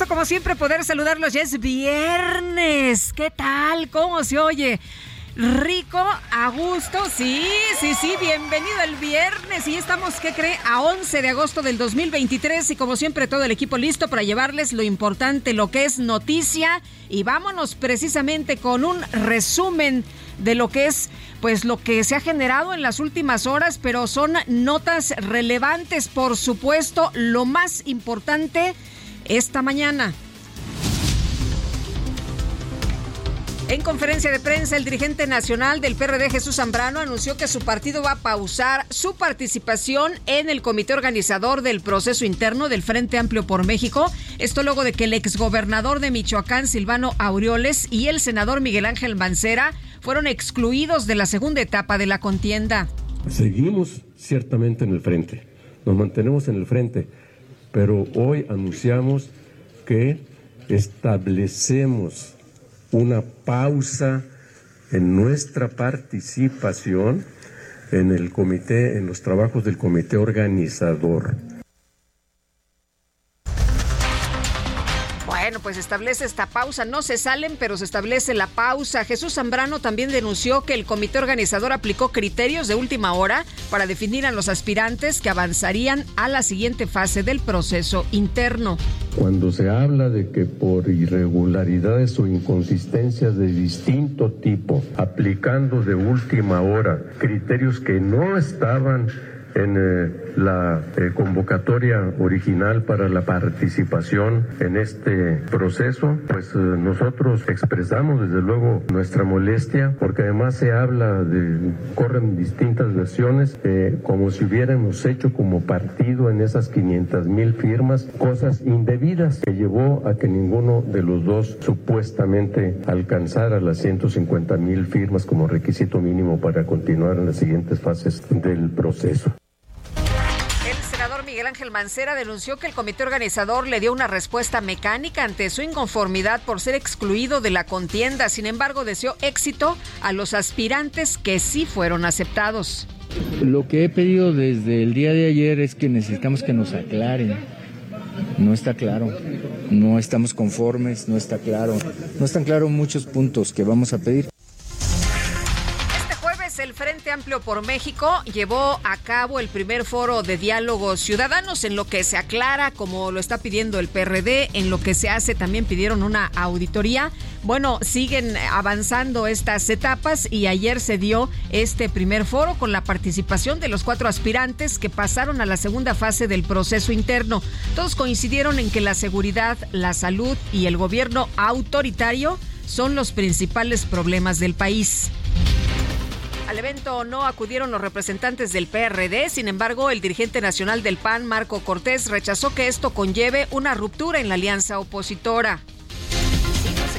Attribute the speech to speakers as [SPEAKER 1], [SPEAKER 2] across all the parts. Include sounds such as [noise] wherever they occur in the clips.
[SPEAKER 1] Como siempre poder saludarlos. Ya es viernes. ¿Qué tal? ¿Cómo se oye? Rico, a gusto, sí, sí, sí, bienvenido el viernes y estamos, ¿qué cree? A 11 de agosto del 2023 y como siempre todo el equipo listo para llevarles lo importante, lo que es noticia y vámonos precisamente con un resumen de lo que es pues lo que se ha generado en las últimas horas, pero son notas relevantes, por supuesto, lo más importante esta mañana. En conferencia de prensa, el dirigente nacional del PRD, Jesús Zambrano, anunció que su partido va a pausar su participación en el comité organizador del proceso interno del Frente Amplio por México. Esto luego de que el exgobernador de Michoacán, Silvano Aureoles, y el senador Miguel Ángel Mancera fueron excluidos de la segunda etapa de la contienda.
[SPEAKER 2] Seguimos ciertamente en el frente, nos mantenemos en el frente, pero hoy anunciamos que establecemos una pausa en nuestra participación en el comité, en los trabajos del comité organizador.
[SPEAKER 1] Bueno, pues establece esta pausa. No se salen, pero se establece la pausa. Jesús Zambrano también denunció que el comité organizador aplicó criterios de última hora para definir a los aspirantes que avanzarían a la siguiente fase del proceso interno.
[SPEAKER 2] Cuando se habla de que por irregularidades o inconsistencias de distinto tipo, aplicando de última hora criterios que no estaban en eh, la eh, convocatoria original para la participación en este proceso, pues eh, nosotros expresamos desde luego nuestra molestia porque además se habla de, corren distintas versiones, eh, como si hubiéramos hecho como partido en esas 500 mil firmas cosas indebidas que llevó a que ninguno de los dos supuestamente alcanzara las 150 mil firmas como requisito mínimo para continuar en las siguientes fases del proceso.
[SPEAKER 1] Miguel Ángel Mancera denunció que el comité organizador le dio una respuesta mecánica ante su inconformidad por ser excluido de la contienda. Sin embargo, deseó éxito a los aspirantes que sí fueron aceptados.
[SPEAKER 3] Lo que he pedido desde el día de ayer es que necesitamos que nos aclaren. No está claro, no estamos conformes, no está claro, no están claros muchos puntos que vamos a pedir.
[SPEAKER 1] Frente Amplio por México llevó a cabo el primer foro de diálogos ciudadanos en lo que se aclara, como lo está pidiendo el PRD, en lo que se hace también pidieron una auditoría. Bueno, siguen avanzando estas etapas y ayer se dio este primer foro con la participación de los cuatro aspirantes que pasaron a la segunda fase del proceso interno. Todos coincidieron en que la seguridad, la salud y el gobierno autoritario son los principales problemas del país. Al evento no acudieron los representantes del PRD, sin embargo, el dirigente nacional del PAN, Marco Cortés, rechazó que esto conlleve una ruptura en la alianza opositora.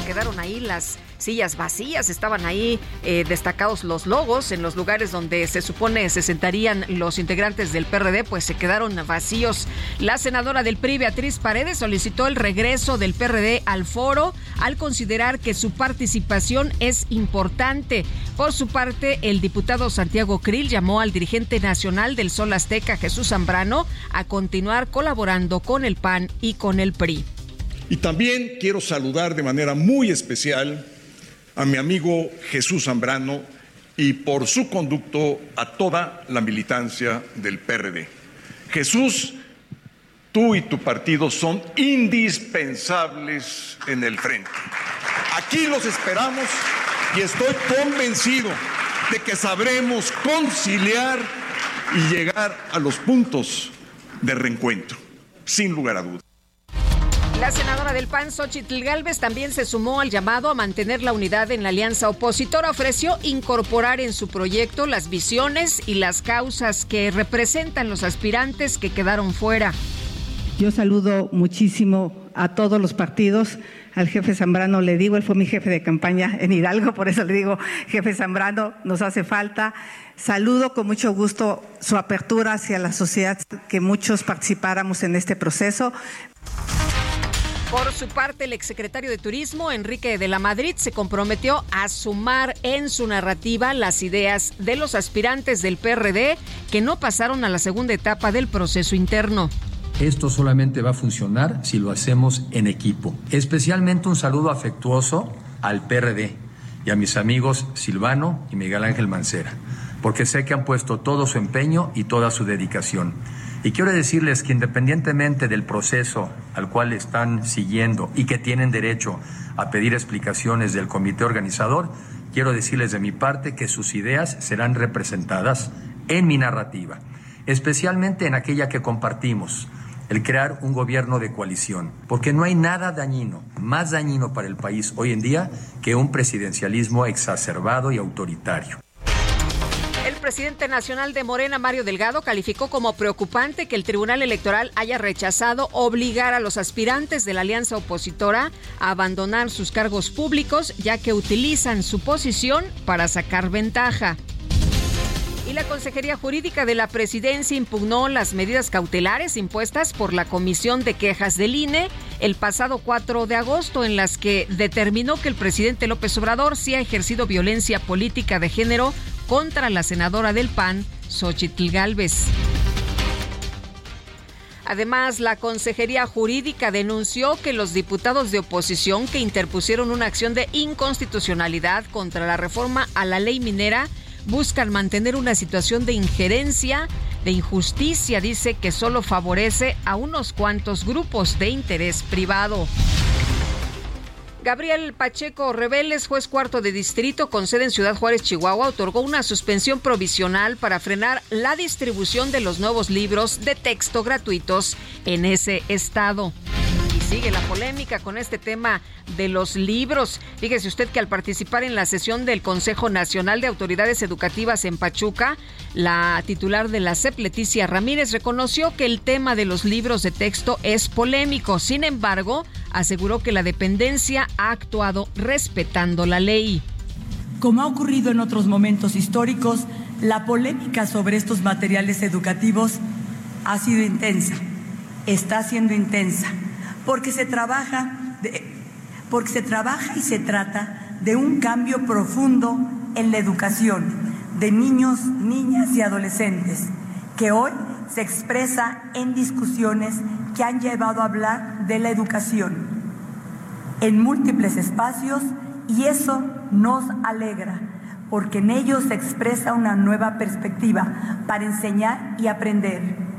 [SPEAKER 1] Quedaron ahí las sillas vacías, estaban ahí eh, destacados los logos en los lugares donde se supone se sentarían los integrantes del PRD, pues se quedaron vacíos. La senadora del PRI, Beatriz Paredes, solicitó el regreso del PRD al foro al considerar que su participación es importante. Por su parte, el diputado Santiago Krill llamó al dirigente nacional del Sol Azteca, Jesús Zambrano, a continuar colaborando con el PAN y con el PRI.
[SPEAKER 4] Y también quiero saludar de manera muy especial a mi amigo Jesús Zambrano y por su conducto a toda la militancia del PRD. Jesús, tú y tu partido son indispensables en el frente. Aquí los esperamos y estoy convencido de que sabremos conciliar y llegar a los puntos de reencuentro, sin lugar a dudas.
[SPEAKER 1] La senadora del PAN, Xochitl Galvez, también se sumó al llamado a mantener la unidad en la alianza opositora. Ofreció incorporar en su proyecto las visiones y las causas que representan los aspirantes que quedaron fuera.
[SPEAKER 5] Yo saludo muchísimo a todos los partidos. Al jefe Zambrano le digo, él fue mi jefe de campaña en Hidalgo, por eso le digo, jefe Zambrano, nos hace falta. Saludo con mucho gusto su apertura hacia la sociedad, que muchos participáramos en este proceso.
[SPEAKER 1] Por su parte, el exsecretario de Turismo, Enrique de la Madrid, se comprometió a sumar en su narrativa las ideas de los aspirantes del PRD que no pasaron a la segunda etapa del proceso interno.
[SPEAKER 6] Esto solamente va a funcionar si lo hacemos en equipo. Especialmente un saludo afectuoso al PRD y a mis amigos Silvano y Miguel Ángel Mancera, porque sé que han puesto todo su empeño y toda su dedicación. Y quiero decirles que independientemente del proceso al cual están siguiendo y que tienen derecho a pedir explicaciones del comité organizador, quiero decirles de mi parte que sus ideas serán representadas en mi narrativa, especialmente en aquella que compartimos, el crear un gobierno de coalición, porque no hay nada dañino, más dañino para el país hoy en día que un presidencialismo exacerbado y autoritario.
[SPEAKER 1] Presidente nacional de Morena, Mario Delgado, calificó como preocupante que el Tribunal Electoral haya rechazado obligar a los aspirantes de la alianza opositora a abandonar sus cargos públicos, ya que utilizan su posición para sacar ventaja. Y la Consejería Jurídica de la Presidencia impugnó las medidas cautelares impuestas por la Comisión de Quejas del INE el pasado 4 de agosto, en las que determinó que el presidente López Obrador sí ha ejercido violencia política de género contra la senadora del PAN, Xochitl Galvez. Además, la Consejería Jurídica denunció que los diputados de oposición que interpusieron una acción de inconstitucionalidad contra la reforma a la ley minera buscan mantener una situación de injerencia, de injusticia, dice que solo favorece a unos cuantos grupos de interés privado. Gabriel Pacheco Rebeles, juez cuarto de distrito con sede en Ciudad Juárez, Chihuahua, otorgó una suspensión provisional para frenar la distribución de los nuevos libros de texto gratuitos en ese estado sigue la polémica con este tema de los libros. Fíjese usted que al participar en la sesión del Consejo Nacional de Autoridades Educativas en Pachuca, la titular de la CEP, Leticia Ramírez, reconoció que el tema de los libros de texto es polémico. Sin embargo, aseguró que la dependencia ha actuado respetando la ley.
[SPEAKER 7] Como ha ocurrido en otros momentos históricos, la polémica sobre estos materiales educativos ha sido intensa, está siendo intensa porque se trabaja, porque se trabaja y se trata de un cambio profundo en la educación de niños, niñas y adolescentes, que hoy se expresa en discusiones que han llevado a hablar de la educación en múltiples espacios y eso nos alegra, porque en ellos se expresa una nueva perspectiva para enseñar y aprender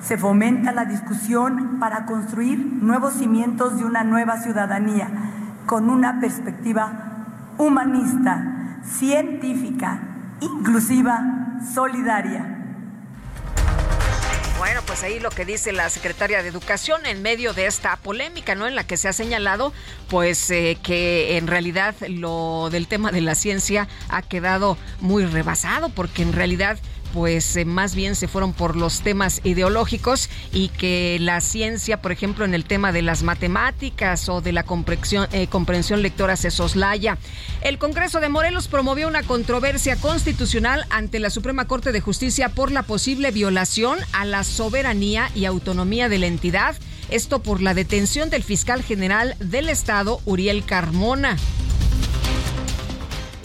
[SPEAKER 7] se fomenta la discusión para construir nuevos cimientos de una nueva ciudadanía con una perspectiva humanista, científica, inclusiva, solidaria.
[SPEAKER 1] Bueno, pues ahí lo que dice la secretaria de Educación en medio de esta polémica, ¿no? En la que se ha señalado, pues, eh, que en realidad lo del tema de la ciencia ha quedado muy rebasado, porque en realidad pues eh, más bien se fueron por los temas ideológicos y que la ciencia, por ejemplo, en el tema de las matemáticas o de la comprensión, eh, comprensión lectora se soslaya. El Congreso de Morelos promovió una controversia constitucional ante la Suprema Corte de Justicia por la posible violación a la soberanía y autonomía de la entidad. Esto por la detención del fiscal general del Estado, Uriel Carmona.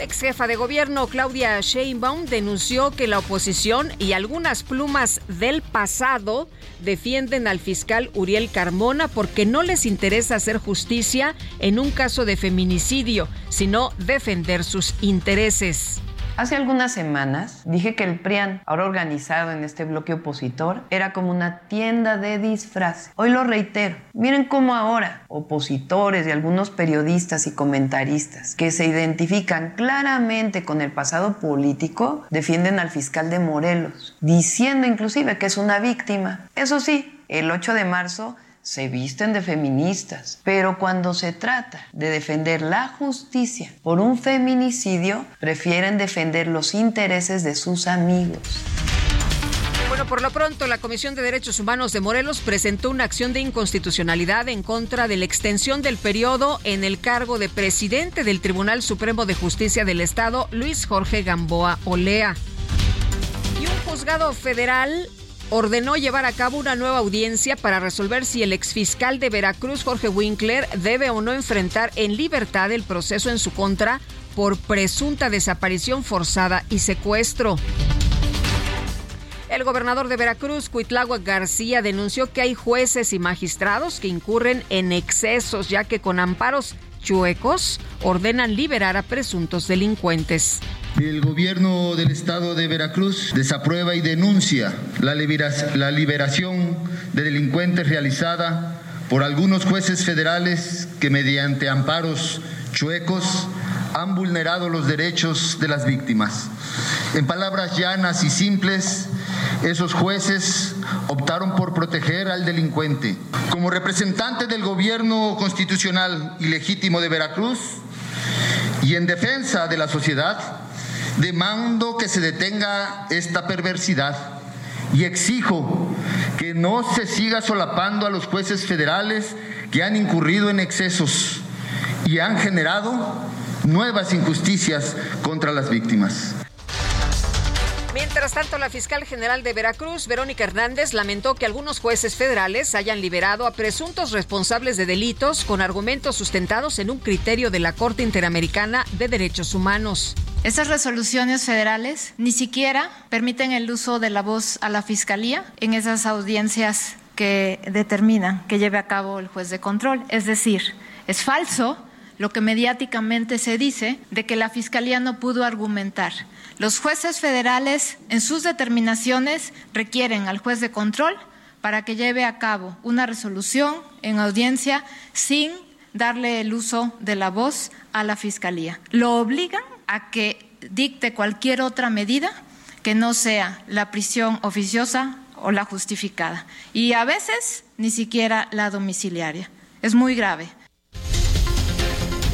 [SPEAKER 1] Ex jefa de gobierno Claudia Sheinbaum denunció que la oposición y algunas plumas del pasado defienden al fiscal Uriel Carmona porque no les interesa hacer justicia en un caso de feminicidio, sino defender sus intereses.
[SPEAKER 8] Hace algunas semanas dije que el PRIAN, ahora organizado en este bloque opositor, era como una tienda de disfraz. Hoy lo reitero. Miren cómo ahora opositores y algunos periodistas y comentaristas que se identifican claramente con el pasado político defienden al fiscal de Morelos, diciendo inclusive que es una víctima. Eso sí, el 8 de marzo se visten de feministas, pero cuando se trata de defender la justicia por un feminicidio, prefieren defender los intereses de sus amigos.
[SPEAKER 1] Bueno, por lo pronto, la Comisión de Derechos Humanos de Morelos presentó una acción de inconstitucionalidad en contra de la extensión del periodo en el cargo de presidente del Tribunal Supremo de Justicia del Estado, Luis Jorge Gamboa Olea. Y un juzgado federal ordenó llevar a cabo una nueva audiencia para resolver si el exfiscal de Veracruz, Jorge Winkler, debe o no enfrentar en libertad el proceso en su contra por presunta desaparición forzada y secuestro. El gobernador de Veracruz, Cuitláhuac García, denunció que hay jueces y magistrados que incurren en excesos, ya que con amparos chuecos ordenan liberar a presuntos delincuentes.
[SPEAKER 9] El gobierno del estado de Veracruz desaprueba y denuncia la liberación de delincuentes realizada por algunos jueces federales que mediante amparos chuecos han vulnerado los derechos de las víctimas. En palabras llanas y simples, esos jueces optaron por proteger al delincuente. Como representante del gobierno constitucional y legítimo de Veracruz y en defensa de la sociedad, Demando que se detenga esta perversidad y exijo que no se siga solapando a los jueces federales que han incurrido en excesos y han generado nuevas injusticias contra las víctimas.
[SPEAKER 1] Mientras tanto, la fiscal general de Veracruz, Verónica Hernández, lamentó que algunos jueces federales hayan liberado a presuntos responsables de delitos con argumentos sustentados en un criterio de la Corte Interamericana de Derechos Humanos.
[SPEAKER 10] Estas resoluciones federales ni siquiera permiten el uso de la voz a la fiscalía en esas audiencias que determinan que lleve a cabo el juez de control. Es decir, es falso lo que mediáticamente se dice de que la fiscalía no pudo argumentar los jueces federales, en sus determinaciones, requieren al juez de control para que lleve a cabo una resolución en audiencia sin darle el uso de la voz a la Fiscalía. Lo obligan a que dicte cualquier otra medida que no sea la prisión oficiosa o la justificada. Y a veces ni siquiera la domiciliaria. Es muy grave.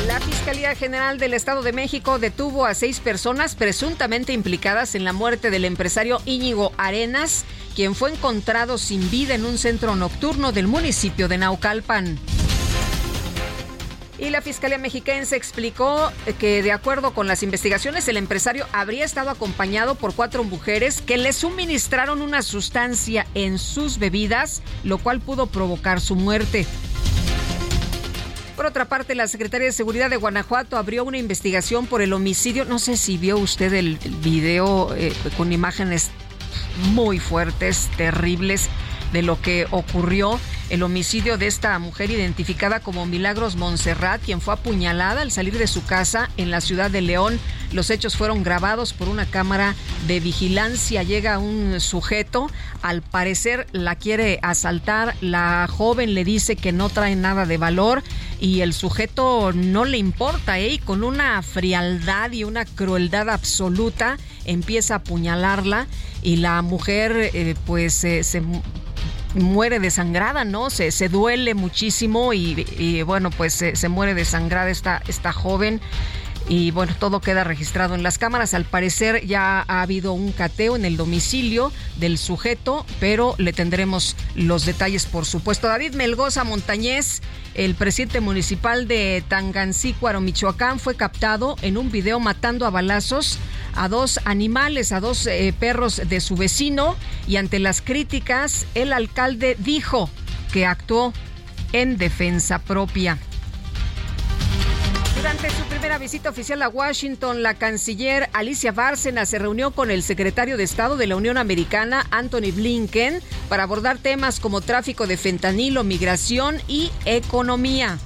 [SPEAKER 1] La Fiscalía General del Estado de México detuvo a seis personas presuntamente implicadas en la muerte del empresario Íñigo Arenas, quien fue encontrado sin vida en un centro nocturno del municipio de Naucalpan. Y la Fiscalía Mexiquense explicó que de acuerdo con las investigaciones el empresario habría estado acompañado por cuatro mujeres que le suministraron una sustancia en sus bebidas, lo cual pudo provocar su muerte. Por otra parte, la Secretaría de Seguridad de Guanajuato abrió una investigación por el homicidio. No sé si vio usted el, video eh, con imágenes muy fuertes, terribles de lo que ocurrió el homicidio de esta mujer identificada como Milagros Montserrat, quien fue apuñalada al salir de su casa en la ciudad de León. Los hechos fueron grabados por una cámara de vigilancia. Llega un sujeto, al parecer la quiere asaltar. La joven le dice que no trae nada de valor y el sujeto no le importa, ¿eh? y con una frialdad y una crueldad absoluta empieza a apuñalarla y la mujer eh, pues se muere desangrada, ¿no? Se, se duele muchísimo y, bueno, pues se, se, muere desangrada esta, esta joven. Y bueno, todo queda registrado en las cámaras. Al parecer ya ha habido un cateo en el domicilio del sujeto, pero le tendremos los detalles, por supuesto. David Melgoza Montañez, el presidente municipal de Tangancícuaro, Michoacán, fue captado en un video matando a balazos a dos animales, a dos eh, perros de su vecino. Y ante las críticas, el alcalde dijo que actuó en defensa propia. Durante su primera visita oficial a Washington, la canciller Alicia Bárcena se reunió con el secretario de Estado de la Unión Americana, Anthony Blinken, para abordar temas como tráfico de fentanilo, migración y economía.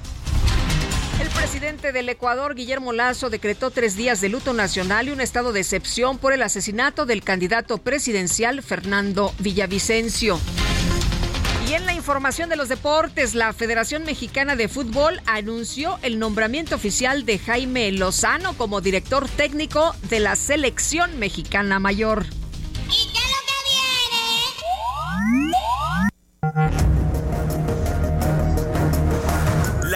[SPEAKER 1] El presidente del Ecuador, Guillermo Lazo, decretó tres días de luto nacional y un estado de excepción por el asesinato del candidato presidencial Fernando Villavicencio. Y en la información de los deportes, la Federación Mexicana de Fútbol anunció el nombramiento oficial de Jaime Lozano como director técnico de la selección mexicana mayor. ¿Y qué
[SPEAKER 11] lo que viene?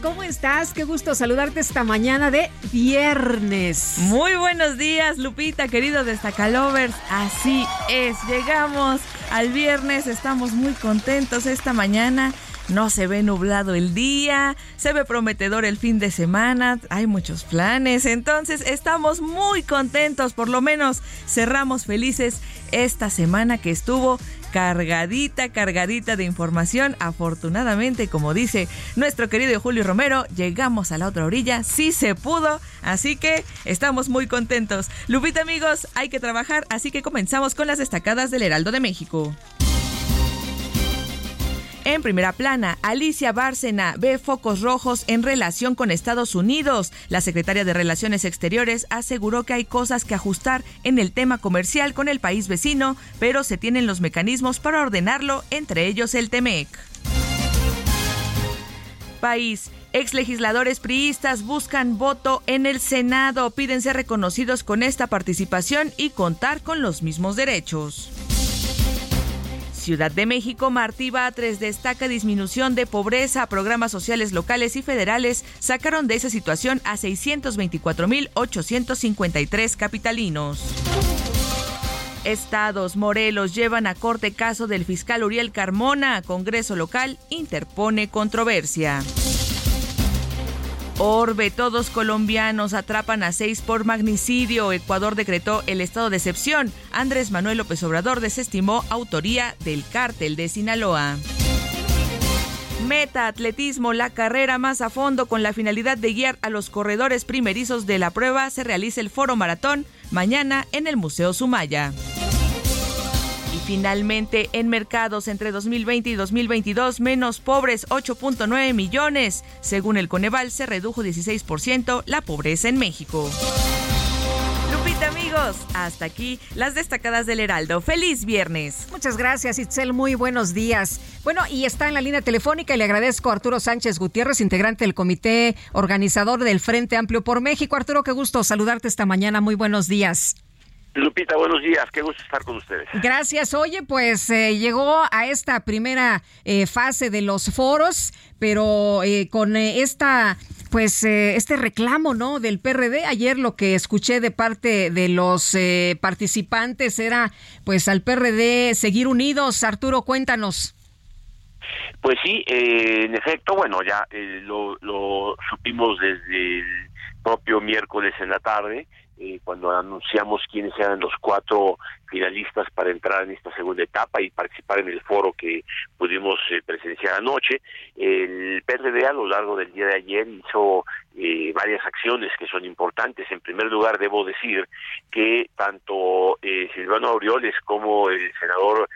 [SPEAKER 1] ¿Cómo estás? Qué gusto saludarte esta mañana de viernes.
[SPEAKER 12] Muy buenos días, Lupita, querido Destacalovers. Así es, llegamos al viernes, estamos muy contentos esta mañana. No se ve nublado el día, se ve prometedor el fin de semana, hay muchos planes, entonces estamos muy contentos, por lo menos cerramos felices esta semana que estuvo cargadita, cargadita de información. Afortunadamente, como dice nuestro querido Julio Romero, llegamos a la otra orilla, sí se pudo, así que estamos muy contentos. Lupita amigos, hay que trabajar, así que comenzamos con las destacadas del Heraldo de México. En primera plana, Alicia Bárcena ve focos rojos en relación con Estados Unidos. La secretaria de Relaciones Exteriores aseguró que hay cosas que ajustar en el tema comercial con el país vecino, pero se tienen los mecanismos para ordenarlo, entre ellos el TEMEC. País. Exlegisladores priistas buscan voto en el Senado, piden ser reconocidos con esta participación y contar con los mismos derechos. Ciudad de México, Martí Batres destaca disminución de pobreza. Programas sociales locales y federales sacaron de esa situación a 624.853 capitalinos. Estados Morelos llevan a corte caso del fiscal Uriel Carmona. Congreso local interpone controversia. Orbe, todos colombianos atrapan a seis por magnicidio. Ecuador decretó el estado de excepción. Andrés Manuel López Obrador desestimó autoría del cártel de Sinaloa. Meta Atletismo, la carrera más a fondo con la finalidad de guiar a los corredores primerizos de la prueba, se realiza el foro maratón mañana en el Museo Sumaya. Finalmente, en mercados entre 2020 y 2022, menos pobres 8.9 millones. Según el Coneval, se redujo 16% la pobreza en México. Lupita, amigos, hasta aquí las destacadas del Heraldo. ¡Feliz viernes!
[SPEAKER 1] Muchas gracias, Itzel. Muy buenos días. Bueno, y está en la línea telefónica y le agradezco a Arturo Sánchez Gutiérrez, integrante del comité organizador del Frente Amplio por México. Arturo, qué gusto saludarte esta mañana. Muy buenos días.
[SPEAKER 13] Lupita, buenos días, qué gusto estar con ustedes.
[SPEAKER 1] Gracias. Oye, pues eh, llegó a esta primera eh, fase de los foros, pero eh, con esta, pues este reclamo, ¿no? Del PRD. Ayer lo que escuché de parte de los participantes era, pues, al PRD seguir unidos. Arturo, cuéntanos.
[SPEAKER 13] Pues sí, en efecto, bueno, ya lo, lo supimos desde el propio miércoles en la tarde eh, cuando anunciamos quiénes eran los cuatro finalistas para entrar en esta segunda etapa y participar en el foro que pudimos eh, presenciar anoche. El PRD a lo largo del día de ayer hizo eh, varias acciones que son importantes. En primer lugar, debo decir que tanto Silvano Aureoles como el senador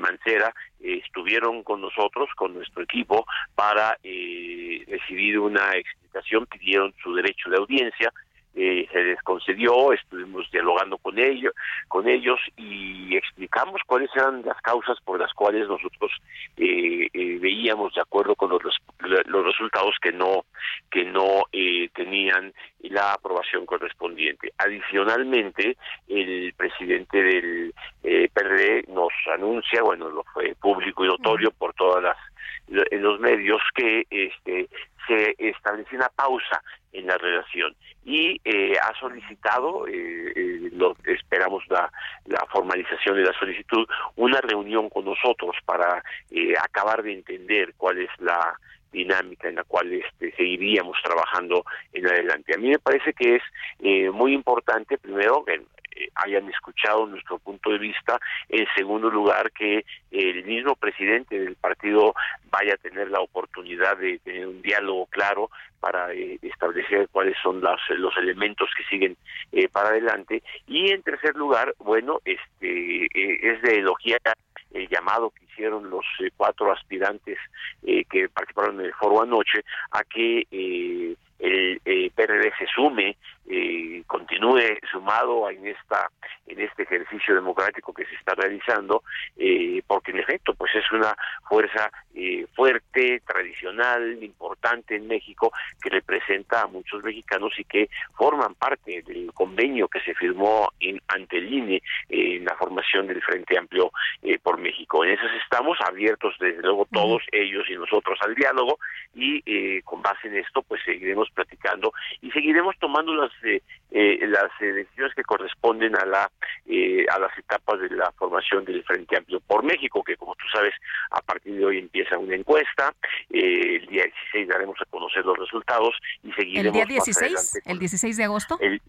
[SPEAKER 13] Mancera estuvieron con nosotros, con nuestro equipo, para recibir una explicación, pidieron su derecho de audiencia, eh, se les concedió, estuvimos dialogando con ellos, con ellos y explicamos cuáles eran las causas por las cuales nosotros eh, eh, veíamos de acuerdo con los, los resultados que no que no tenían la aprobación correspondiente. Adicionalmente, el presidente del PRD nos anuncia, bueno, lo fue público y notorio por todas las en los medios que este se establece una pausa en la relación y eh, ha solicitado, eh, eh, lo, esperamos la, la, formalización de la solicitud, una reunión con nosotros para acabar de entender cuál es la dinámica en la cual este, seguiríamos trabajando en adelante. A mí me parece que es muy importante, primero, hayan escuchado nuestro punto de vista. En segundo lugar, que el mismo presidente del partido vaya a tener la oportunidad de tener un diálogo claro para eh, establecer cuáles son los, los elementos que siguen eh, para adelante. Y en tercer lugar, bueno, este eh, es de elogiar el llamado que hicieron los cuatro aspirantes que participaron en el foro anoche a que el PRD se sume eh, continúe sumado en esta en este ejercicio democrático que se está realizando eh, porque en efecto pues es una fuerza eh, fuerte tradicional importante en México que representa a muchos mexicanos y que forman parte del convenio que se firmó en, ante el INE en la formación del Frente Amplio por México. En esas estamos abiertos desde luego todos ellos y nosotros al diálogo y con base en esto pues seguiremos platicando y seguiremos tomando las eh, las eh, decisiones que corresponden a la eh, a las etapas de la formación del Frente Amplio por México, que como tú sabes, a partir de hoy empieza una encuesta, el día 16 daremos a conocer los resultados y seguiremos
[SPEAKER 1] ¿El día 16? ¿El 16 de agosto?
[SPEAKER 13] El,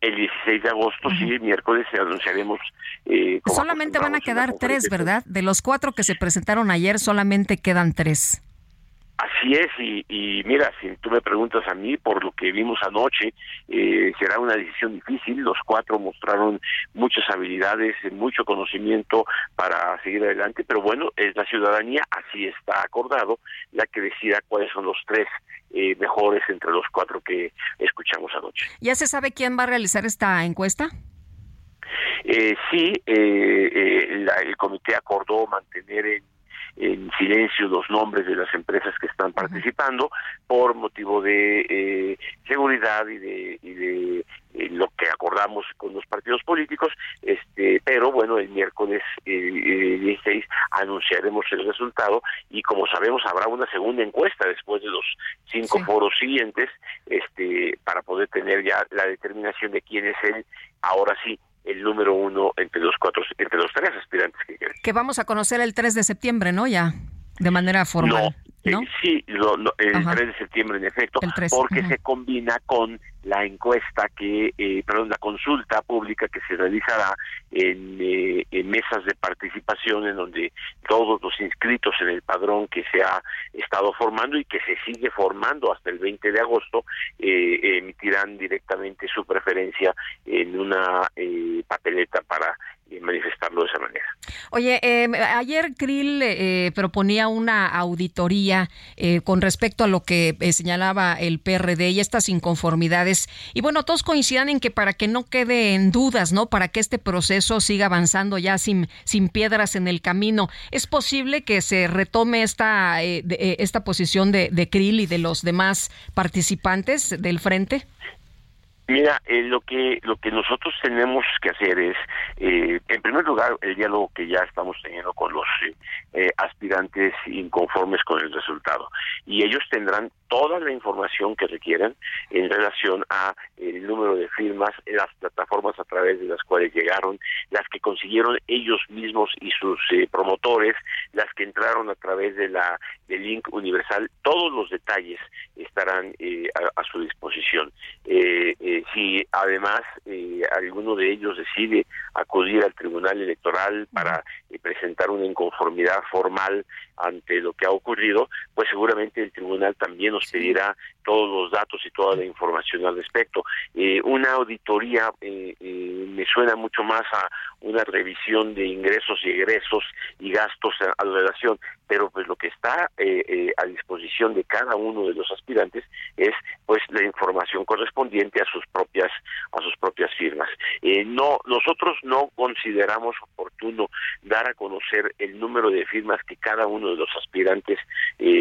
[SPEAKER 13] 16 de agosto, sí, miércoles, anunciaremos.
[SPEAKER 1] solamente van a quedar tres, ¿verdad? De los cuatro que se presentaron ayer, solamente quedan tres.
[SPEAKER 13] Así es, y, mira, si tú me preguntas a mí por lo que vimos anoche, eh, será una decisión difícil. Los cuatro mostraron muchas habilidades, mucho conocimiento para seguir adelante, pero bueno, es la ciudadanía, así está acordado, la que decida cuáles son los tres eh, mejores entre los cuatro que escuchamos anoche.
[SPEAKER 1] ¿Ya se sabe quién va a realizar esta encuesta?
[SPEAKER 13] Eh, sí, el comité acordó mantener en en silencio los nombres de las empresas que están participando por motivo de eh, seguridad y de, y de eh, lo que acordamos con los partidos políticos, este, pero bueno, el miércoles eh, 16 anunciaremos el resultado y como sabemos habrá una segunda encuesta después de los cinco foros siguientes, este, para poder tener ya la determinación de quién es el, ahora sí, el número uno entre los cuatro, entre los tres aspirantes que quieren.
[SPEAKER 1] Que vamos a conocer el 3 de septiembre, ¿no? Ya, de manera formal. ¿no?
[SPEAKER 13] Eh, sí, el 3 de septiembre en efecto, porque se combina con la encuesta que, eh, perdón, la consulta pública que se realizará en, eh, en, mesas de participación en donde todos los inscritos en el padrón que se ha estado formando y que se sigue formando hasta el 20 de agosto emitirán directamente su preferencia en una papeleta para manifestarlo de esa manera.
[SPEAKER 1] Oye, eh, ayer Krill eh, proponía una auditoría eh, con respecto a lo que señalaba el PRD y estas inconformidades. Y bueno, todos coincidan en que para que no quede en dudas, ¿no? Para que este proceso siga avanzando ya sin, sin piedras en el camino, ¿es posible que se retome esta, esta posición de, de Krill y de los demás participantes del frente?
[SPEAKER 13] Mira, eh, lo que lo que nosotros tenemos que hacer es, eh, en primer lugar, el diálogo que ya estamos teniendo con los eh, aspirantes inconformes con el resultado, y ellos tendrán toda la información que requieran en relación a el número de firmas, las plataformas a través de las cuales llegaron, las que consiguieron ellos mismos y sus promotores, las que entraron a través de la del link universal, todos los detalles estarán a, a, su disposición. Eh, si además eh, alguno de ellos decide acudir al Tribunal Electoral para eh, presentar una inconformidad formal ante lo que ha ocurrido, pues seguramente el tribunal también nos pedirá todos los datos y toda la información al respecto. Eh, una auditoría eh, me suena mucho más a una revisión de ingresos y egresos y gastos a, la relación, pero pues lo que está a disposición de cada uno de los aspirantes es pues la información correspondiente a sus propias a sus propias firmas. no nosotros no consideramos oportuno dar a conocer el número de firmas que cada uno de los aspirantes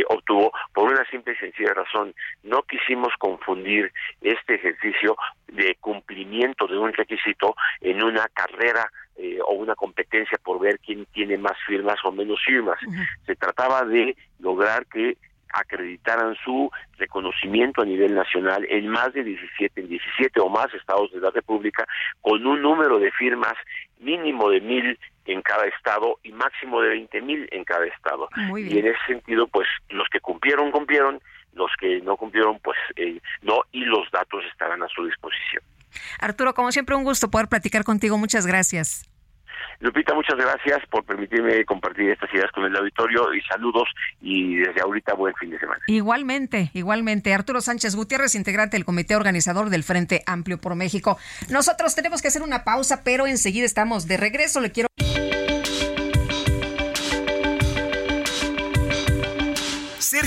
[SPEAKER 13] obtuvo por una simple y sencilla razón no quisimos confundir este ejercicio de cumplimiento de un requisito en una carrera eh, o una competencia por ver quién tiene más firmas o menos firmas. Se trataba de lograr que acreditaran su reconocimiento a nivel nacional en más de 17, en 17 o más estados de la República, con un número de firmas mínimo de mil en cada estado y máximo de 20 mil en cada estado. Y en ese sentido, pues los que cumplieron, cumplieron, los que no cumplieron, pues eh, no, y los datos estarán a su disposición.
[SPEAKER 1] Arturo, como siempre, un gusto poder platicar contigo. Muchas gracias.
[SPEAKER 13] Lupita, muchas gracias por permitirme compartir estas ideas con el auditorio y saludos y desde ahorita buen fin de semana.
[SPEAKER 1] Igualmente, igualmente. Arturo Sánchez Gutiérrez, integrante del comité organizador del Frente Amplio por México. Nosotros tenemos que hacer una pausa, pero enseguida estamos de regreso. Le quiero...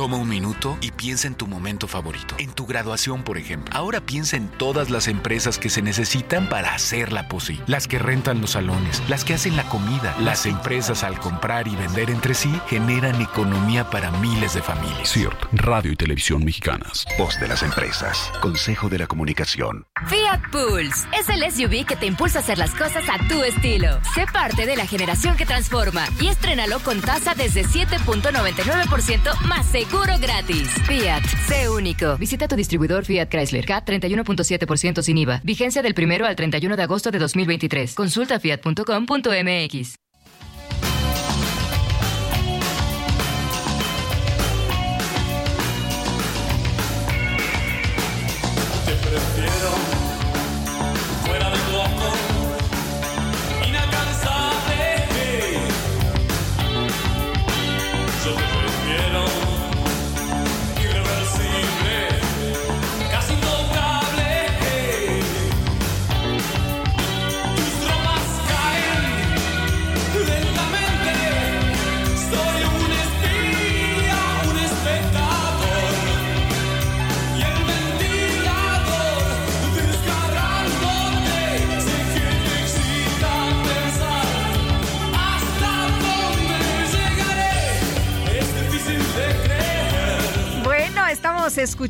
[SPEAKER 14] Toma un minuto y piensa en tu momento favorito, en tu graduación, por ejemplo. Ahora piensa en todas las empresas que se necesitan para hacerla posible. Las que rentan los salones, las que hacen la comida. Las empresas al comprar y vender entre sí generan economía para miles de familias.
[SPEAKER 15] CIRT, Radio y Televisión Mexicanas.
[SPEAKER 16] Voz de las empresas. Consejo de la Comunicación.
[SPEAKER 17] Fiat Pulse es el SUV que te impulsa a hacer las cosas a tu estilo. Sé parte de la generación que transforma y estrénalo con tasa desde 7.99% más seguro seguro gratis. Fiat, sé único. Visita tu distribuidor Fiat Chrysler. CAT 31.7% sin IVA. Vigencia del 1 al 31 de agosto de 2023. Consulta fiat.com.mx.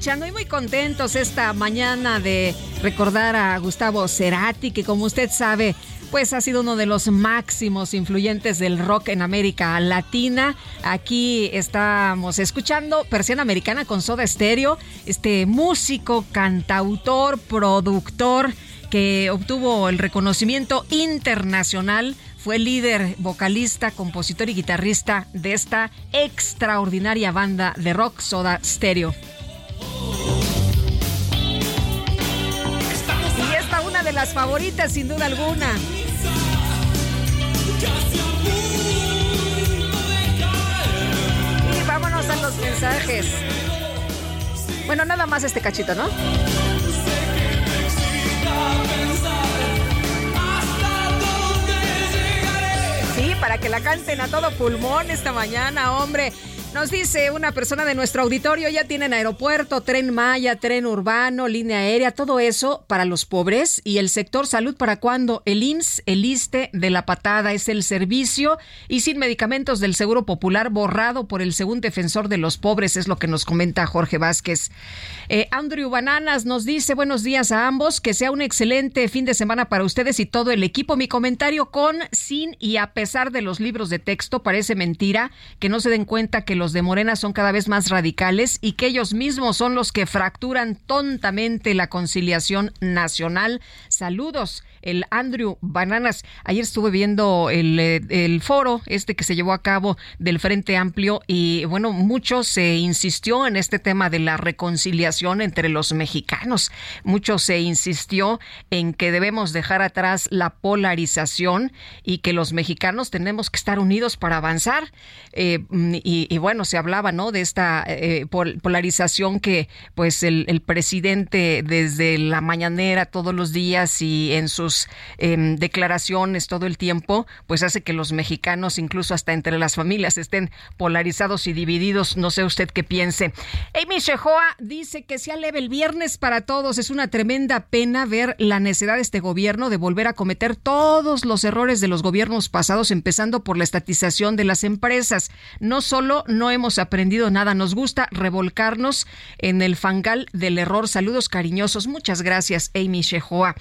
[SPEAKER 1] y muy contentos esta mañana de recordar a Gustavo Cerati, que como usted sabe, pues ha sido uno de los máximos influyentes del rock en América Latina. Aquí estamos escuchando Persiana Americana con Soda Stereo, este músico, cantautor, productor que obtuvo el reconocimiento internacional fue líder, vocalista, compositor y guitarrista de esta extraordinaria banda de rock Soda Stereo. Y esta una de las favoritas sin duda alguna. Y vámonos a los mensajes. Bueno, nada más este cachito, ¿no? Sí, para que la canten a todo pulmón esta mañana, hombre. Nos dice una persona de nuestro auditorio, ya tienen aeropuerto, tren Maya, tren urbano, línea aérea, todo eso para los pobres y el sector salud para cuando el INS, el ISTE de la patada es el servicio y sin medicamentos del Seguro Popular borrado por el segundo defensor de los pobres, es lo que nos comenta Jorge Vázquez. Eh, Andrew Bananas nos dice buenos días a ambos, que sea un excelente fin de semana para ustedes y todo el equipo. Mi comentario con, sin y a pesar de los libros de texto parece mentira que no se den cuenta que los de Morena son cada vez más radicales y que ellos mismos son los que fracturan tontamente la conciliación nacional. Saludos el Andrew Bananas. Ayer estuve viendo el, eh, el, foro este que se llevó a cabo del Frente Amplio y bueno, mucho se insistió en este tema de la reconciliación entre los mexicanos. Mucho se insistió en que debemos dejar atrás la polarización y que los mexicanos tenemos que estar unidos para avanzar. Eh, y, y bueno, se hablaba, ¿no? De esta eh, polarización que, pues, el, presidente desde la mañanera todos los días y en sus em, declaraciones todo el tiempo, pues hace que los mexicanos, incluso hasta entre las familias, estén polarizados y divididos. No sé usted qué piense. Amy Shehoa dice que sea leve el viernes para todos. Es una tremenda pena ver la necesidad de este gobierno de volver a cometer todos los errores de los gobiernos pasados, empezando por la estatización de las empresas. No solo no hemos aprendido nada, nos gusta revolcarnos en el fangal del error. Saludos cariñosos. Muchas gracias, Amy Shehoa.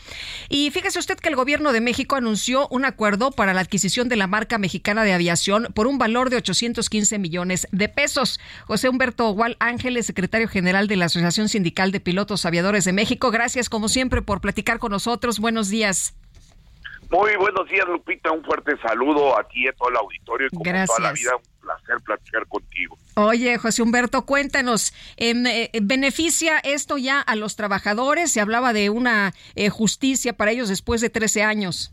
[SPEAKER 1] Y fíjese usted que el gobierno de México anunció un acuerdo para la adquisición de la marca mexicana de aviación por un valor de 815 millones de pesos. José Humberto Gual Ángeles, secretario general de la Asociación Sindical de Pilotos Aviadores de México. Gracias, como siempre, por platicar con nosotros. Buenos días.
[SPEAKER 18] Muy buenos días, Lupita. Un fuerte saludo a ti y a todo el auditorio. Y como toda la vida, un placer platicar contigo.
[SPEAKER 1] Oye, José Humberto, cuéntanos, em, eh, ¿beneficia esto ya a los trabajadores? Se hablaba de una eh, justicia para ellos después de 13 años.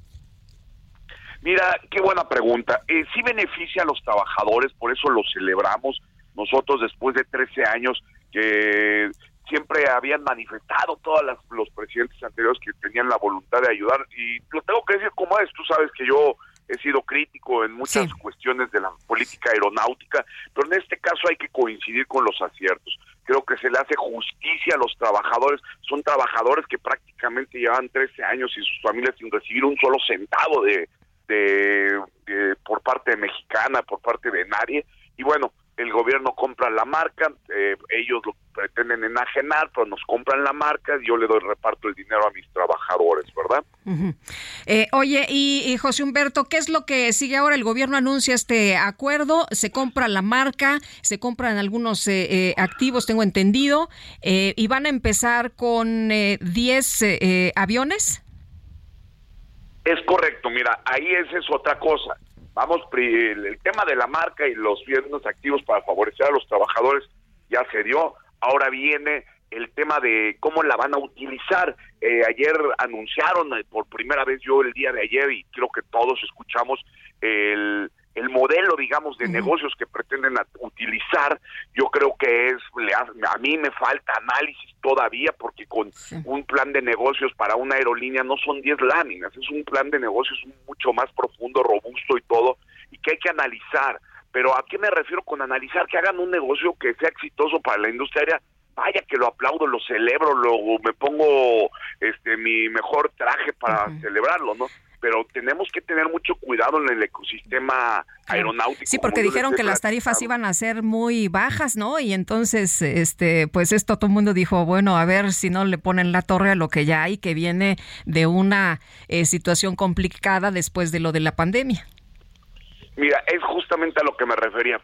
[SPEAKER 18] Mira, qué buena pregunta. Eh, sí beneficia a los trabajadores, por eso lo celebramos nosotros después de 13 años que siempre habían manifestado todos los presidentes anteriores que tenían la voluntad de ayudar. Y lo tengo que decir como es, tú sabes que yo he sido crítico en muchas cuestiones de la política aeronáutica, pero en este caso hay que coincidir con los aciertos. Creo que se le hace justicia a los trabajadores, son trabajadores que prácticamente llevan 13 años y sus familias sin recibir un solo centavo de, de por parte mexicana, por parte de nadie, y bueno, el gobierno compra la marca, eh, ellos lo pretenden enajenar, pero nos compran la marca yo le doy reparto el dinero a mis trabajadores, ¿verdad?
[SPEAKER 1] Eh, oye, y, José Humberto, ¿qué es lo que sigue ahora? El gobierno anuncia este acuerdo, se compra la marca, se compran algunos eh, activos, tengo entendido, y van a empezar con 10 aviones.
[SPEAKER 18] Es correcto, mira, ahí esa es otra cosa vamos, el, tema de la marca y los bienes activos para favorecer a los trabajadores ya se dio, ahora viene el tema de cómo la van a utilizar. Eh, ayer anunciaron eh, por primera vez yo el día de ayer y creo que todos escuchamos el, el modelo, digamos, de negocios que pretenden utilizar, yo creo que es, a mí me falta análisis todavía porque con un plan de negocios para una aerolínea no son 10 láminas, es un plan de negocios mucho más profundo, robusto y todo, y que hay que analizar. Pero ¿a qué me refiero con analizar? Que hagan un negocio que sea exitoso para la industria aérea vaya que lo aplaudo, lo celebro, luego me pongo este mi mejor traje para celebrarlo, ¿no? Pero tenemos que tener mucho cuidado en el ecosistema aeronáutico.
[SPEAKER 1] Sí, porque dijeron que las tarifas iban a ser muy bajas, ¿no? Y entonces, este, pues esto todo el mundo dijo, bueno, a ver si no le ponen la torre a lo que ya hay, que viene de una eh, situación complicada después de lo de la pandemia.
[SPEAKER 18] Mira, es justamente a lo que me refería.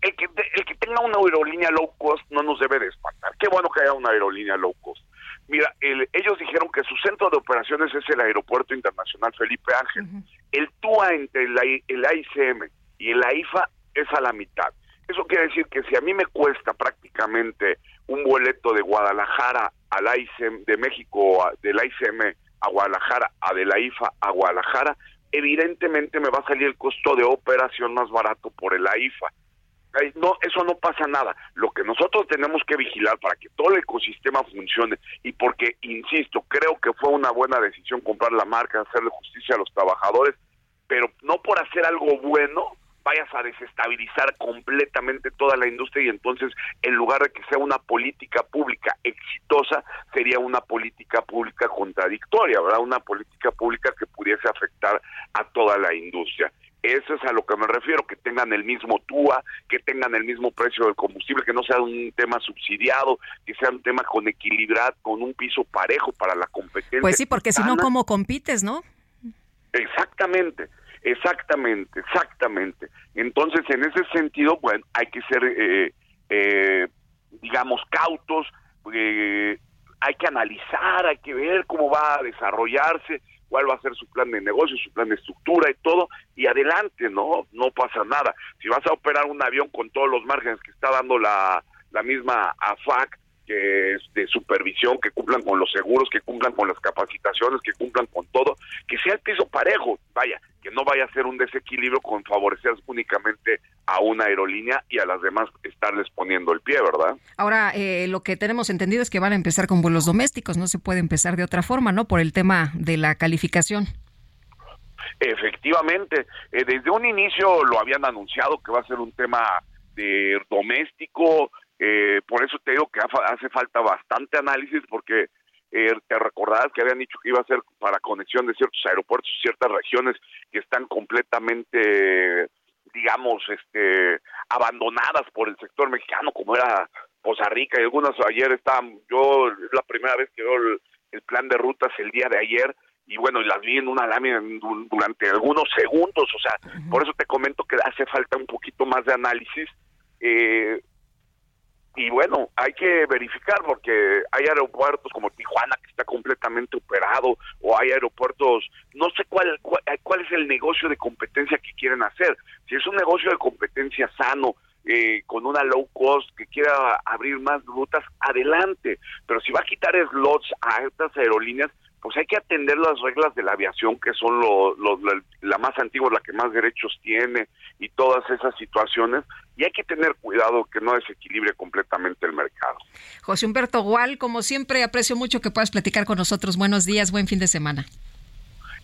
[SPEAKER 18] El que, el que tenga una aerolínea low cost no nos debe de espantar. Qué bueno que haya una aerolínea low cost Mira, ellos dijeron que su centro de operaciones es el Aeropuerto Internacional Felipe Ángel. El TUA entre el, el AICM y el AIFA es a la mitad. Eso quiere decir que si a mí me cuesta prácticamente un boleto de Guadalajara al AICM, de México, del AICM a Guadalajara, a de la IFA a Guadalajara, evidentemente me va a salir el costo de operación más barato por el AIFA no, eso no pasa nada. Lo que nosotros tenemos que vigilar para que todo el ecosistema funcione y porque, insisto, creo que fue una buena decisión comprar la marca, hacerle justicia a los trabajadores, pero no por hacer algo bueno vayas a desestabilizar completamente toda la industria y entonces en lugar de que sea una política pública exitosa, sería una política pública contradictoria, ¿verdad? Una política pública que pudiese afectar a toda la industria. Eso es a lo que me refiero, que tengan el mismo TUA, que tengan el mismo precio del combustible, que no sea un tema subsidiado, que sea un tema con equilibrar, con un piso parejo para la competencia.
[SPEAKER 1] Pues sí, porque si no, ¿cómo compites, no?
[SPEAKER 18] Exactamente, exactamente, exactamente. Entonces, en ese sentido, bueno, hay que ser, eh, eh, digamos, cautos, eh, hay que analizar, hay que ver cómo va a desarrollarse cuál va a ser su plan de negocio, su plan de estructura y todo, y adelante, ¿no? No pasa nada. Si vas a operar un avión con todos los márgenes que está dando la, la misma AFAC, que de supervisión, que cumplan con los seguros, que cumplan con las capacitaciones, que cumplan con todo, que sea el piso parejo, vaya, que no vaya a ser un desequilibrio con favorecer únicamente a una aerolínea y a las demás estarles poniendo el pie, ¿verdad?
[SPEAKER 1] Ahora, eh, lo que tenemos entendido es que van a empezar con vuelos domésticos, no se puede empezar de otra forma, ¿no? Por el tema de la calificación.
[SPEAKER 18] Efectivamente, eh, desde un inicio lo habían anunciado que va a ser un tema de doméstico, eh, por eso te digo que hace falta bastante análisis porque eh, te recordarás que habían dicho que iba a ser para conexión de ciertos aeropuertos, ciertas regiones que están completamente, digamos, este, abandonadas por el sector mexicano, como era Poza Rica y algunas ayer estaban, yo es la primera vez que veo el, plan de rutas el día de ayer y bueno, las vi en una lámina durante algunos segundos, o sea, por eso te comento que hace falta un poquito más de análisis. Eh, y bueno, hay que verificar porque hay aeropuertos como Tijuana que está completamente operado o hay aeropuertos, no sé cuál, cuál, es el negocio de competencia que quieren hacer. Si es un negocio de competencia sano, eh, con una low cost que quiera abrir más rutas, adelante. Pero si va a quitar slots a estas aerolíneas, pues hay que atender las reglas de la aviación, que son lo, la, más antigua, la que más derechos tiene y todas esas situaciones, y hay que tener cuidado que no desequilibre completamente el mercado.
[SPEAKER 1] José Humberto Gual, como siempre, aprecio mucho que puedas platicar con nosotros. Buenos días, buen fin de semana.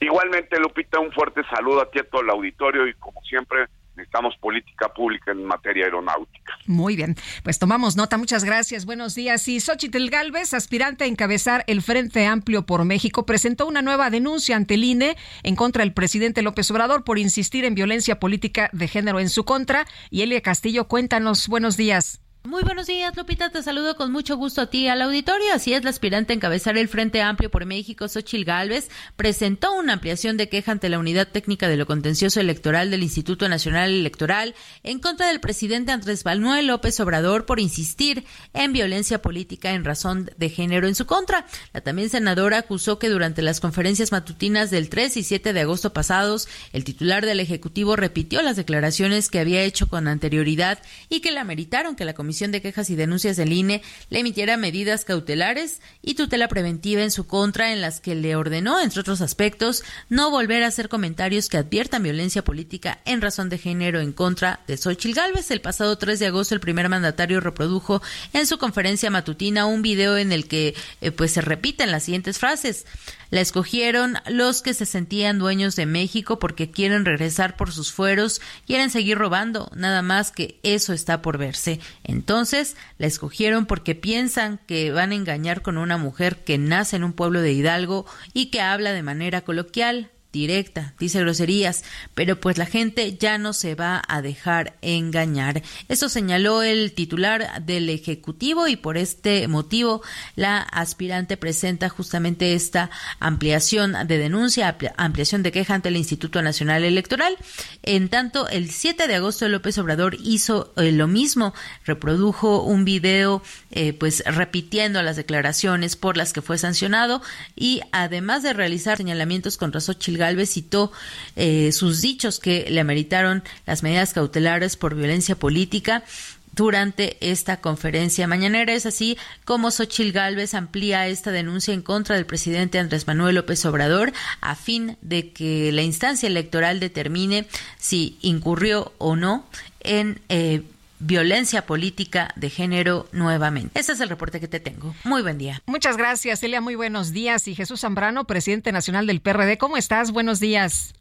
[SPEAKER 18] Igualmente, Lupita, un fuerte saludo a ti a todo el auditorio y como siempre, necesitamos política pública en materia aeronáutica.
[SPEAKER 1] Muy bien, pues tomamos nota. Muchas gracias. Buenos días. Y Xochitl Galvez, aspirante a encabezar el Frente Amplio por México, presentó una nueva denuncia ante el INE en contra del presidente López Obrador por insistir en violencia política de género en su contra. Y Elia Castillo, cuéntanos. Buenos días.
[SPEAKER 19] Muy buenos días, Lupita. Te saludo con mucho gusto a ti al auditorio. Así es, la aspirante a encabezar el Frente Amplio por México, Xochil Gálvez, presentó una ampliación de queja ante la Unidad Técnica de lo Contencioso Electoral del Instituto Nacional Electoral en contra del presidente Andrés Manuel López Obrador por insistir en violencia política en razón de género en su contra. La también senadora acusó que durante las conferencias matutinas del 3 y 7 de agosto pasados, el titular del Ejecutivo repitió las declaraciones que había hecho con anterioridad y que la meritaron que la Comisión Comisión de Quejas y Denuncias del INE le emitiera medidas cautelares y tutela preventiva en su contra en las que le ordenó, entre otros aspectos, no volver a hacer comentarios que adviertan violencia política en razón de género en contra de Xochitl Gálvez. El pasado 3 de agosto el primer mandatario reprodujo en su conferencia matutina un video en el que eh, pues se repiten las siguientes frases. La escogieron los que se sentían dueños de México porque quieren regresar por sus fueros, quieren seguir robando, nada más que eso está por verse. Entonces, la escogieron porque piensan que van a engañar con una mujer que nace en un pueblo de Hidalgo y que habla de manera coloquial, directa, dice groserías, pero pues la gente ya no se va a dejar engañar. Eso señaló el titular del Ejecutivo y por este motivo la aspirante presenta justamente esta ampliación de denuncia, ampliación de queja ante el Instituto Nacional Electoral. En tanto, el 7 de agosto López Obrador hizo eh, lo mismo, reprodujo un video eh, pues repitiendo las declaraciones por las que fue sancionado y además de realizar señalamientos contra Xochitl Galvez citó eh, sus dichos que le ameritaron las medidas cautelares por violencia política durante esta conferencia mañanera. Es así como Xochil Gálvez amplía esta denuncia en contra del presidente Andrés Manuel López Obrador a fin de que la instancia electoral determine si incurrió o no en eh, violencia política de género nuevamente. Ese es el reporte que te tengo. Muy buen día.
[SPEAKER 1] Muchas gracias, Celia. Muy buenos días. Y Jesús Zambrano, presidente nacional del PRD. ¿Cómo estás? Buenos días.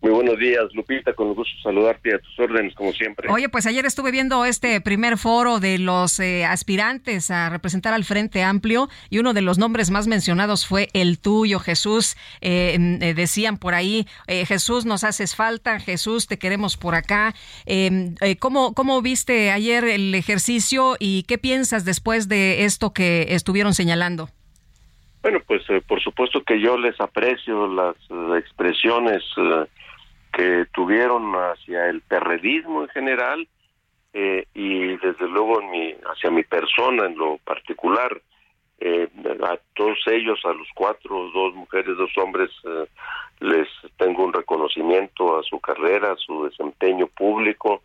[SPEAKER 20] Muy buenos días, Lupita, con gusto saludarte a tus órdenes, como siempre.
[SPEAKER 1] Oye, pues ayer estuve viendo este primer foro de los eh, aspirantes a representar al Frente Amplio y uno de los nombres más mencionados fue el tuyo, Jesús. Eh, eh, decían por ahí, Jesús, nos haces falta, Jesús, te queremos por acá. ¿cómo, ¿Cómo viste ayer el ejercicio y qué piensas después de esto que estuvieron señalando?
[SPEAKER 20] Bueno, pues por supuesto que yo les aprecio las expresiones que tuvieron hacia el perredismo en general eh, y desde luego en mi, hacia mi persona en lo particular. Eh, a todos ellos, a los cuatro, dos mujeres, dos hombres, eh, les tengo un reconocimiento a su carrera, a su desempeño público.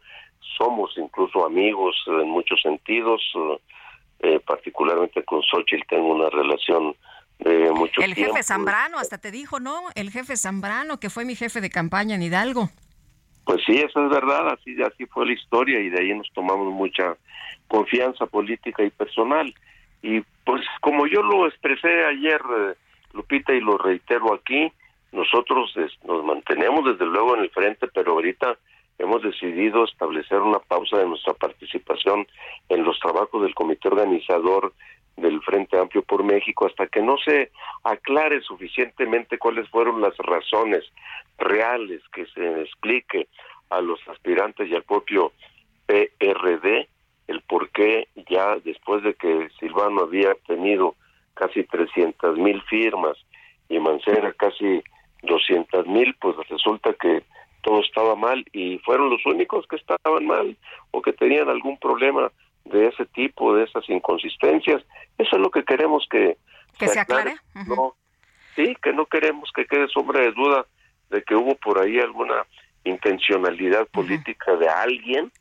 [SPEAKER 20] Somos incluso amigos en muchos sentidos, particularmente con Xochitl tengo una relación de mucho
[SPEAKER 1] el
[SPEAKER 20] tiempo.
[SPEAKER 1] jefe Zambrano, hasta te dijo, ¿no? El jefe Zambrano, que fue mi jefe de campaña en Hidalgo.
[SPEAKER 20] Pues sí, eso es verdad, así, así fue la historia y de ahí nos tomamos mucha confianza política y personal. Y pues como yo lo expresé ayer, eh, Lupita, y lo reitero aquí, nosotros nos mantenemos desde luego en el frente, pero ahorita hemos decidido establecer una pausa de nuestra participación en los trabajos del comité organizador del Frente Amplio por México hasta que no se aclare suficientemente cuáles fueron las razones reales que se explique a los aspirantes y al propio PRD el por qué ya después de que Silvano había tenido casi 300 mil firmas y Mancera casi 200 mil, pues resulta que todo estaba mal y fueron los únicos que estaban mal o que tenían algún problema de ese tipo, de esas inconsistencias. Eso es lo que queremos que,
[SPEAKER 1] que se, aclare.
[SPEAKER 20] no, sí, que no queremos que quede sombra de duda de que hubo por ahí alguna intencionalidad política de alguien.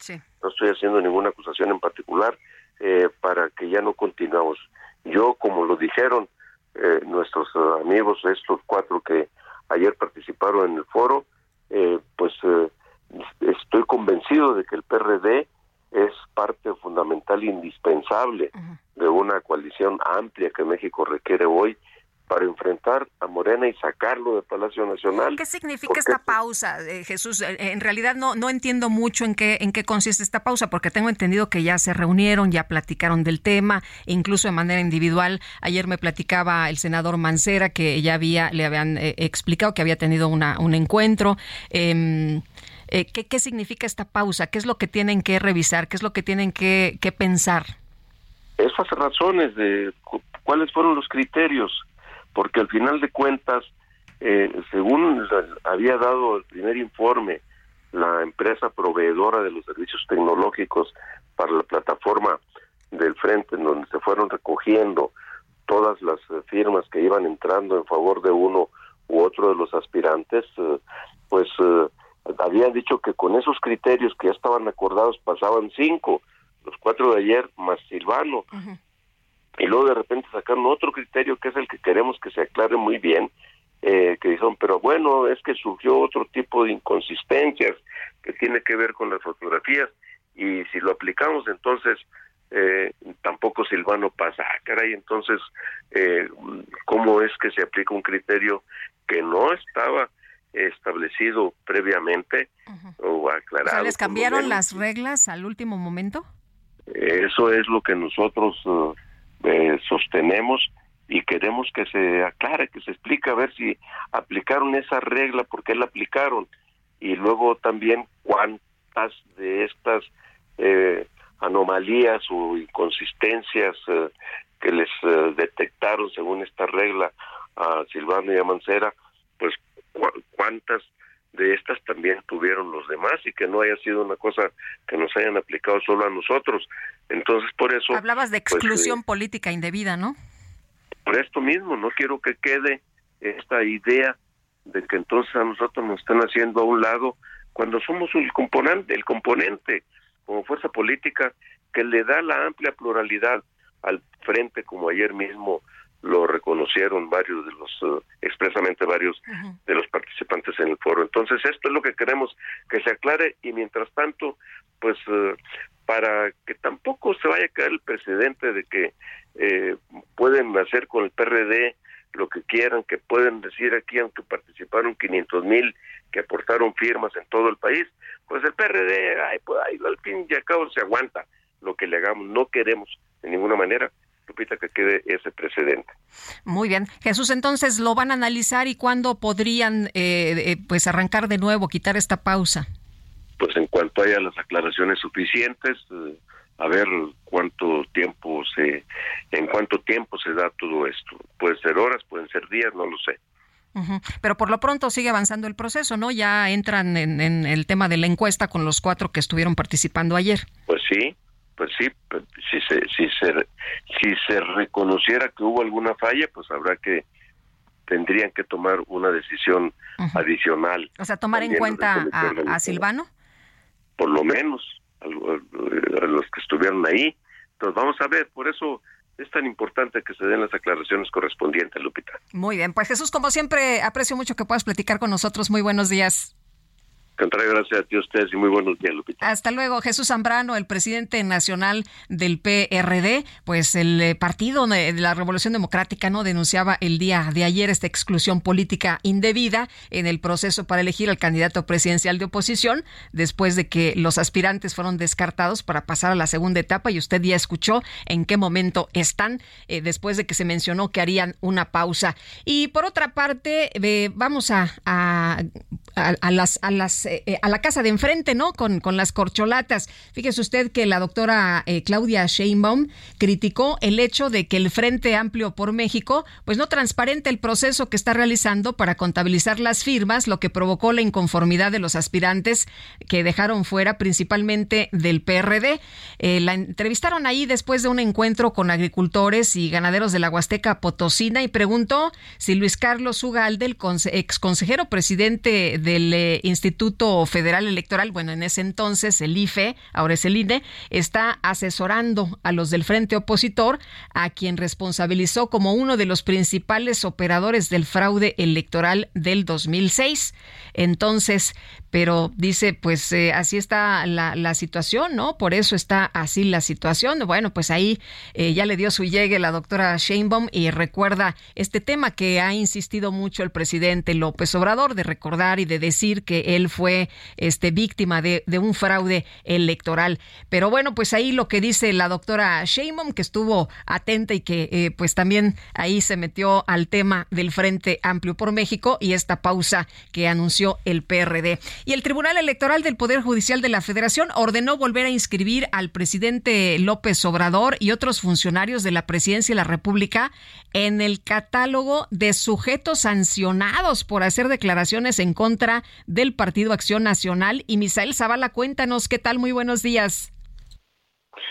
[SPEAKER 20] No estoy haciendo ninguna acusación en particular eh, para que ya no continuamos. Yo, como lo dijeron eh, nuestros amigos, estos cuatro que ayer participaron en el foro, eh, pues estoy convencido de que el PRD es parte fundamental, indispensable de una coalición amplia que México requiere hoy para enfrentar a Morena y sacarlo de Palacio Nacional.
[SPEAKER 1] ¿Qué significa esta pausa, eh, Jesús? Eh, en realidad no no entiendo mucho en qué en qué consiste esta pausa, porque tengo entendido que ya se reunieron, ya platicaron del tema, incluso de manera individual. Ayer me platicaba el senador Mancera que ya había le habían eh, explicado que había tenido una un encuentro. Eh, eh, ¿qué, ¿qué, significa esta pausa? ¿Qué es lo que tienen que revisar? ¿Qué es lo que tienen que, que pensar?
[SPEAKER 20] Esas razones de cuáles fueron los criterios, porque al final de cuentas, eh, según había dado el primer informe, la empresa proveedora de los servicios tecnológicos para la plataforma del frente, en donde se fueron recogiendo todas las eh, firmas que iban entrando en favor de uno u otro de los aspirantes, eh, pues habían dicho que con esos criterios que ya estaban acordados pasaban cinco, los cuatro de ayer más Silvano, y luego de repente sacaron otro criterio que es el que queremos que se aclare muy bien, eh, que dijeron, pero bueno, es que surgió otro tipo de inconsistencias que tiene que ver con las fotografías, y si lo aplicamos entonces eh, tampoco Silvano pasa, ah, caray, entonces, eh, ¿cómo es que se aplica un criterio que no estaba establecido previamente o aclarado.
[SPEAKER 1] O sea, ¿Les cambiaron las reglas al último momento?
[SPEAKER 20] Eso es lo que nosotros uh, eh, sostenemos y queremos que se aclare, que se explique a ver si aplicaron esa regla, por qué la aplicaron y luego también cuántas de estas eh, anomalías o inconsistencias uh, que les uh, detectaron según esta regla a Silvano y a Mancera, cuántas de estas también tuvieron los demás y que no haya sido una cosa que nos hayan aplicado solo a nosotros. Entonces, por eso...
[SPEAKER 1] Hablabas de exclusión pues, eh, política indebida, ¿no?
[SPEAKER 20] Por esto mismo, no quiero que quede esta idea de que entonces a nosotros nos están haciendo a un lado cuando somos el componente, el componente como fuerza política que le da la amplia pluralidad al frente, como ayer mismo lo reconocieron varios de los, uh, expresamente varios uh -huh. de los participantes en el foro. Entonces, esto es lo que queremos que se aclare y mientras tanto, pues uh, para que tampoco se vaya a caer el precedente de que eh, pueden hacer con el PRD lo que quieran, que pueden decir aquí, aunque participaron 500 mil, que aportaron firmas en todo el país, pues el PRD, ay, pues ay, al fin y al cabo se aguanta lo que le hagamos, no queremos de ninguna manera Lupita, que quede ese precedente.
[SPEAKER 1] Muy bien. Jesús, entonces, ¿lo van a analizar y cuándo podrían eh, eh, pues arrancar de nuevo, quitar esta pausa?
[SPEAKER 20] Pues en cuanto haya las aclaraciones suficientes, eh, a ver cuánto tiempo se, en cuánto tiempo se da todo esto. Pueden ser horas, pueden ser días, no lo sé.
[SPEAKER 1] Uh -huh. Pero por lo pronto sigue avanzando el proceso, ¿no? Ya entran en, en el tema de la encuesta con los cuatro que estuvieron participando ayer.
[SPEAKER 20] Pues sí, pues sí, si se, si se si se reconociera que hubo alguna falla, pues habrá que tendrían que tomar una decisión uh -huh. adicional.
[SPEAKER 1] O sea, tomar en cuenta a, a, Silvano.
[SPEAKER 20] Por lo menos a, a, los que estuvieron ahí. Entonces vamos a ver, por eso es tan importante que se den las aclaraciones correspondientes, Lupita.
[SPEAKER 1] Muy bien, pues Jesús, como siempre, aprecio mucho que puedas platicar con nosotros. Muy buenos días.
[SPEAKER 20] Contrario, gracias a ti ustedes y muy buenos días, Lupita.
[SPEAKER 1] Hasta luego, Jesús Zambrano, el presidente nacional del PRD, pues el eh, partido de la Revolución Democrática no denunciaba el día de ayer esta exclusión política indebida en el proceso para elegir al candidato presidencial de oposición, después de que los aspirantes fueron descartados para pasar a la segunda etapa y usted ya escuchó en qué momento están eh, después de que se mencionó que harían una pausa. Y por otra parte, eh, vamos a, a, a las, a las eh, eh, a la casa de enfrente, ¿no? Con, con las corcholatas. Fíjese usted que la doctora eh, Claudia Sheinbaum criticó el hecho de que el Frente Amplio por México, pues no transparente el proceso que está realizando para contabilizar las firmas, lo que provocó la inconformidad de los aspirantes que dejaron fuera principalmente del PRD. la entrevistaron ahí después de un encuentro con agricultores y ganaderos de la Huasteca Potosina y preguntó si Luis Carlos Ugalde, el ex consejero presidente del Instituto Federal Electoral, bueno, en ese entonces el IFE, ahora es el INE, está asesorando a los del frente opositor, a quien responsabilizó como uno de los principales operadores del fraude electoral del 2006. Entonces, pero dice, pues eh, así está la, situación, ¿no? Por eso está así la situación. Bueno, pues ahí eh, ya le dio su llegue la doctora Sheinbaum y recuerda este tema que ha insistido mucho el presidente López Obrador de recordar y de decir que él fue este, víctima de, de un fraude electoral. Pero bueno, pues ahí lo que dice la doctora Sheinbaum, que estuvo atenta y que eh, pues también ahí se metió al tema del Frente Amplio por México y esta pausa que anunció el PRD. Y el Tribunal Electoral del Poder Judicial de la Federación ordenó volver a inscribir al presidente López Obrador y otros funcionarios de la Presidencia de la República en el catálogo de sujetos sancionados por hacer declaraciones en contra del Partido Acción Nacional. Y Misael Zavala, cuéntanos qué tal. Muy buenos días.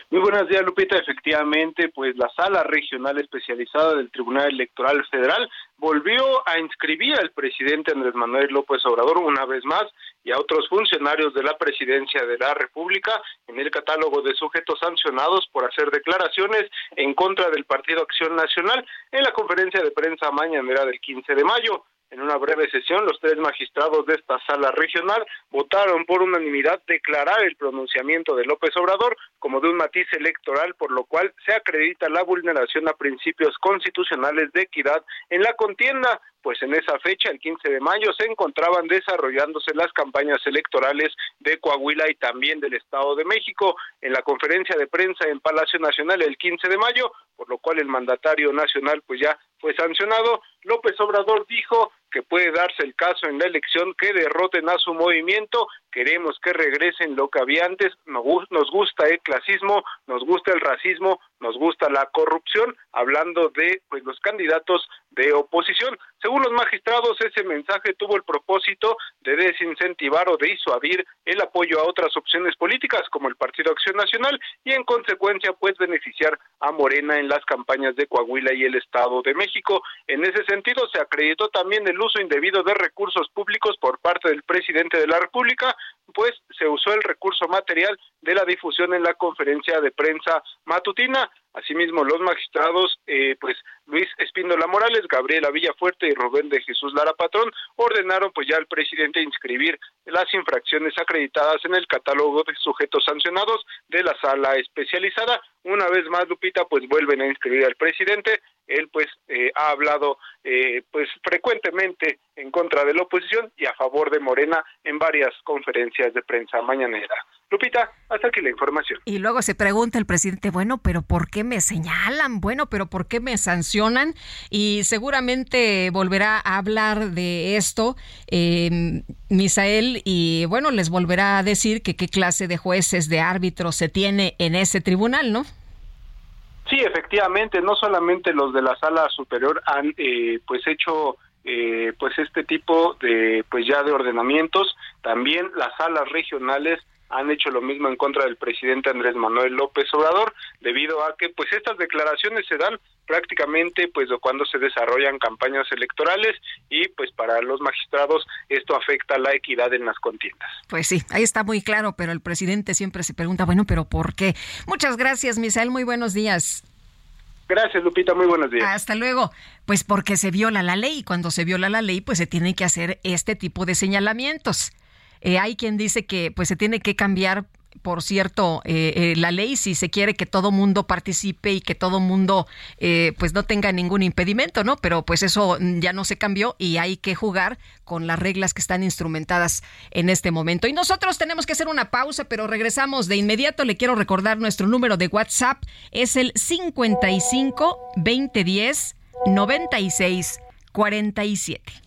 [SPEAKER 21] Muy buenos días, Lupita. Efectivamente, pues la sala regional especializada del Tribunal Electoral Federal volvió a inscribir al presidente Andrés Manuel López Obrador una vez más y a otros funcionarios de la presidencia de la República en el catálogo de sujetos sancionados por hacer declaraciones en contra del Partido Acción Nacional en la conferencia de prensa mañanera del 15 de mayo. En una breve sesión, los tres magistrados de esta sala regional votaron por unanimidad declarar el pronunciamiento de López Obrador como de un matiz electoral, por lo cual se acredita la vulneración a principios constitucionales de equidad en la contienda, pues en esa fecha, el 15 de mayo, se encontraban desarrollándose las campañas electorales de Coahuila y también del Estado de México. En la conferencia de prensa en Palacio Nacional el 15 de mayo, por lo cual el mandatario nacional pues ya fue sancionado, López Obrador dijo que puede darse el caso en la elección que derroten a su movimiento, queremos que regresen lo que había antes, nos gusta el clasismo, nos gusta el racismo, nos gusta la corrupción, hablando de pues los candidatos de oposición. Según los magistrados, ese mensaje tuvo el propósito de desincentivar o de disuadir el apoyo a otras opciones políticas como el Partido Acción Nacional y en consecuencia pues beneficiar a Morena en las campañas de Coahuila y el Estado de México. En ese sentido se acreditó también el uso indebido de recursos públicos por parte del presidente de la República, pues se usó el recurso material de la difusión en la conferencia de prensa matutina. Asimismo, los magistrados, eh, pues Luis Espíndola Morales, Gabriela Villafuerte y Rubén de Jesús Lara Patrón ordenaron pues ya al presidente inscribir las infracciones acreditadas en el catálogo de sujetos sancionados de la sala especializada. Una vez más, Lupita, pues vuelven a inscribir al presidente. Él pues eh, ha hablado eh, pues frecuentemente en contra de la oposición y a favor de Morena en varias conferencias de prensa mañanera. Lupita, hasta aquí la información.
[SPEAKER 1] Y luego se pregunta el presidente, bueno, pero ¿por qué me señalan? Bueno, pero ¿por qué me sancionan? Y seguramente volverá a hablar de esto eh, Misael y bueno, les volverá a decir que qué clase de jueces, de árbitros se tiene en ese tribunal, ¿no?
[SPEAKER 21] Sí, efectivamente, no solamente los de la sala superior han eh, pues hecho eh, pues este tipo de pues ya de ordenamientos, también las salas regionales han hecho lo mismo en contra del presidente Andrés Manuel López Obrador, debido a que pues estas declaraciones se dan prácticamente pues cuando se desarrollan campañas electorales y pues para los magistrados esto afecta la equidad en las contiendas.
[SPEAKER 1] Pues sí, ahí está muy claro, pero el presidente siempre se pregunta, bueno, pero ¿por qué? Muchas gracias, Misael, muy buenos días.
[SPEAKER 21] Gracias, Lupita. Muy buenos días.
[SPEAKER 1] Hasta luego. Pues porque se viola la ley. Cuando se viola la ley, pues se tiene que hacer este tipo de señalamientos. Eh, hay quien dice que pues se tiene que cambiar por cierto, eh, eh, la ley si se quiere que todo mundo participe y que todo mundo eh, pues no tenga ningún impedimento, ¿no? Pero pues eso ya no se cambió y hay que jugar con las reglas que están instrumentadas en este momento. Y nosotros tenemos que hacer una pausa, pero regresamos de inmediato. Le quiero recordar nuestro número de WhatsApp es el 55 2010 96 47.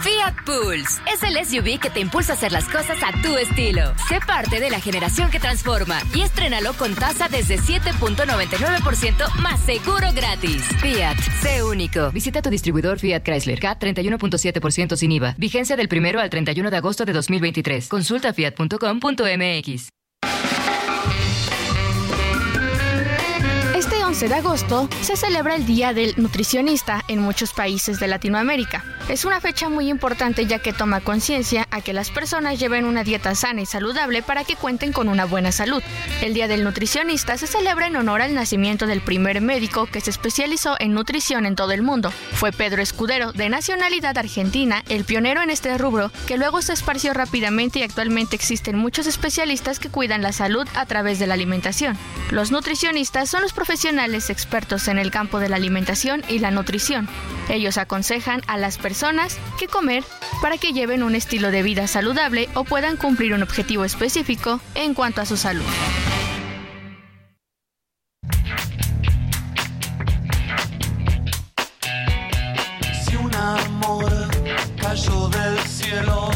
[SPEAKER 17] Fiat Pulse es el SUV que te impulsa a hacer las cosas a tu estilo. Sé parte de la generación que transforma y estrénalo con tasa desde 7.99% más seguro gratis. Fiat, sé único. Visita tu distribuidor Fiat Chrysler K 31.7% sin IVA. Vigencia del 1 al 31 de agosto de 2023. Consulta fiat.com.mx.
[SPEAKER 22] 11 de agosto se celebra el Día del Nutricionista en muchos países de Latinoamérica. Es una fecha muy importante ya que toma conciencia a que las personas lleven una dieta sana y saludable para que cuenten con una buena salud. El Día del Nutricionista se celebra en honor al nacimiento del primer médico que se especializó en nutrición en todo el mundo. Fue Pedro Escudero, de nacionalidad argentina, el pionero en este rubro, que luego se esparció rápidamente y actualmente existen muchos especialistas que cuidan la salud a través de la alimentación. Los nutricionistas son los profesionales expertos en el campo de la alimentación y la nutrición. Ellos aconsejan a las personas qué comer para que lleven un estilo de vida saludable o puedan cumplir un objetivo específico en cuanto a su salud.
[SPEAKER 23] Si un amor cayó del cielo,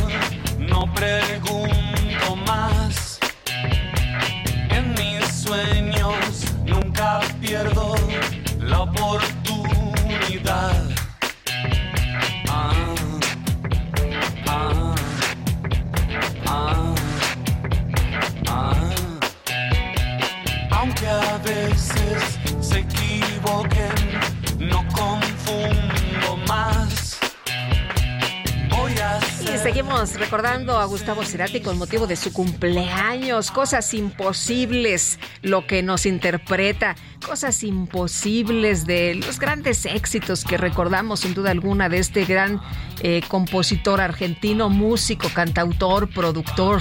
[SPEAKER 1] Gustavo Cerati con motivo de su cumpleaños, cosas imposibles, lo que nos interpreta, cosas imposibles de los grandes éxitos que recordamos sin duda alguna de este gran eh, compositor argentino, músico, cantautor, productor.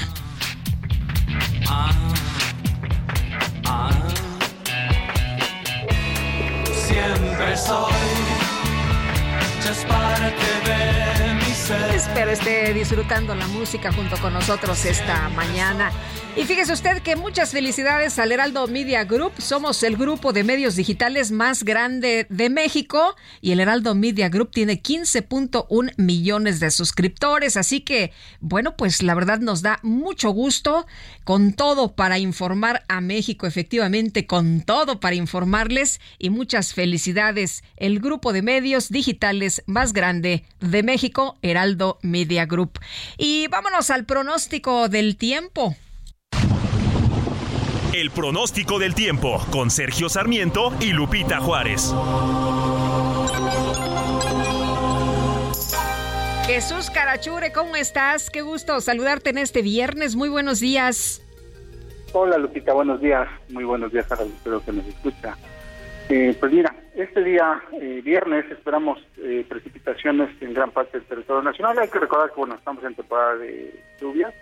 [SPEAKER 23] Siempre soy just mi ser.
[SPEAKER 1] Espero esté disfrutando la música junto con nosotros esta mañana. Y fíjese usted que muchas felicidades al Heraldo Media Group. Somos el grupo de medios digitales más grande de México y el Heraldo Media Group tiene 15.1 millones de suscriptores. Así que, bueno, pues la verdad nos da mucho gusto con todo para informar a México, efectivamente, con todo para informarles y muchas felicidades. El grupo de medios digitales más grande de México, Heraldo Media Group. Y vámonos al pronóstico del tiempo.
[SPEAKER 11] El pronóstico del tiempo con Sergio Sarmiento y Lupita Juárez.
[SPEAKER 1] Jesús Carachure, ¿cómo estás? Qué gusto saludarte en este viernes. Muy buenos días.
[SPEAKER 24] Hola Lupita, buenos días. Muy buenos días a la espero que nos escucha. Eh, pues mira, este día, eh, viernes, esperamos eh, precipitaciones en gran parte del territorio nacional. Hay que recordar que, bueno, estamos en temporada de lluvias.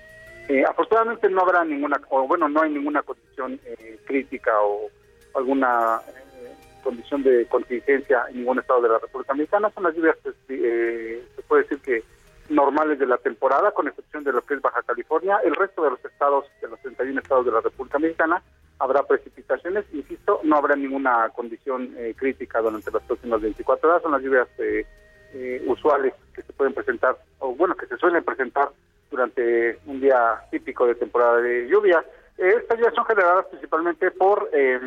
[SPEAKER 24] Eh, afortunadamente no habrá ninguna, o bueno, no hay ninguna condición eh, crítica o alguna eh, condición de contingencia en ningún estado de la República Mexicana. Son las lluvias, pues, se puede decir que normales de la temporada, con excepción de lo que es Baja California. El resto de los estados, de los 31 estados de la República Mexicana, habrá precipitaciones. Insisto, no habrá ninguna condición eh, crítica durante las próximas 24 horas. Son las lluvias eh, eh, usuales que se pueden presentar, o bueno, que se suelen presentar durante un día típico de temporada de lluvia. Eh, estas lluvias son generadas principalmente por eh,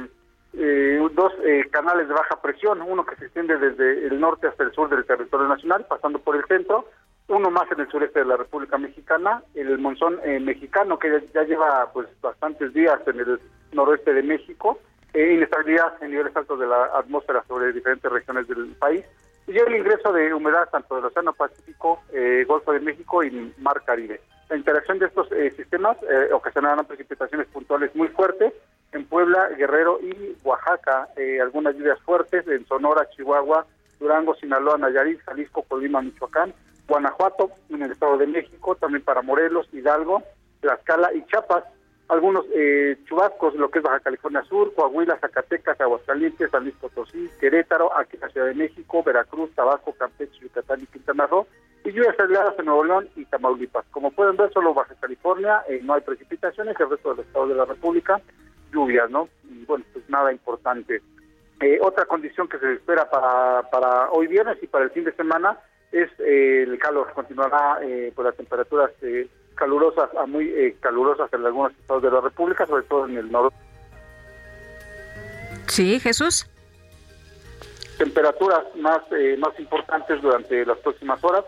[SPEAKER 24] eh, dos canales de baja presión, uno que se extiende desde el norte hasta el sur del territorio nacional, pasando por el centro, uno más en el sureste de la República Mexicana, el monzón eh, mexicano que ya, lleva pues bastantes días en el noroeste de México, eh, inestabilidad en niveles altos de la atmósfera sobre diferentes regiones del país, y el ingreso de humedad tanto del Océano Pacífico, eh, Golfo de México y Mar Caribe. La interacción de estos eh, sistemas ocasionarán precipitaciones puntuales muy fuertes en Puebla, Guerrero y Oaxaca, algunas lluvias fuertes en Sonora, Chihuahua, Durango, Sinaloa, Nayarit, Jalisco, Colima, Michoacán, Guanajuato, en el Estado de México, también para Morelos, Hidalgo, Tlaxcala y Chiapas. Algunos eh, chubascos, lo que es Baja California Sur, Coahuila, Zacatecas, Aguascalientes, San Luis Potosí, Querétaro, aquí la Ciudad de México, Veracruz, Tabasco, Campeche, Yucatán y Quintana Roo, y lluvias aisladas en Nuevo León y Tamaulipas. Como pueden ver, solo Baja California eh, no hay precipitaciones, el resto de los estados de la República, lluvias, ¿no? Y bueno, pues nada importante. Eh, otra condición que se espera para hoy viernes y para el fin de semana es eh, el calor. Continuará eh, por las temperaturas eh, calurosas a muy eh, calurosas en algunos estados de la República, sobre todo en el norte.
[SPEAKER 1] Sí, Jesús.
[SPEAKER 24] Temperaturas más eh, más importantes durante las próximas horas.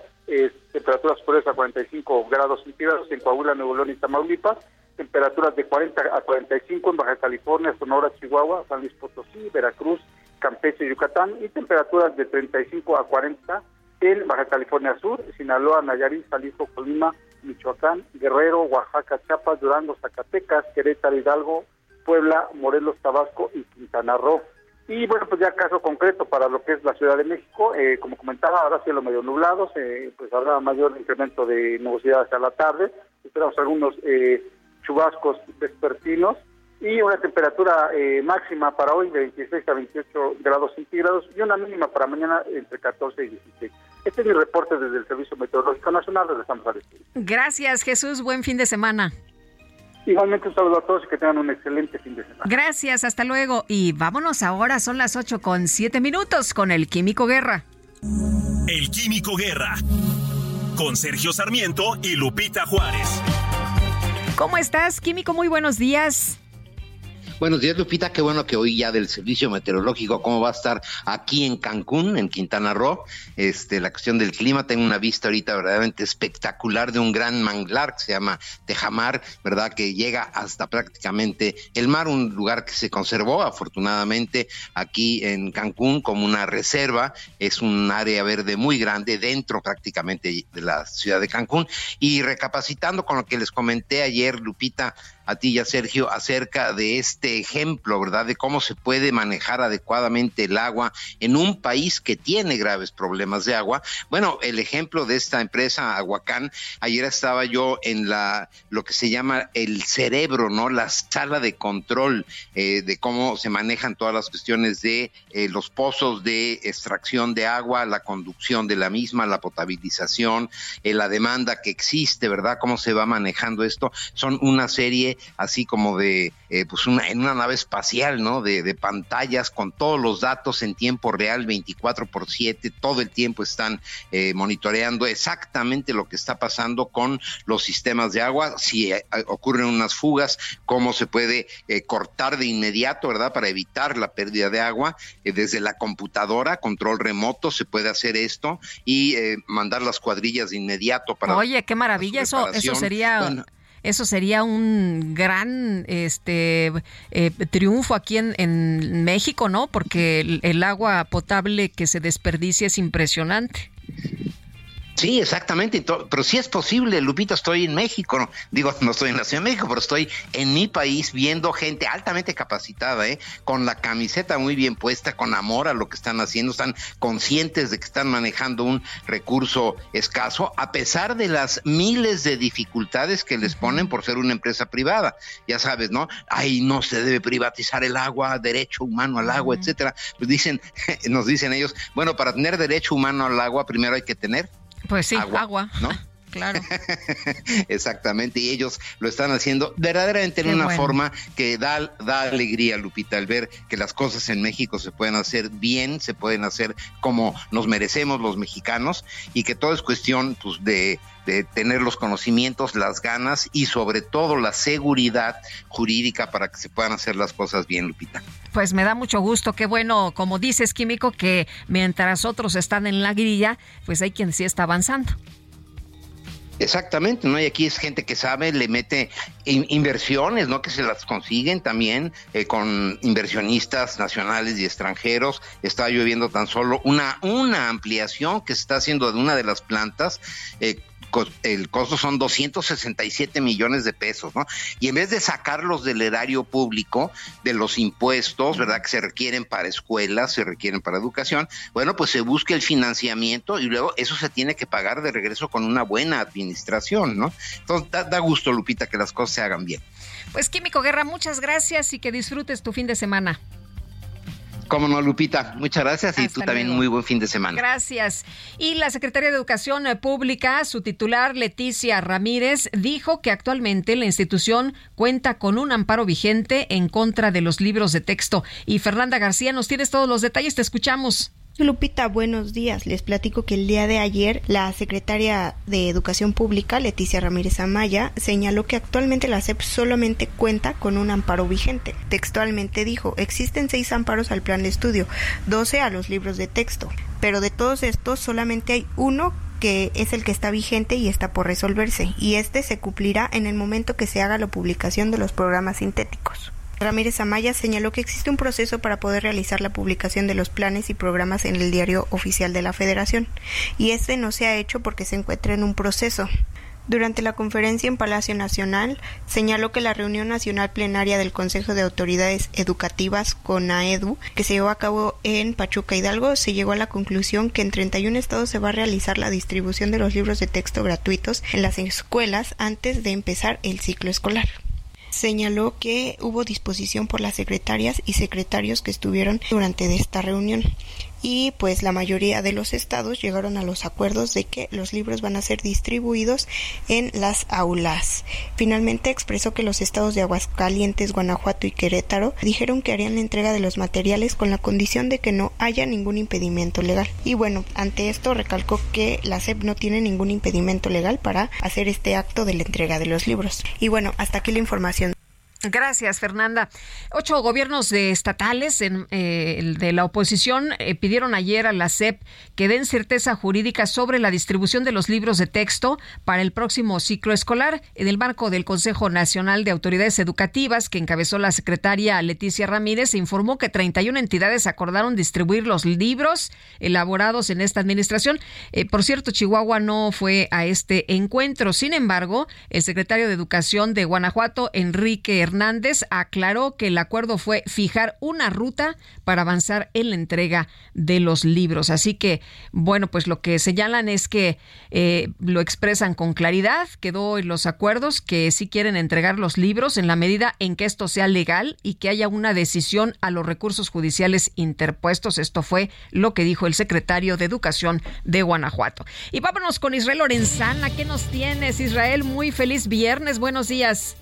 [SPEAKER 24] temperaturas superiores a 45 grados centígrados en Coahuila, Nuevo León y Tamaulipas. Temperaturas de 40 a 45 en Baja California, Sonora, Chihuahua, San Luis Potosí, Veracruz, Campeche y Yucatán. Y temperaturas de 35 a 40 en Baja California Sur, Sinaloa, Nayarit, Jalisco, Colima, Michoacán, Guerrero, Oaxaca, Chiapas, Durango, Zacatecas, Querétaro, Hidalgo, Puebla, Morelos, Tabasco y Quintana Roo. Y bueno, pues ya caso concreto para lo que es la Ciudad de México, eh, como comentaba, ahora cielo medio nublado, eh, pues habrá mayor incremento de nubosidad hacia la tarde, esperamos algunos eh, chubascos vespertinos y una temperatura eh, máxima para hoy de 26 a 28 grados centígrados y una mínima para mañana entre 14 y 16. Este es mi reporte desde el Servicio Meteorológico Nacional, regresamos al estudio.
[SPEAKER 1] Gracias, Jesús. Buen fin de semana.
[SPEAKER 24] Igualmente un saludo a todos y que tengan un excelente fin de semana.
[SPEAKER 1] Gracias, hasta luego. Y vámonos ahora, son las 8 con 7 minutos con el Químico Guerra.
[SPEAKER 11] El Químico Guerra. Con Sergio Sarmiento y Lupita Juárez.
[SPEAKER 1] ¿Cómo estás, Químico? Muy buenos días.
[SPEAKER 25] Buenos días, Lupita. Qué bueno que hoy ya del servicio meteorológico, cómo va a estar aquí en Cancún, en Quintana Roo. Este, la cuestión del clima, tengo una vista ahorita verdaderamente espectacular de un gran manglar que se llama Tejamar, ¿verdad? Que llega hasta prácticamente el mar, un lugar que se conservó afortunadamente aquí en Cancún como una reserva. Es un área verde muy grande dentro prácticamente de la ciudad de Cancún. Y recapacitando con lo que les comenté ayer, Lupita, a ti y a Sergio acerca de este ejemplo, ¿verdad? De cómo se puede manejar adecuadamente el agua en un país que tiene graves problemas de agua. Bueno, el ejemplo de esta empresa Aguacán, ayer estaba yo en la lo que se llama el cerebro, ¿no? La sala de control eh, de cómo se manejan todas las cuestiones de eh, los pozos de extracción de agua, la conducción de la misma, la potabilización, eh, la demanda que existe, ¿verdad? Cómo se va manejando esto. Son una serie así como de, eh, pues una, en una nave espacial, ¿no? De, de, pantallas con todos los datos en tiempo real, 24 por 7, todo el tiempo están eh, monitoreando exactamente lo que está pasando con los sistemas de agua, si eh, ocurren unas fugas, cómo se puede eh, cortar de inmediato, ¿verdad? Para evitar la pérdida de agua, desde la computadora, control remoto, se puede hacer esto y mandar las cuadrillas de inmediato para...
[SPEAKER 1] Oye, qué maravilla, eso, eso sería... Bueno, eso sería un gran este eh, triunfo aquí en, en, México, ¿no? Porque el, el, agua potable que se desperdicia es impresionante.
[SPEAKER 25] Sí, exactamente, pero sí es posible, Lupita, estoy en México, no, digo, no estoy en la Ciudad de México, pero estoy en mi país viendo gente altamente capacitada, ¿eh? con la camiseta muy bien puesta, con amor a lo que están haciendo, están conscientes de que están manejando un recurso escaso, a pesar de las miles de dificultades que les ponen por ser una empresa privada. Ya sabes, ¿no? Ahí no se debe privatizar el agua, derecho humano al agua, etcétera. Pues dicen, [laughs] nos dicen ellos, bueno, para tener derecho humano al agua, primero hay que tener
[SPEAKER 1] pues sí, agua, ¿no? [laughs] Claro. [laughs]
[SPEAKER 25] Exactamente, y ellos lo están haciendo verdaderamente en una forma que da, da alegría, Lupita, al ver que las cosas en México se pueden hacer bien, se pueden hacer como nos merecemos los mexicanos, y que todo es cuestión pues, de, de tener los conocimientos, las ganas y sobre todo la seguridad jurídica para que se puedan hacer las cosas bien, Lupita.
[SPEAKER 1] Pues me da mucho gusto, qué bueno, como dices, Químico, que mientras otros están en la grilla, pues hay quien sí está avanzando.
[SPEAKER 25] Exactamente, ¿no? Y aquí es gente que sabe, le mete inversiones, ¿no? Que se las consiguen también eh, con inversionistas nacionales y extranjeros. Está lloviendo tan solo una, una ampliación que se está haciendo de una de las plantas. Eh, el costo son 267 millones de pesos, ¿no? Y en vez de sacarlos del erario público, de los impuestos, ¿verdad? Que se requieren para escuelas, se requieren para educación, bueno, pues se busca el financiamiento y luego eso se tiene que pagar de regreso con una buena administración, ¿no? Entonces da, da gusto, Lupita, que las cosas se hagan bien.
[SPEAKER 1] Pues Químico Guerra, muchas gracias y que disfrutes tu fin de semana.
[SPEAKER 25] Cómo no, Lupita. Muchas gracias y tú también muy buen fin de semana.
[SPEAKER 1] Gracias. Y la Secretaría de Educación Pública, su titular Leticia Ramírez, dijo que actualmente la institución cuenta con un amparo vigente en contra de los libros de texto. Y Fernanda García, nos tienes todos los detalles, te escuchamos.
[SPEAKER 26] Lupita, buenos días. Les platico que el día de ayer la secretaria de Educación Pública, Leticia Ramírez Amaya, señaló que actualmente la SEP solamente cuenta con un amparo vigente. Textualmente dijo, existen seis amparos al plan de estudio, doce a los libros de texto, pero de todos estos solamente hay uno que es el que está vigente y está por resolverse, y este se cumplirá en el momento que se haga la publicación de los programas sintéticos. Ramírez Amaya señaló que existe un proceso para poder realizar la publicación de los planes y programas en el diario oficial de la Federación, y este no se ha hecho porque se encuentra en un proceso. Durante la conferencia en Palacio Nacional, señaló que la reunión nacional plenaria del Consejo de Autoridades Educativas, CONAEDU, que se llevó a cabo en Pachuca Hidalgo, se llegó a la conclusión que en 31 estados se va a realizar la distribución de los libros de texto gratuitos en las escuelas antes de empezar el ciclo escolar señaló que hubo disposición por las secretarias y secretarios que estuvieron durante esta reunión y pues la mayoría de los estados llegaron a los acuerdos de que los libros van a ser distribuidos en las aulas. Finalmente expresó que los estados de Aguascalientes, Guanajuato y Querétaro dijeron que harían la entrega de los materiales con la condición de que no haya ningún impedimento legal. Y bueno, ante esto recalcó que la SEP no tiene ningún impedimento legal para hacer este acto de la entrega de los libros. Y bueno, hasta aquí la información.
[SPEAKER 1] Gracias, Fernanda. Ocho gobiernos de estatales en, eh, de la oposición eh, pidieron ayer a la SEP que den certeza jurídica sobre la distribución de los libros de texto para el próximo ciclo escolar en el marco del Consejo Nacional de Autoridades Educativas que encabezó la secretaria Leticia Ramírez. Se informó que 31 entidades acordaron distribuir los libros elaborados en esta administración. Eh, por cierto, Chihuahua no fue a este encuentro. Sin embargo, el secretario de Educación de Guanajuato, Enrique Hernández aclaró que el acuerdo fue fijar una ruta para avanzar en la entrega de los libros. Así que, bueno, pues lo que señalan es que eh, lo expresan con claridad, quedó en los acuerdos que sí quieren entregar los libros en la medida en que esto sea legal y que haya una decisión a los recursos judiciales interpuestos. Esto fue lo que dijo el secretario de Educación de Guanajuato. Y vámonos con Israel Lorenzana. ¿Qué nos tienes, Israel? Muy feliz viernes. Buenos días.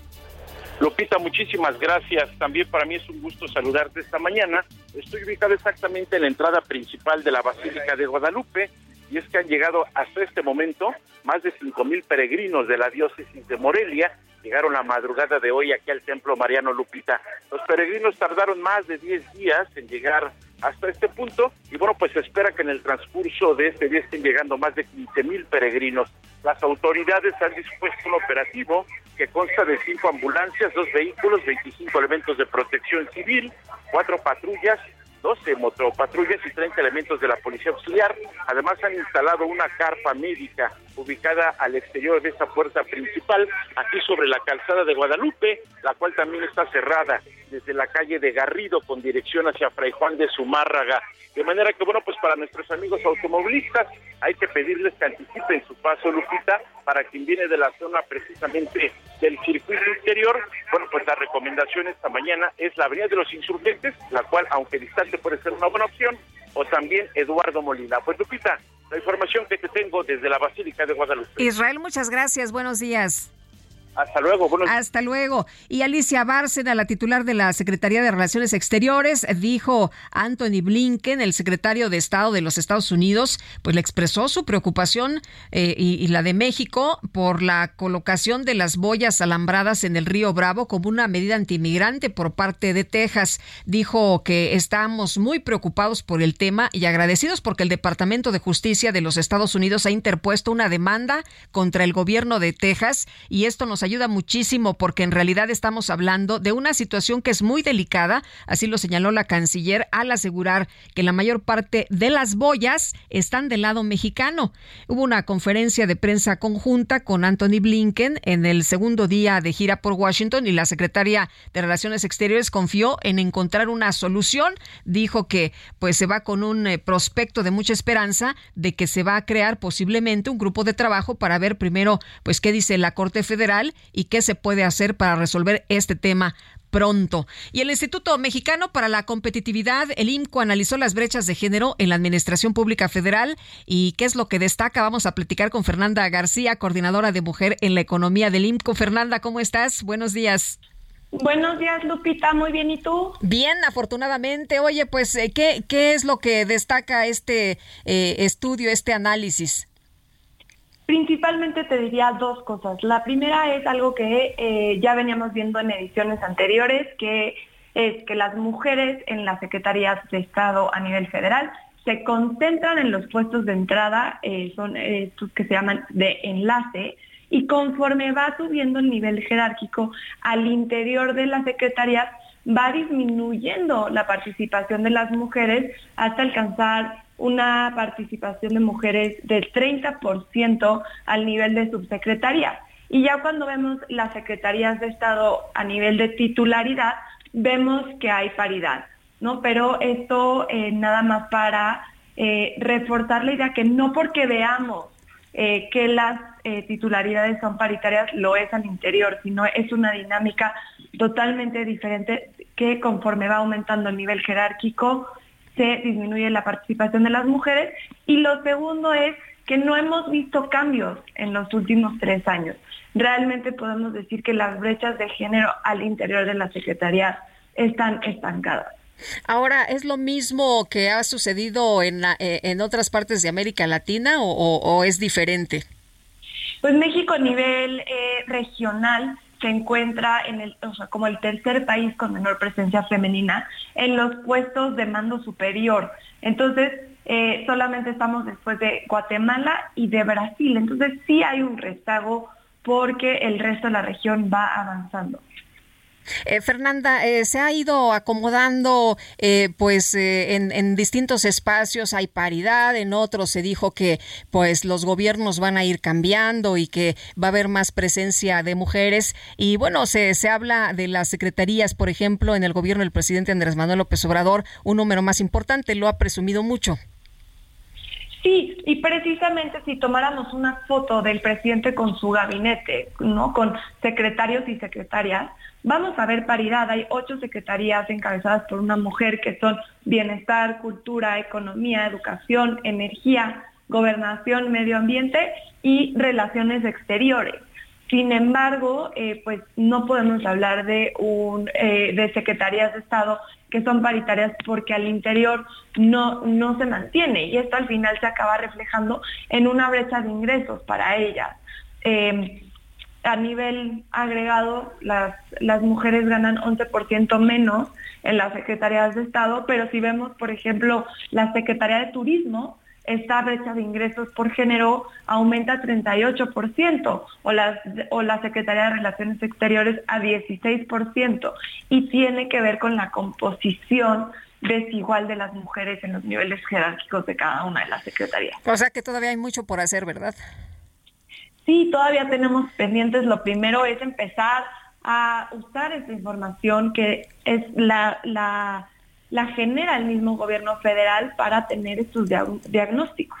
[SPEAKER 27] Lupita, muchísimas gracias. También para mí es un gusto saludarte esta mañana. Estoy ubicado exactamente en la entrada principal de la Basílica de Guadalupe y es que han llegado hasta este momento más de cinco mil peregrinos de la diócesis de Morelia. Llegaron la madrugada de hoy aquí al Templo Mariano Lupita. Los peregrinos tardaron más de 10 días en llegar hasta este punto y bueno, pues se espera que en el transcurso de este día estén llegando más de 15 mil peregrinos. Las autoridades han dispuesto un operativo que consta de cinco ambulancias, dos vehículos, 25 elementos de protección civil, cuatro patrullas 12 motopatrullas y 30 elementos de la Policía Auxiliar. Además han instalado una carpa médica ubicada al exterior de esta puerta principal, aquí sobre la calzada de Guadalupe, la cual también está cerrada desde la calle de Garrido con dirección hacia Fray Juan de Zumárraga. De manera que, bueno, pues para nuestros amigos automovilistas hay que pedirles que anticipen su paso, Lupita, para quien viene de la zona precisamente del circuito interior. Bueno, pues la recomendación esta mañana es la Avenida de los Insurgentes, la cual, aunque distante, puede ser una buena opción, o también Eduardo Molina. Pues Lupita, la información que te tengo desde la Basílica de Guadalupe.
[SPEAKER 1] Israel, muchas gracias. Buenos días.
[SPEAKER 27] Hasta luego.
[SPEAKER 1] Hasta luego. Y Alicia Bárcena, la titular de la Secretaría de Relaciones Exteriores, dijo Anthony Blinken, el secretario de Estado de los Estados Unidos, pues le expresó su preocupación eh, y, la de México por la colocación de las boyas alambradas en el río Bravo como una medida antimigrante por parte de Texas. Dijo que estamos muy preocupados por el tema y agradecidos porque el Departamento de Justicia de los Estados Unidos ha interpuesto una demanda contra el gobierno de Texas y esto nos ayuda muchísimo porque en realidad estamos hablando de una situación que es muy delicada, así lo señaló la canciller al asegurar que la mayor parte de las boyas están del lado mexicano. Hubo una conferencia de prensa conjunta con Anthony Blinken en el segundo día de gira por Washington y la secretaria de Relaciones Exteriores confió en encontrar una solución. Dijo que pues se va con un eh, prospecto de mucha esperanza de que se va a crear posiblemente un grupo de trabajo para ver primero pues qué dice la Corte Federal y qué se puede hacer para resolver este tema pronto. Y el Instituto Mexicano para la Competitividad, el IMCO, analizó las brechas de género en la Administración Pública Federal y qué es lo que destaca. Vamos a platicar con Fernanda García, coordinadora de Mujer en la Economía del IMCO. Fernanda, ¿cómo estás? Buenos días.
[SPEAKER 28] Buenos días, Lupita. Muy bien, ¿y tú?
[SPEAKER 1] Bien, afortunadamente. Oye, pues, eh, ¿qué, qué es lo que destaca este eh, estudio, este análisis?
[SPEAKER 28] Principalmente te diría dos cosas. La primera es algo que eh, ya veníamos viendo en ediciones anteriores, que es que las mujeres en las secretarías de Estado a nivel federal se concentran en los puestos de entrada, eh, son estos que se llaman de enlace, y conforme va subiendo el nivel jerárquico al interior de las secretarías, va disminuyendo la participación de las mujeres hasta alcanzar una participación de mujeres del 30% al nivel de subsecretaría. Y ya cuando vemos las secretarías de Estado a nivel de titularidad, vemos que hay paridad, ¿no? Pero esto eh, nada más para eh, reforzar la idea que no porque veamos eh, que las titularidades son paritarias, lo es al interior, sino es una dinámica totalmente diferente que conforme va aumentando el nivel jerárquico, se disminuye la participación de las mujeres. Y lo segundo es que no hemos visto cambios en los últimos tres años. Realmente podemos decir que las brechas de género al interior de la Secretaría están estancadas.
[SPEAKER 1] Ahora, ¿es lo mismo que ha sucedido en, la, eh, en otras partes de América Latina o, o, o, es diferente?
[SPEAKER 28] Pues México a nivel eh, regional se encuentra en el, o sea, como el tercer país con menor presencia femenina en los puestos de mando superior. Entonces, eh, solamente estamos después de Guatemala y de Brasil. Entonces, sí hay un rezago porque el resto de la región va avanzando.
[SPEAKER 1] Eh, Fernanda, eh, se ha ido acomodando eh, pues eh, en, en, distintos espacios hay paridad, en otros se dijo que pues los gobiernos van a ir cambiando y que va a haber más presencia de mujeres y bueno, se, se habla de las secretarías, por ejemplo, en el gobierno del presidente Andrés Manuel López Obrador, un número más importante, lo ha presumido mucho.
[SPEAKER 28] Sí, y precisamente si tomáramos una foto del presidente con su gabinete, ¿no? Con secretarios y secretarias, vamos a ver paridad. Hay ocho secretarías encabezadas por una mujer que son bienestar, cultura, economía, educación, energía, gobernación, medio ambiente y relaciones exteriores. Sin embargo, eh, pues no podemos hablar de, un, eh, de secretarías de Estado que son paritarias porque al interior no, no se mantiene y esto al final se acaba reflejando en una brecha de ingresos para ellas. Eh, a nivel agregado, las, las mujeres ganan 11% menos en las secretarías de Estado, pero si vemos, por ejemplo, la Secretaría de Turismo, esta brecha de ingresos por género aumenta 38% o la, o la Secretaría de Relaciones Exteriores a 16% y tiene que ver con la composición desigual de las mujeres en los niveles jerárquicos de cada una de las secretarías.
[SPEAKER 1] O sea que todavía hay mucho por hacer, ¿verdad?
[SPEAKER 28] Sí, todavía tenemos pendientes. Lo primero es empezar a usar esta información que es la, la, la genera el mismo gobierno federal para tener estos diagnósticos.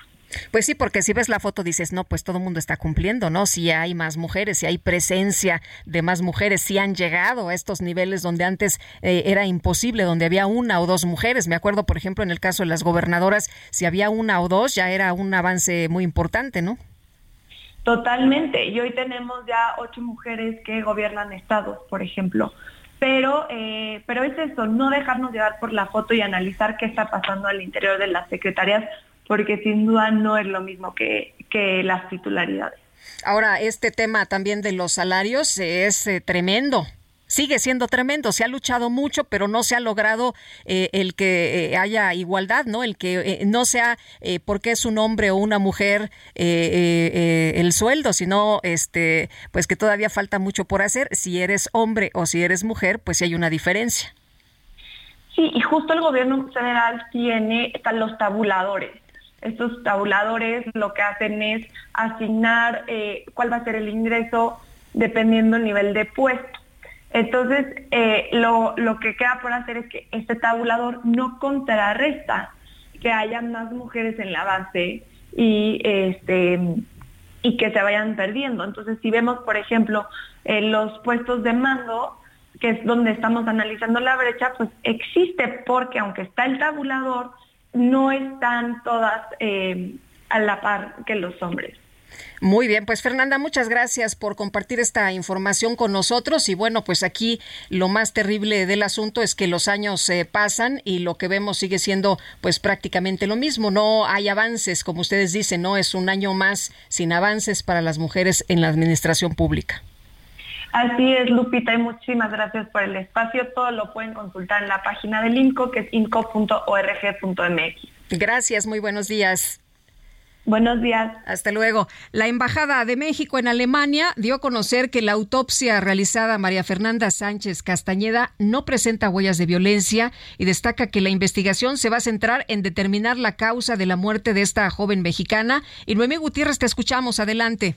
[SPEAKER 1] Pues sí, porque si ves la foto dices, no, pues todo el mundo está cumpliendo, ¿no? Si hay más mujeres, si hay presencia de más mujeres, si han llegado a estos niveles donde antes eh, era imposible, donde había una o dos mujeres. Me acuerdo, por ejemplo, en el caso de las gobernadoras, si había una o dos, ya era un avance muy importante, ¿no?
[SPEAKER 28] Totalmente. Y hoy tenemos ya ocho mujeres que gobiernan estados, por ejemplo. Pero, eh, pero es eso, no dejarnos llevar por la foto y analizar qué está pasando al interior de las secretarías, porque sin duda no es lo mismo que, que las titularidades.
[SPEAKER 1] Ahora, este tema también de los salarios es eh, tremendo sigue siendo tremendo. Se ha luchado mucho, pero no se ha logrado eh, el que eh, haya igualdad, ¿no? El que eh, no sea porque es un hombre o una mujer el sueldo, sino este, pues que todavía falta mucho por hacer. Si eres hombre o si eres mujer, pues sí hay una diferencia.
[SPEAKER 28] Sí, y justo el gobierno federal tiene los tabuladores. Estos tabuladores lo que hacen es asignar cuál va a ser el ingreso dependiendo del nivel de puesto. Entonces, eh, lo, lo que queda por hacer es que este tabulador no contrarresta que haya más mujeres en la base y este y que se vayan perdiendo. Entonces, si vemos, por ejemplo, los puestos de mando, que es donde estamos analizando la brecha, pues existe porque aunque está el tabulador, no están todas eh, a la par que los hombres.
[SPEAKER 1] Muy bien, pues Fernanda, muchas gracias por compartir esta información con nosotros y bueno, pues aquí lo más terrible del asunto es que los años se pasan y lo que vemos sigue siendo pues prácticamente lo mismo, no hay avances, como ustedes dicen, no es un año más sin avances para las mujeres en la administración pública.
[SPEAKER 28] Así es, Lupita, y muchísimas gracias por el espacio. Todo lo pueden consultar en la página del INCO, que es inco.org.mx.
[SPEAKER 1] Gracias, muy buenos días.
[SPEAKER 28] Buenos días.
[SPEAKER 1] Hasta luego. La Embajada de México en Alemania dio a conocer que la autopsia realizada a María Fernanda Sánchez Castañeda no presenta huellas de violencia y destaca que la investigación se va a centrar en determinar la causa de la muerte de esta joven mexicana. Y Noemí Gutiérrez, te escuchamos. Adelante.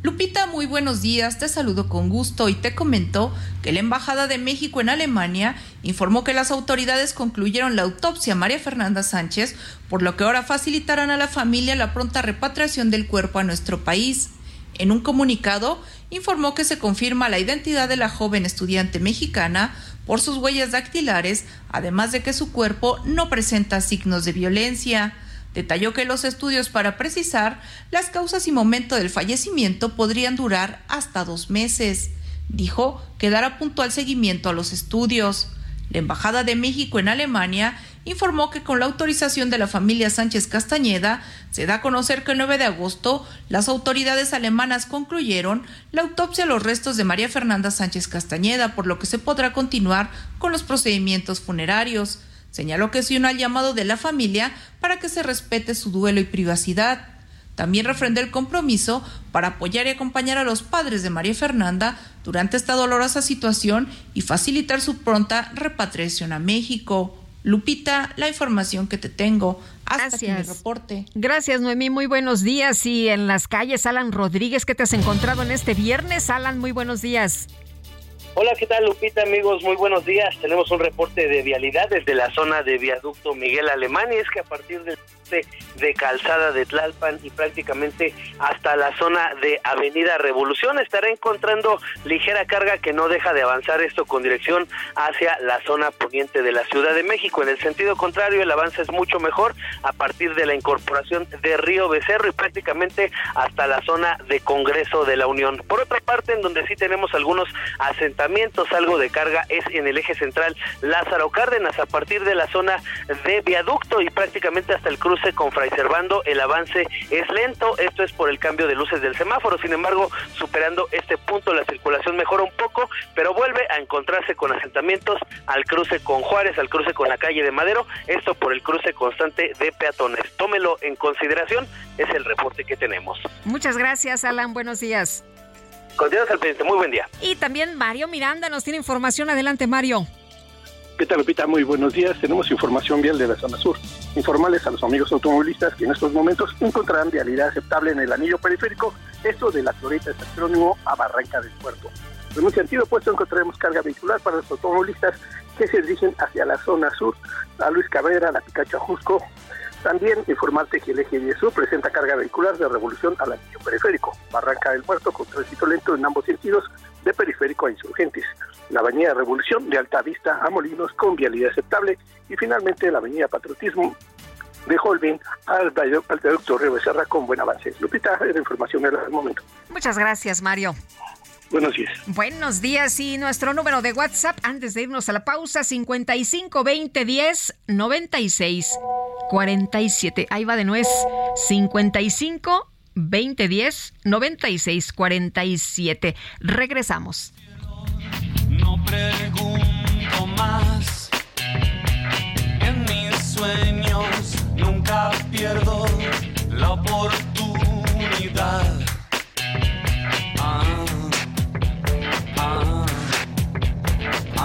[SPEAKER 29] Lupita, muy buenos días, te saludo con gusto y te comento que la Embajada de México en Alemania informó que las autoridades concluyeron la autopsia a María Fernanda Sánchez, por lo que ahora facilitarán a la familia la pronta repatriación del cuerpo a nuestro país. En un comunicado, informó que se confirma la identidad de la joven estudiante mexicana por sus huellas dactilares, además de que su cuerpo no presenta signos de violencia. Detalló que los estudios para precisar las causas y momento del fallecimiento podrían durar hasta dos meses. Dijo que dará puntual seguimiento a los estudios. La Embajada de México en Alemania informó que con la autorización de la familia Sánchez Castañeda se da a conocer que el 9 de agosto las autoridades alemanas concluyeron la autopsia a los restos de María Fernanda Sánchez Castañeda, por lo que se podrá continuar con los procedimientos funerarios. Señaló que se unió al llamado de la familia para que se respete su duelo y privacidad. También refrendó el compromiso para apoyar y acompañar a los padres de María Fernanda durante esta dolorosa situación y facilitar su pronta repatriación a México. Lupita, la información que te tengo. Hasta Gracias. mi reporte.
[SPEAKER 1] Gracias, Noemí. Muy buenos días. Y en las calles, Alan Rodríguez, ¿qué te has encontrado en este viernes? Alan, muy buenos días.
[SPEAKER 30] Hola, ¿qué tal Lupita amigos? Muy buenos días. Tenemos un reporte de vialidad desde la zona de viaducto Miguel Alemán y es que a partir del de Calzada de Tlalpan y prácticamente hasta la zona de Avenida Revolución estará encontrando ligera carga que no deja de avanzar esto con dirección hacia la zona poniente de la Ciudad de México. En el sentido contrario, el avance es mucho mejor a partir de la incorporación de Río Becerro y prácticamente hasta la zona de Congreso de la Unión. Por otra parte, en donde sí tenemos algunos asentamientos asentamientos. Algo de carga es en el eje central Lázaro Cárdenas a partir de la zona de viaducto y prácticamente hasta el cruce con Fray Servando el avance es lento. Esto es por el cambio de luces del semáforo. Sin embargo, superando este punto la circulación mejora un poco, pero vuelve a encontrarse con asentamientos al cruce con Juárez, al cruce con la calle de Madero. Esto por el cruce constante de peatones. Tómelo en consideración. Es el reporte que tenemos.
[SPEAKER 1] Muchas gracias, Alan. Buenos días.
[SPEAKER 30] Continuamos al pendiente. Muy buen día.
[SPEAKER 1] Y también Mario Miranda nos tiene información. Adelante, Mario.
[SPEAKER 31] ¿Qué tal, Lupita? Muy buenos días. Tenemos información vial de la zona sur. Informarles a los amigos automovilistas que en estos momentos encontrarán vialidad aceptable en el anillo periférico, esto de la Florita de San a Barranca del Puerto. En un sentido opuesto encontraremos carga vehicular para los automovilistas que se dirigen hacia la zona sur, a Luis Cabrera, la Picacho Ajusco. También informarte que el eje 10 sur presenta carga vehicular de revolución al anillo periférico, Barranca del Puerto con tránsito lento en ambos sentidos, de periférico a insurgentes la avenida Revolución de Alta Vista a Molinos con vialidad aceptable y finalmente la avenida Patriotismo de Holbein al viaducto Río Becerra con buen avance. Lupita, la información en el momento.
[SPEAKER 1] Muchas gracias, Mario.
[SPEAKER 31] Buenos días.
[SPEAKER 1] Buenos días y nuestro número de WhatsApp antes de irnos a la pausa 55 20 10 96 47. Ahí va de nuez 55 20 10 96 47. Regresamos
[SPEAKER 32] no pregunto más. En mis sueños nunca pierdo la oportunidad. Ah,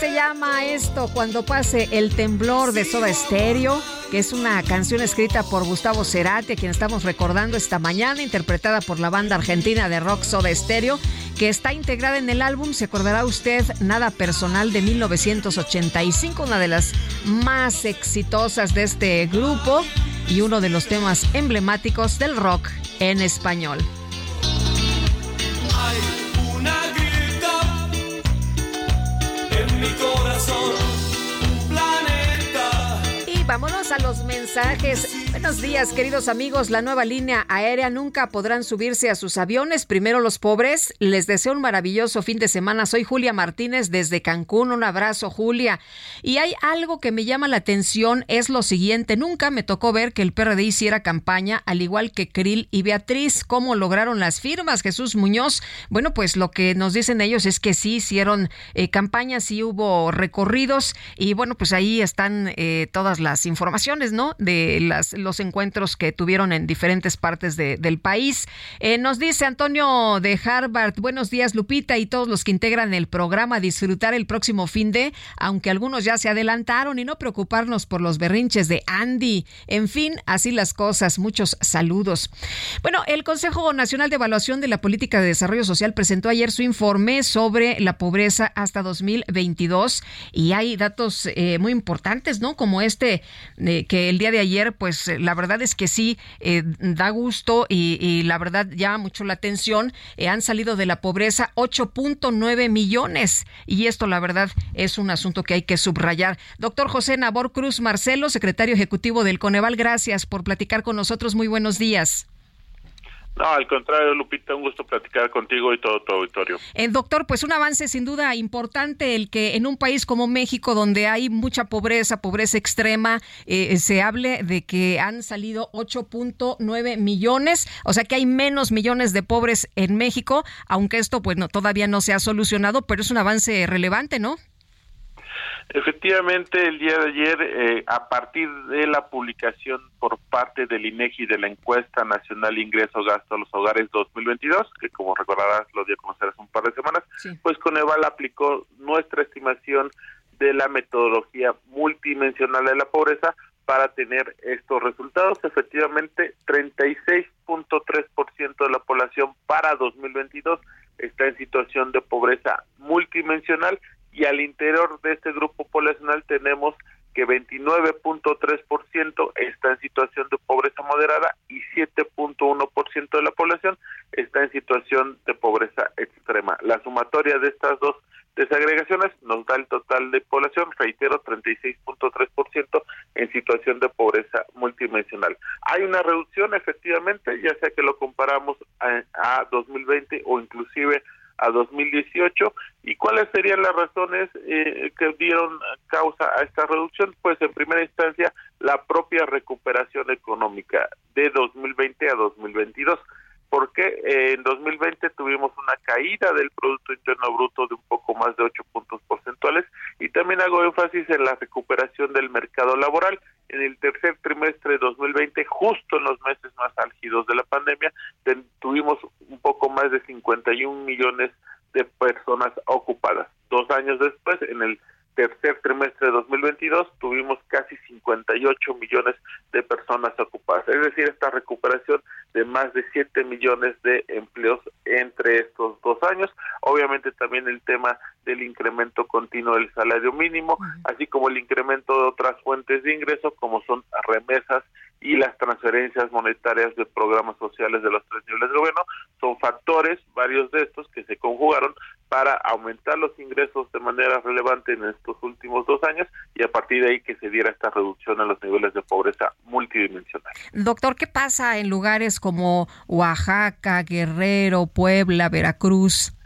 [SPEAKER 1] Se llama esto cuando pase el temblor de Soda Stereo, que es una canción escrita por Gustavo Cerati, a quien estamos recordando esta mañana, interpretada por la banda argentina de rock Soda Stereo, que está integrada en el álbum, se acordará usted, Nada Personal de 1985, una de las más exitosas de este grupo y uno de los temas emblemáticos del rock en español.
[SPEAKER 32] Mi corazón,
[SPEAKER 1] vámonos a los mensajes. Buenos días, queridos amigos. La nueva línea aérea nunca podrán subirse a sus aviones. Primero los pobres. Les deseo un maravilloso fin de semana. Soy Julia Martínez desde Cancún. Un abrazo, Julia. Y hay algo que me llama la atención, es lo siguiente. Nunca me tocó ver que el PRD hiciera campaña, al igual que Krill y Beatriz. ¿Cómo lograron las firmas? Jesús Muñoz. Bueno, pues lo que nos dicen ellos es que sí hicieron eh, campañas, sí hubo recorridos. Y bueno, pues ahí están eh, todas las informaciones, ¿no? De los encuentros que tuvieron en diferentes partes de, del país. Eh, nos dice Antonio de Harvard, buenos días Lupita y todos los que integran el programa, disfrutar el próximo fin de, aunque algunos ya se adelantaron y no preocuparnos por los berrinches de Andy. En fin, así las cosas. Muchos saludos. Bueno, el Consejo Nacional de Evaluación de la Política de Desarrollo Social presentó ayer su informe sobre la pobreza hasta 2022 y hay datos eh, muy importantes, ¿no? Como este eh, que el día de ayer, pues la verdad es que sí, eh, da gusto y, la verdad llama mucho la atención. Eh, han salido de la pobreza 8.9 millones y esto la verdad es un asunto que hay que subrayar. Doctor José Nabor Cruz Marcelo, secretario ejecutivo del Coneval, gracias por platicar con nosotros. Muy buenos días.
[SPEAKER 33] No, al contrario, Lupita, un gusto platicar contigo y todo tu auditorio.
[SPEAKER 1] El doctor, pues un avance sin duda importante el que en un país como México, donde hay mucha pobreza, pobreza extrema, eh, se hable de que han salido 8.9 millones, o sea que hay menos millones de pobres en México, aunque esto pues no, todavía no se ha solucionado, pero es un avance relevante, ¿no?
[SPEAKER 33] Efectivamente, el día de ayer, eh, a partir de la publicación por parte del INEGI de la encuesta nacional ingreso gasto a los hogares 2022, que como recordarás lo dio a conocer hace un par de semanas, pues Coneval aplicó nuestra estimación de la metodología multidimensional de la pobreza para tener estos resultados. Efectivamente, 36.3% de la población para 2022 está en situación de pobreza multidimensional y al interior de este grupo poblacional tenemos que 29.3% está en situación de pobreza moderada y 7.1% de la población está en situación de pobreza extrema. La sumatoria de estas dos desagregaciones nos da el total de población, reitero, 36.3% en situación de pobreza multidimensional. Hay una reducción efectivamente, ya sea que lo comparamos a, a 2020 o inclusive a 2018. ¿Y cuáles serían las razones eh, que dieron causa a esta reducción? Pues en primera instancia la propia recuperación económica de 2020 a 2022 porque eh, en 2020 tuvimos una caída del Producto Interno Bruto de un poco más de 8 puntos porcentuales y también hago énfasis en la recuperación del mercado laboral. En el tercer trimestre de 2020, justo en los meses más álgidos de la pandemia, tuvimos un poco más de 51 millones de personas ocupadas. Dos años después, en el tercer trimestre de 2022 tuvimos casi 58 millones de personas ocupadas, es decir, esta recuperación de más de 7 millones de empleos entre estos dos años. Obviamente también el tema del incremento continuo del salario mínimo, así como el incremento de otras fuentes de ingreso como son remesas y las transferencias monetarias de programas sociales de los tres niveles de gobierno. Son factores, varios de estos, que se conjugaron para aumentar los ingresos de manera relevante en estos últimos dos años y a partir de ahí que se diera esta reducción en los niveles de pobreza multidimensional.
[SPEAKER 1] Doctor, ¿qué pasa en lugares como Oaxaca, Guerrero, Puebla, Veracruz?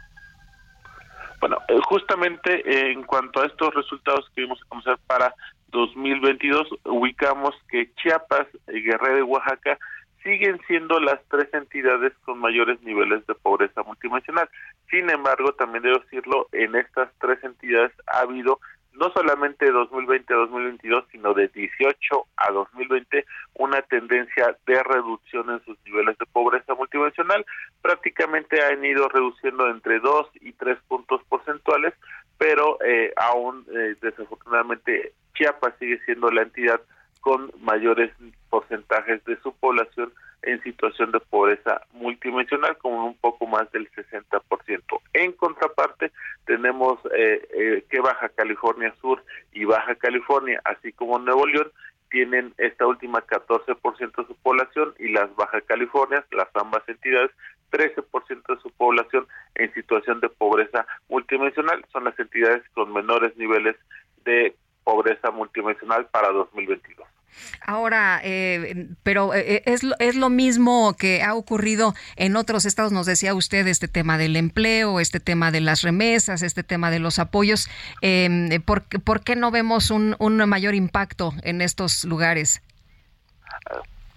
[SPEAKER 33] Bueno, eh, justamente eh, en cuanto a estos resultados que vimos a conocer para 2022 ubicamos que Chiapas, eh, Guerrero y Oaxaca siguen siendo las tres entidades con mayores niveles de pobreza multidimensional. Sin embargo, también debo decirlo, en estas tres entidades ha habido no solamente de 2020 a 2022, sino de 18 a 2020, una tendencia de reducción en sus niveles de pobreza multidimensional. Prácticamente han ido reduciendo entre 2 y 3 puntos porcentuales, pero eh, aún eh, desafortunadamente Chiapas sigue siendo la entidad con mayores porcentajes de su población en situación de pobreza multidimensional, como un poco más del 60%. En contraparte, tenemos eh, eh, que Baja California Sur y Baja California, así como Nuevo León, tienen esta última 14% de su población y las Baja Californias, las ambas entidades, 13% de su población en situación de pobreza multidimensional. Son las entidades con menores niveles de pobreza multidimensional para 2022.
[SPEAKER 1] Ahora, eh, pero eh, es, lo- es lo mismo que ha ocurrido en otros estados, nos decía usted, este tema del empleo, este tema de las remesas, este tema de los apoyos. Eh, ¿por, qué- por qué no vemos un, un mayor impacto en estos lugares?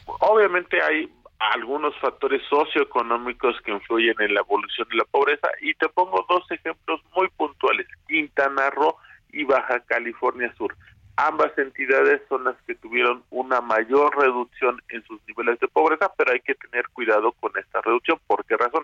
[SPEAKER 33] Obviamente hay algunos factores socioeconómicos que influyen en la evolución de la pobreza y te pongo dos ejemplos muy puntuales, Quintana Roo y Baja California Sur. Ambas entidades son las que tuvieron una mayor reducción en sus niveles de pobreza, pero hay que tener cuidado con esta reducción. ¿Por qué razón?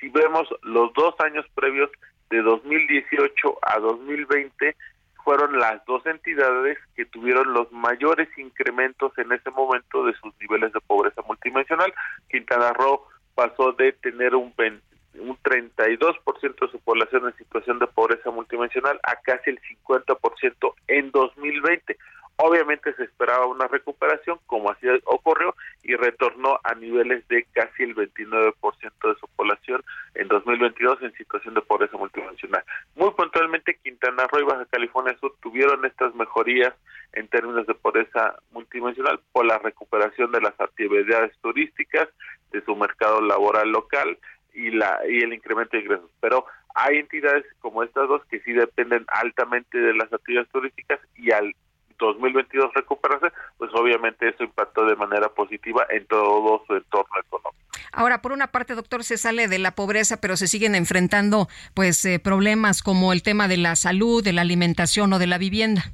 [SPEAKER 33] Si vemos los dos años previos de 2018 a 2020, fueron las dos entidades que tuvieron los mayores incrementos en ese momento de sus niveles de pobreza multidimensional. Quintana Roo pasó de tener un, 20 un 32% de su población en situación de pobreza multidimensional a casi el 50% en 2020. Obviamente se esperaba una recuperación, como así ocurrió, y retornó a niveles de casi el 29% de su población en 2022 en situación de pobreza multidimensional. Muy puntualmente, Quintana Roo y Baja California Sur tuvieron estas mejorías en términos de pobreza multidimensional por la recuperación de las actividades turísticas, de su mercado laboral local y la y el incremento de ingresos. Pero hay entidades como estas dos que sí dependen altamente de las actividades turísticas y al 2022 recuperarse, pues obviamente eso impactó de manera positiva en todo su entorno económico.
[SPEAKER 1] Ahora, por una parte, doctor, se sale de la pobreza, pero se siguen enfrentando pues eh, problemas como el tema de la salud, de la alimentación o de la vivienda.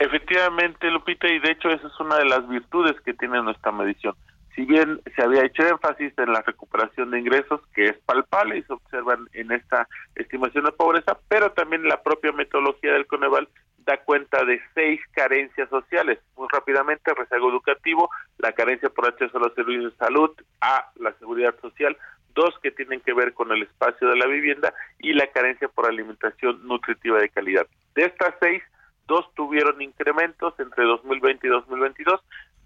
[SPEAKER 33] Efectivamente, Lupita, y de hecho esa es una de las virtudes que tiene nuestra medición. Si bien se había hecho énfasis en la recuperación de ingresos, que es palpable y se observan en esta estimación de pobreza, pero también la propia metodología del Coneval da cuenta de seis carencias sociales. Muy rápidamente, rezago educativo, la carencia por acceso a los servicios de salud, a la seguridad social, dos que tienen que ver con el espacio de la vivienda y la carencia por alimentación nutritiva de calidad. De estas seis, dos tuvieron incrementos entre 2020 y 2022.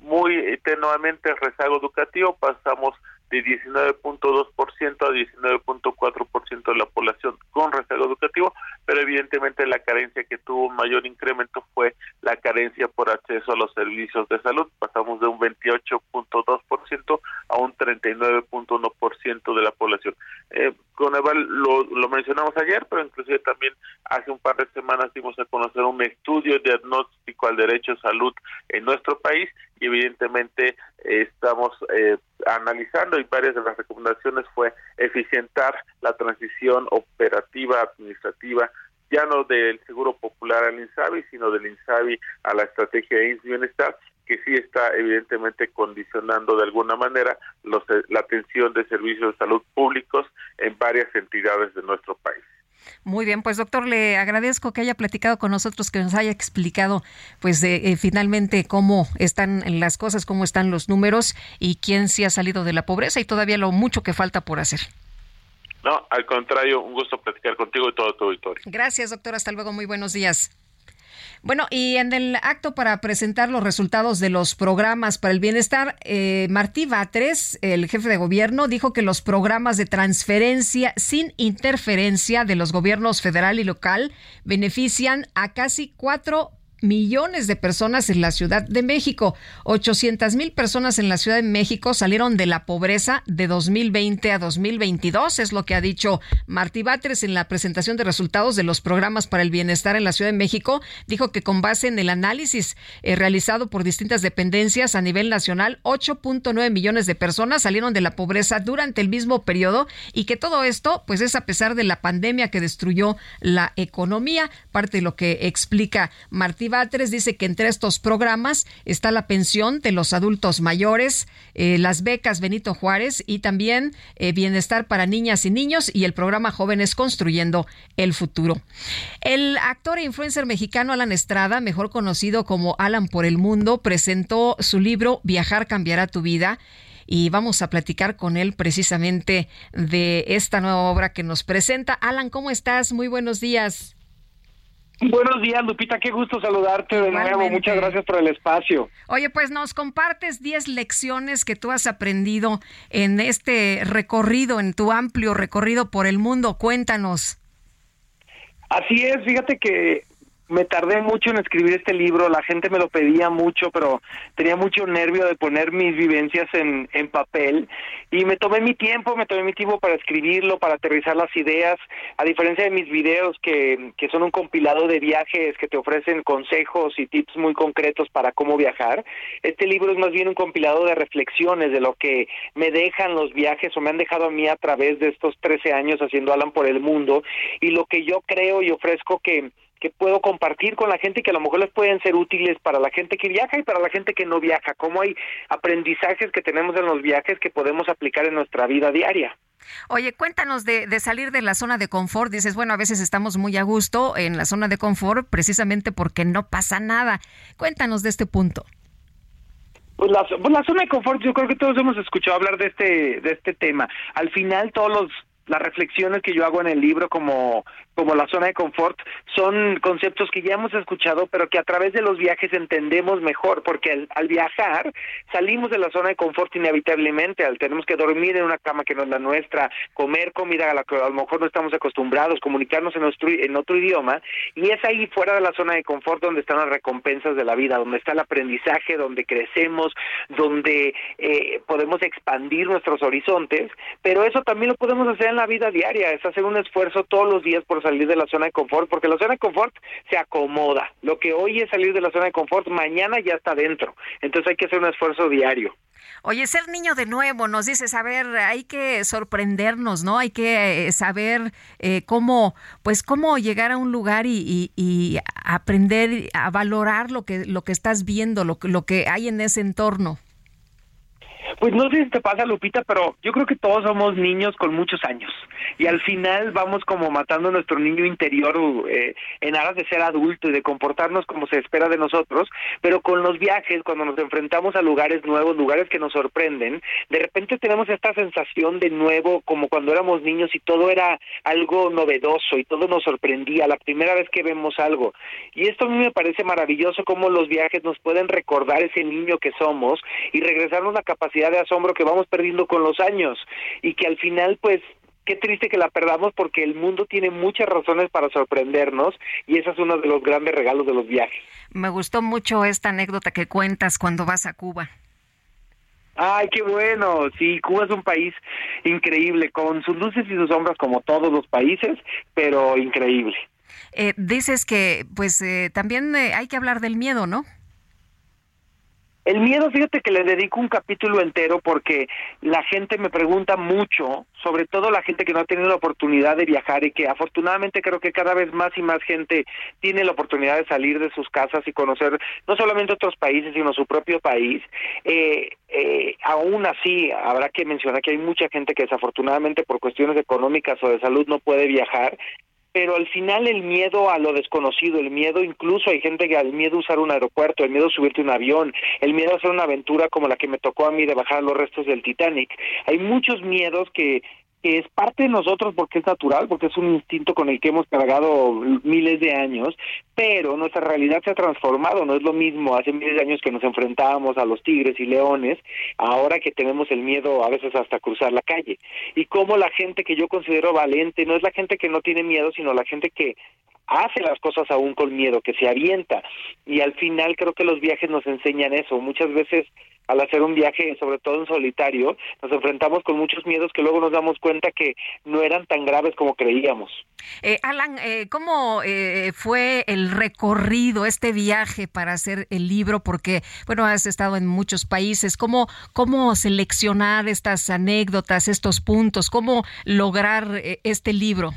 [SPEAKER 33] Muy eh, tenuamente el rezago educativo, pasamos de 19.2% a 19.4% de la población con rezago educativo, pero evidentemente la carencia que tuvo un mayor incremento fue la carencia por acceso a los servicios de salud. Pasamos de un 28.2% a un 39.1% de la población. Eh, Coneval lo, lo mencionamos ayer, pero inclusive también hace un par de semanas dimos a conocer un estudio diagnóstico al derecho a salud en nuestro país y evidentemente estamos eh, analizando y varias de las recomendaciones fue eficientar la transición operativa administrativa ya no del Seguro Popular al INSABI, sino del INSABI a la estrategia de Bienestar, que sí está evidentemente condicionando de alguna manera los, la atención de servicios de salud públicos en varias entidades de nuestro país.
[SPEAKER 1] Muy bien, pues doctor, le agradezco que haya platicado con nosotros, que nos haya explicado, pues eh, eh, finalmente cómo están las cosas, cómo están los números y quién sí ha salido de la pobreza y todavía lo mucho que falta por hacer.
[SPEAKER 33] No, al contrario, un gusto platicar contigo y todo tu auditorio.
[SPEAKER 1] Gracias, doctor. Hasta luego. Muy buenos días. Bueno, y en el acto para presentar los resultados de los programas para el bienestar, eh, Martí Batres, el jefe de gobierno, dijo que los programas de transferencia sin interferencia de los gobiernos federal y local benefician a casi cuatro millones de personas en la Ciudad de México. 800 mil personas en la Ciudad de México salieron de la pobreza de 2020 a 2022, es lo que ha dicho Martí Batres en la presentación de resultados de los programas para el bienestar en la Ciudad de México. Dijo que con base en el análisis eh, realizado por distintas dependencias a nivel nacional, 8.9 millones de personas salieron de la pobreza durante el mismo periodo y que todo esto, pues es a pesar de la pandemia que destruyó la economía. Parte de lo que explica Martí Dice que entre estos programas está la pensión de los adultos mayores, eh, las becas Benito Juárez y también eh, bienestar para niñas y niños y el programa Jóvenes Construyendo el Futuro. El actor e influencer mexicano Alan Estrada, mejor conocido como Alan por el Mundo, presentó su libro Viajar cambiará tu vida y vamos a platicar con él precisamente de esta nueva obra que nos presenta. Alan, ¿cómo estás? Muy buenos días.
[SPEAKER 34] Buenos días, Lupita, qué gusto saludarte de nuevo. Muchas gracias por el espacio.
[SPEAKER 1] Oye, pues nos compartes 10 lecciones que tú has aprendido en este recorrido, en tu amplio recorrido por el mundo. Cuéntanos.
[SPEAKER 34] Así es, fíjate que me tardé mucho en escribir este libro, la gente me lo pedía mucho, pero tenía mucho nervio de poner mis vivencias en, en papel. Y me tomé mi tiempo, me tomé mi tiempo para escribirlo, para aterrizar las ideas, a diferencia de mis videos que, que son un compilado de viajes que te ofrecen consejos y tips muy concretos para cómo viajar, este libro es más bien un compilado de reflexiones de lo que me dejan los viajes o me han dejado a mí a través de estos 13 años haciendo Alan por el mundo y lo que yo creo y ofrezco que que puedo compartir con la gente y que a lo mejor les pueden ser útiles para la gente que viaja y para la gente que no viaja, cómo hay aprendizajes que tenemos en los viajes que podemos aplicar en nuestra vida diaria.
[SPEAKER 1] Oye, cuéntanos de, de, salir de la zona de confort. Dices, bueno, a veces estamos muy a gusto en la zona de confort precisamente porque no pasa nada. Cuéntanos de este punto.
[SPEAKER 34] Pues la, pues la zona de confort, yo creo que todos hemos escuchado hablar de este, de este tema. Al final, todos los las reflexiones que yo hago en el libro como como la zona de confort son conceptos que ya hemos escuchado pero que a través de los viajes entendemos mejor porque al, al viajar salimos de la zona de confort inevitablemente al tenemos que dormir en una cama que no es la nuestra comer comida a la que a lo mejor no estamos acostumbrados comunicarnos en nuestro en otro idioma y es ahí fuera de la zona de confort donde están las recompensas de la vida donde está el aprendizaje donde crecemos donde eh, podemos expandir nuestros horizontes pero eso también lo podemos hacer en la vida diaria, es hacer un esfuerzo todos los días por salir de la zona de confort, porque la zona de confort se acomoda. Lo que hoy es salir de la zona de confort, mañana ya está dentro. Entonces hay que hacer un esfuerzo diario.
[SPEAKER 1] Oye, ser niño de nuevo, nos dices, a ver, hay que sorprendernos, ¿no? Hay que eh, saber eh, cómo, pues, cómo llegar a un lugar y, y, y, aprender a valorar lo que, lo que estás viendo, lo, lo que hay en ese entorno.
[SPEAKER 34] Pues no sé si te pasa, Lupita, pero yo creo que todos somos niños con muchos años y al final vamos como matando a nuestro niño interior eh, en aras de ser adulto y de comportarnos como se espera de nosotros, pero con los viajes, cuando nos enfrentamos a lugares nuevos, lugares que nos sorprenden, de repente tenemos esta sensación de nuevo como cuando éramos niños y todo era algo novedoso y todo nos sorprendía la primera vez que vemos algo. Y esto a mí me parece maravilloso cómo los viajes nos pueden recordar ese niño que somos y regresarnos la capacidad de asombro que vamos perdiendo con los años y que al final pues qué triste que la perdamos porque el mundo tiene muchas razones para sorprendernos y ese es uno de los grandes regalos de los viajes.
[SPEAKER 1] Me gustó mucho esta anécdota que cuentas cuando vas a Cuba.
[SPEAKER 34] Ay, qué bueno. Sí, Cuba es un país increíble, con sus luces y sus sombras como todos los países, pero increíble.
[SPEAKER 1] Eh, dices que pues eh, también eh, hay que hablar del miedo, ¿no?
[SPEAKER 34] El miedo, fíjate que le dedico un capítulo entero porque la gente me pregunta mucho, sobre todo la gente que no ha tenido la oportunidad de viajar y que afortunadamente creo que cada vez más y más gente tiene la oportunidad de salir de sus casas y conocer no solamente otros países, sino su propio país. Eh, eh, aún así, habrá que mencionar que hay mucha gente que desafortunadamente por cuestiones económicas o de salud no puede viajar pero al final el miedo a lo desconocido, el miedo incluso hay gente que al miedo a usar un aeropuerto, el miedo a subirte un avión, el miedo a hacer una aventura como la que me tocó a mí de bajar los restos del Titanic. Hay muchos miedos que que es parte de nosotros porque es natural, porque es un instinto con el que hemos cargado miles de años, pero nuestra realidad se ha transformado, no es lo mismo hace miles de años que nos enfrentábamos a los tigres y leones, ahora que tenemos el miedo a veces hasta cruzar la calle. Y como la gente que yo considero valiente no es la gente que no tiene miedo, sino la gente que hace las cosas aún con miedo, que se avienta. Y al final creo que los viajes nos enseñan eso. Muchas veces al hacer un viaje, sobre todo en solitario, nos enfrentamos con muchos miedos que luego nos damos cuenta que no eran tan graves como creíamos.
[SPEAKER 1] Eh, Alan, eh, ¿cómo eh, fue el recorrido, este viaje para hacer el libro? Porque, bueno, has estado en muchos países. ¿Cómo, cómo seleccionar estas anécdotas, estos puntos? ¿Cómo lograr eh, este libro?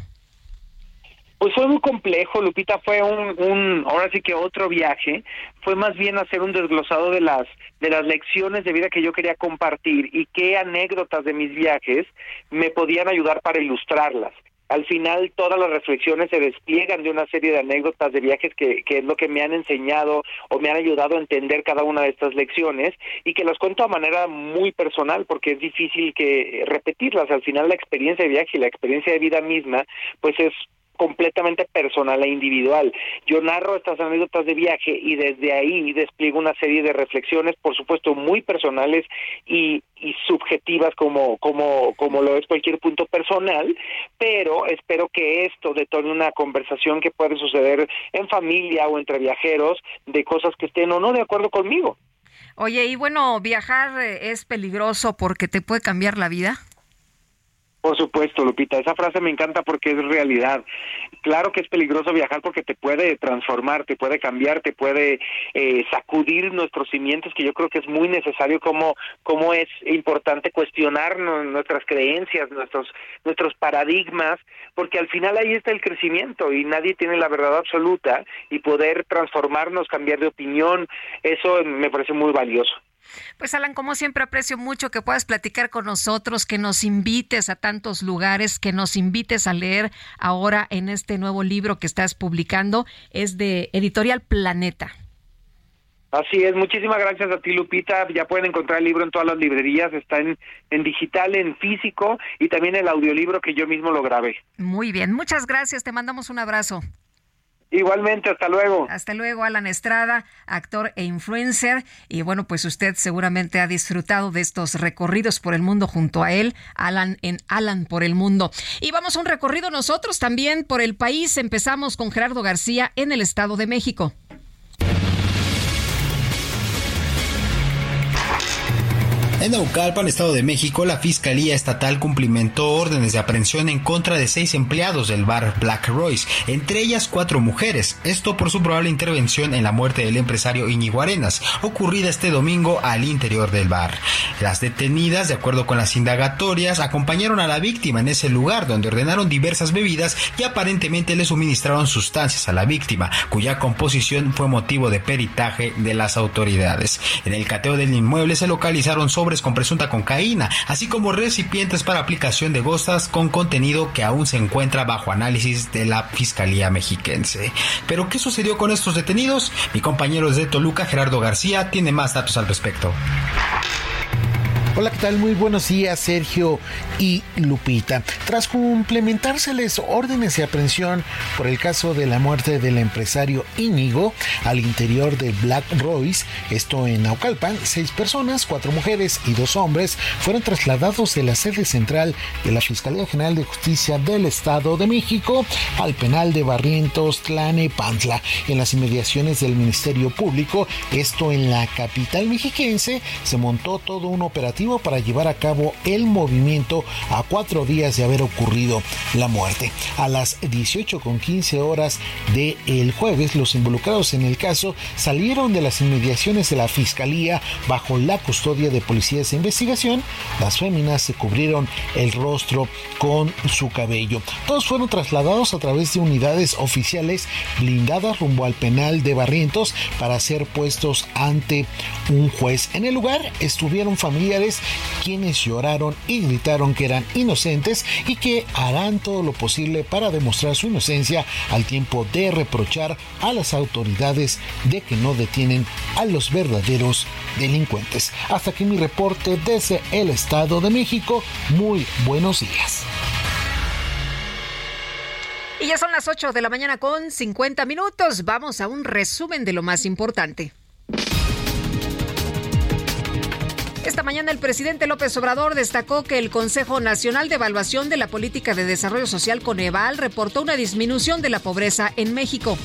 [SPEAKER 34] Pues fue muy complejo, Lupita, fue un, un, ahora sí que otro viaje, fue más bien hacer un desglosado de las, de las lecciones de vida que yo quería compartir y qué anécdotas de mis viajes me podían ayudar para ilustrarlas. Al final todas las reflexiones se despliegan de una serie de anécdotas de viajes que, que es lo que me han enseñado o me han ayudado a entender cada una de estas lecciones y que las cuento a manera muy personal porque es difícil que repetirlas. Al final la experiencia de viaje y la experiencia de vida misma pues es completamente personal e individual. Yo narro estas anécdotas de viaje y desde ahí despliego una serie de reflexiones, por supuesto, muy personales y, y subjetivas como, como, como lo es cualquier punto personal, pero espero que esto detone una conversación que puede suceder en familia o entre viajeros de cosas que estén o no de acuerdo conmigo.
[SPEAKER 1] Oye, y bueno, viajar eh, es peligroso porque te puede cambiar la vida.
[SPEAKER 34] Por supuesto, Lupita, esa frase me encanta porque es realidad. Claro que es peligroso viajar porque te puede transformar, te puede cambiar, te puede eh, sacudir nuestros cimientos, que yo creo que es muy necesario como, como es importante cuestionar nuestras creencias, nuestros, nuestros paradigmas, porque al final ahí está el crecimiento y nadie tiene la verdad absoluta y poder transformarnos, cambiar de opinión, eso me parece muy valioso.
[SPEAKER 1] Pues Alan, como siempre aprecio mucho que puedas platicar con nosotros, que nos invites a tantos lugares, que nos invites a leer ahora en este nuevo libro que estás publicando, es de Editorial Planeta.
[SPEAKER 34] Así es, muchísimas gracias a ti Lupita, ya pueden encontrar el libro en todas las librerías, está en, en digital, en físico y también el audiolibro que yo mismo lo grabé.
[SPEAKER 1] Muy bien, muchas gracias, te mandamos un abrazo.
[SPEAKER 34] Igualmente, hasta luego.
[SPEAKER 1] Hasta luego, Alan Estrada, actor e influencer. Y bueno, pues usted seguramente ha disfrutado de estos recorridos por el mundo junto a él, Alan en Alan por el mundo. Y vamos a un recorrido nosotros también por el país. Empezamos con Gerardo García en el Estado de México.
[SPEAKER 35] En Naucalpan, Estado de México, la Fiscalía Estatal cumplimentó órdenes de aprehensión en contra de seis empleados del bar Black Royce, entre ellas cuatro mujeres, esto por su probable intervención en la muerte del empresario Iñigo Arenas, ocurrida este domingo al interior del bar. Las detenidas, de acuerdo con las indagatorias, acompañaron a la víctima en ese lugar donde ordenaron diversas bebidas y aparentemente le suministraron sustancias a la víctima, cuya composición fue motivo de peritaje de las autoridades. En el cateo del inmueble se localizaron sobre con presunta cocaína, así como recipientes para aplicación de gostas con contenido que aún se encuentra bajo análisis de la Fiscalía Mexiquense. Pero, ¿qué sucedió con estos detenidos? Mi compañero de Toluca, Gerardo García, tiene más datos al respecto.
[SPEAKER 36] Hola, ¿qué tal? Muy buenos días, Sergio y Lupita. Tras complementárseles órdenes de aprehensión por el caso de la muerte del empresario Íñigo al interior de Black Royce, esto en Naucalpan, seis personas, cuatro mujeres y dos hombres fueron trasladados de la sede central de la Fiscalía General de Justicia del Estado de México al penal de Barrientos Tlanepantla, en las inmediaciones del Ministerio Público, esto en la capital mexiquense, se montó todo un operativo para llevar a cabo el movimiento a cuatro días de haber ocurrido la muerte. A las 18 con 15 horas del el jueves, los involucrados en el caso salieron de las inmediaciones de la fiscalía bajo la custodia de policías de investigación. Las féminas se cubrieron el rostro con su cabello. Todos fueron trasladados a través de unidades oficiales blindadas rumbo al penal de Barrientos para ser puestos ante un juez. En el lugar estuvieron familiares quienes lloraron y gritaron que eran inocentes y que harán todo lo posible para demostrar su inocencia al tiempo de reprochar a las autoridades de que no detienen a los verdaderos delincuentes. Hasta aquí mi reporte desde el Estado de México. Muy buenos días.
[SPEAKER 1] Y ya son las 8 de la mañana con 50 minutos. Vamos a un resumen de lo más importante. Esta mañana el presidente López Obrador destacó que el Consejo Nacional de Evaluación de la Política de Desarrollo Social Coneval reportó una disminución de la pobreza en México.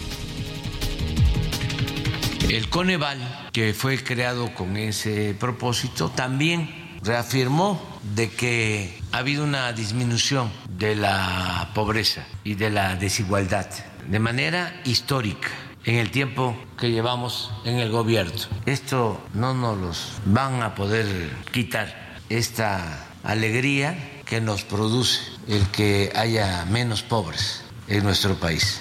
[SPEAKER 37] El Coneval, que fue creado con ese propósito, también reafirmó de que ha habido una disminución de la pobreza y de la desigualdad de manera histórica en el tiempo que llevamos en el gobierno. Esto no nos los van a poder quitar, esta alegría que nos produce el que haya menos pobres en nuestro país.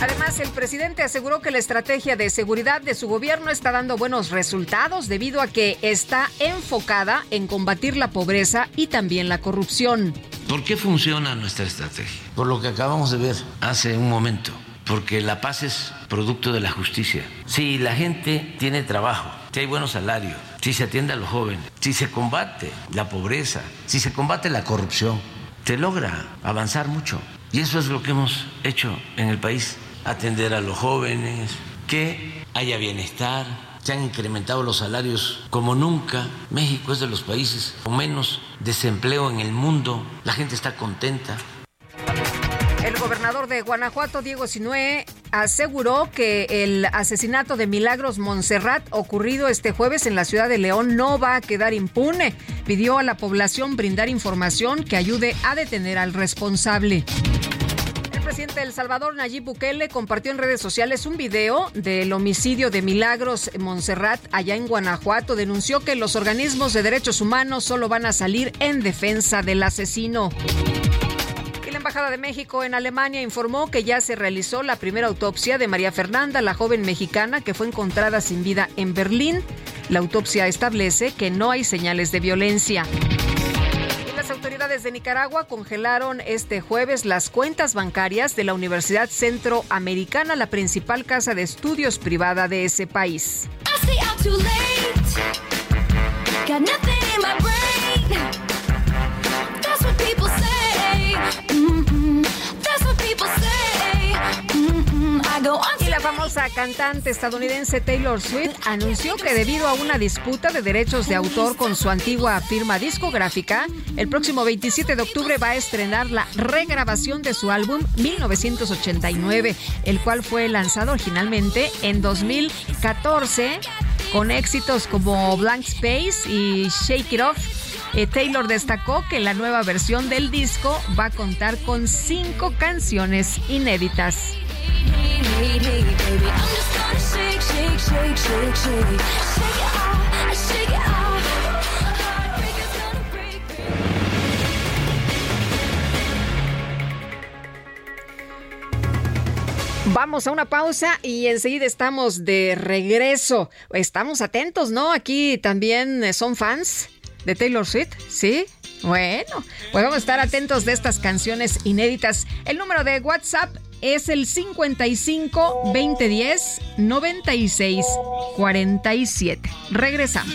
[SPEAKER 1] Además, el presidente aseguró que la estrategia de seguridad de su gobierno está dando buenos resultados debido a que está enfocada en combatir la pobreza y también la corrupción.
[SPEAKER 37] ¿Por qué funciona nuestra estrategia? Por lo que acabamos de ver hace un momento porque la paz es producto de la justicia. Si la gente tiene trabajo, si hay buenos salarios, si se atiende a los jóvenes, si se combate la pobreza, si se combate la corrupción, se logra avanzar mucho. Y eso es lo que hemos hecho en el país, atender a los jóvenes, que haya bienestar, se han incrementado los salarios como nunca. México es de los países con menos desempleo en el mundo. La gente está contenta.
[SPEAKER 1] El gobernador de Guanajuato, Diego Sinué, aseguró que el asesinato de Milagros Montserrat ocurrido este jueves en la ciudad de León no va a quedar impune. Pidió a la población brindar información que ayude a detener al responsable. El presidente de El Salvador, Nayib Bukele, compartió en redes sociales un video del homicidio de Milagros Montserrat allá en Guanajuato. Denunció que los organismos de derechos humanos solo van a salir en defensa del asesino. Embajada de México en Alemania informó que ya se realizó la primera autopsia de María Fernanda, la joven mexicana que fue encontrada sin vida en Berlín. La autopsia establece que no hay señales de violencia. Las autoridades de Nicaragua congelaron este jueves las cuentas bancarias de la Universidad Centroamericana, la principal casa de estudios privada de ese país. Y la famosa cantante estadounidense Taylor Swift anunció que debido a una disputa de derechos de autor con su antigua firma discográfica, el próximo 27 de octubre va a estrenar la regrabación de su álbum 1989, el cual fue lanzado originalmente en 2014 con éxitos como Blank Space y Shake It Off. Eh, Taylor destacó que la nueva versión del disco va a contar con cinco canciones inéditas. Vamos a una pausa y enseguida estamos de regreso. Estamos atentos, ¿no? Aquí también eh, son fans de Taylor Swift, ¿sí? Bueno, pues vamos a estar atentos de estas canciones inéditas. El número de WhatsApp es el 55 2010 96 47. Regresamos.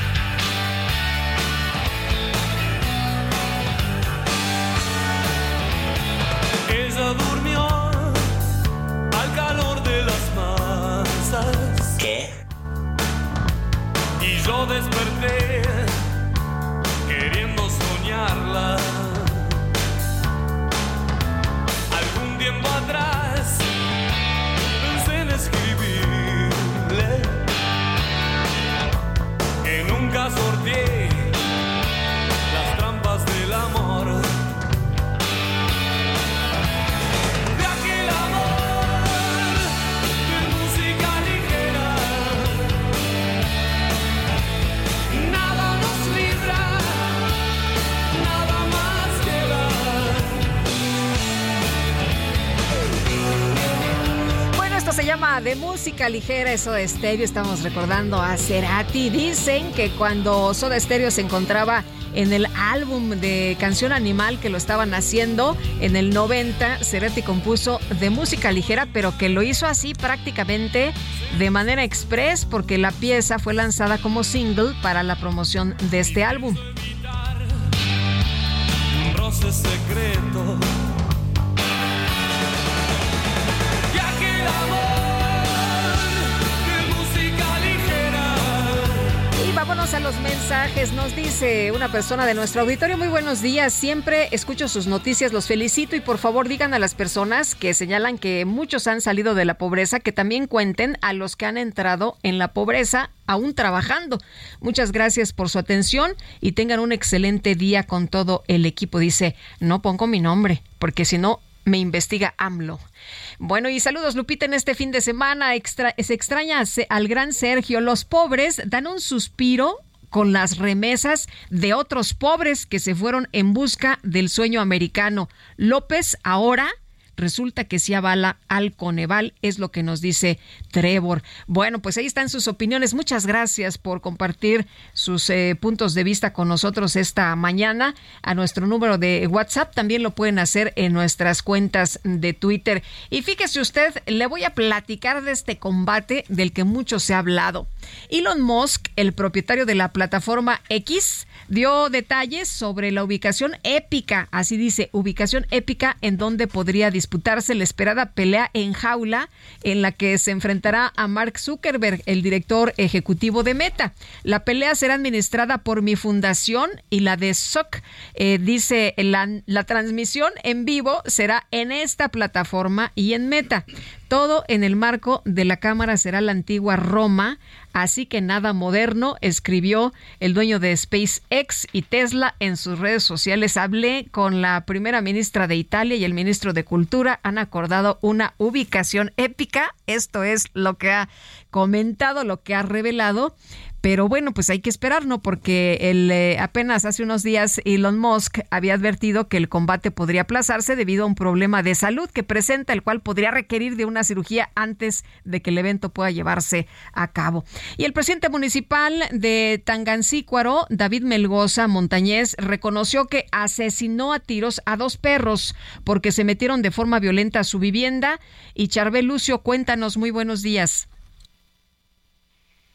[SPEAKER 23] Algún tiempo atrás pensé en escribirle que nunca sorteé.
[SPEAKER 1] De música ligera, Soda Stereo. Estamos recordando a Cerati. Dicen que cuando Soda Stereo se encontraba en el álbum de Canción Animal que lo estaban haciendo en el 90, Cerati compuso de música ligera, pero que lo hizo así prácticamente de manera express porque la pieza fue lanzada como single para la promoción de este álbum. Vámonos a los mensajes. Nos dice una persona de nuestro auditorio, muy buenos días. Siempre escucho sus noticias, los felicito y por favor digan a las personas que señalan que muchos han salido de la pobreza que también cuenten a los que han entrado en la pobreza aún trabajando. Muchas gracias por su atención y tengan un excelente día con todo el equipo. Dice, no pongo mi nombre porque si no me investiga AMLO. Bueno, y saludos, Lupita, en este fin de semana. Extra, se extraña al gran Sergio. Los pobres dan un suspiro con las remesas de otros pobres que se fueron en busca del sueño americano. López ahora resulta que sí avala al Coneval, es lo que nos dice Trevor. Bueno, pues ahí están sus opiniones. Muchas gracias por compartir sus eh, puntos de vista con nosotros esta mañana. A nuestro número de WhatsApp también lo pueden hacer en nuestras cuentas de Twitter. Y fíjese usted, le voy a platicar de este combate del que mucho se ha hablado. Elon Musk, el propietario de la plataforma X, dio detalles sobre la ubicación épica, así dice, ubicación épica en donde podría disputarse la esperada pelea en jaula en la que se enfrentará a Mark Zuckerberg, el director ejecutivo de Meta. La pelea será administrada por mi fundación y la de SOC. Eh, dice, la, la transmisión en vivo será en esta plataforma y en Meta. Todo en el marco de la Cámara será la antigua Roma, así que nada moderno, escribió el dueño de SpaceX y Tesla en sus redes sociales. Hablé con la primera ministra de Italia y el ministro de Cultura. Han acordado una ubicación épica. Esto es lo que ha comentado, lo que ha revelado. Pero bueno, pues hay que esperar, ¿no? Porque el, eh, apenas hace unos días Elon Musk había advertido que el combate podría aplazarse debido a un problema de salud que presenta, el cual podría requerir de una cirugía antes de que el evento pueda llevarse a cabo. Y el presidente municipal de Tangancícuaro, David Melgoza Montañez, reconoció que asesinó a tiros a dos perros porque se metieron de forma violenta a su vivienda. Y Charbel Lucio, cuéntanos, muy buenos días.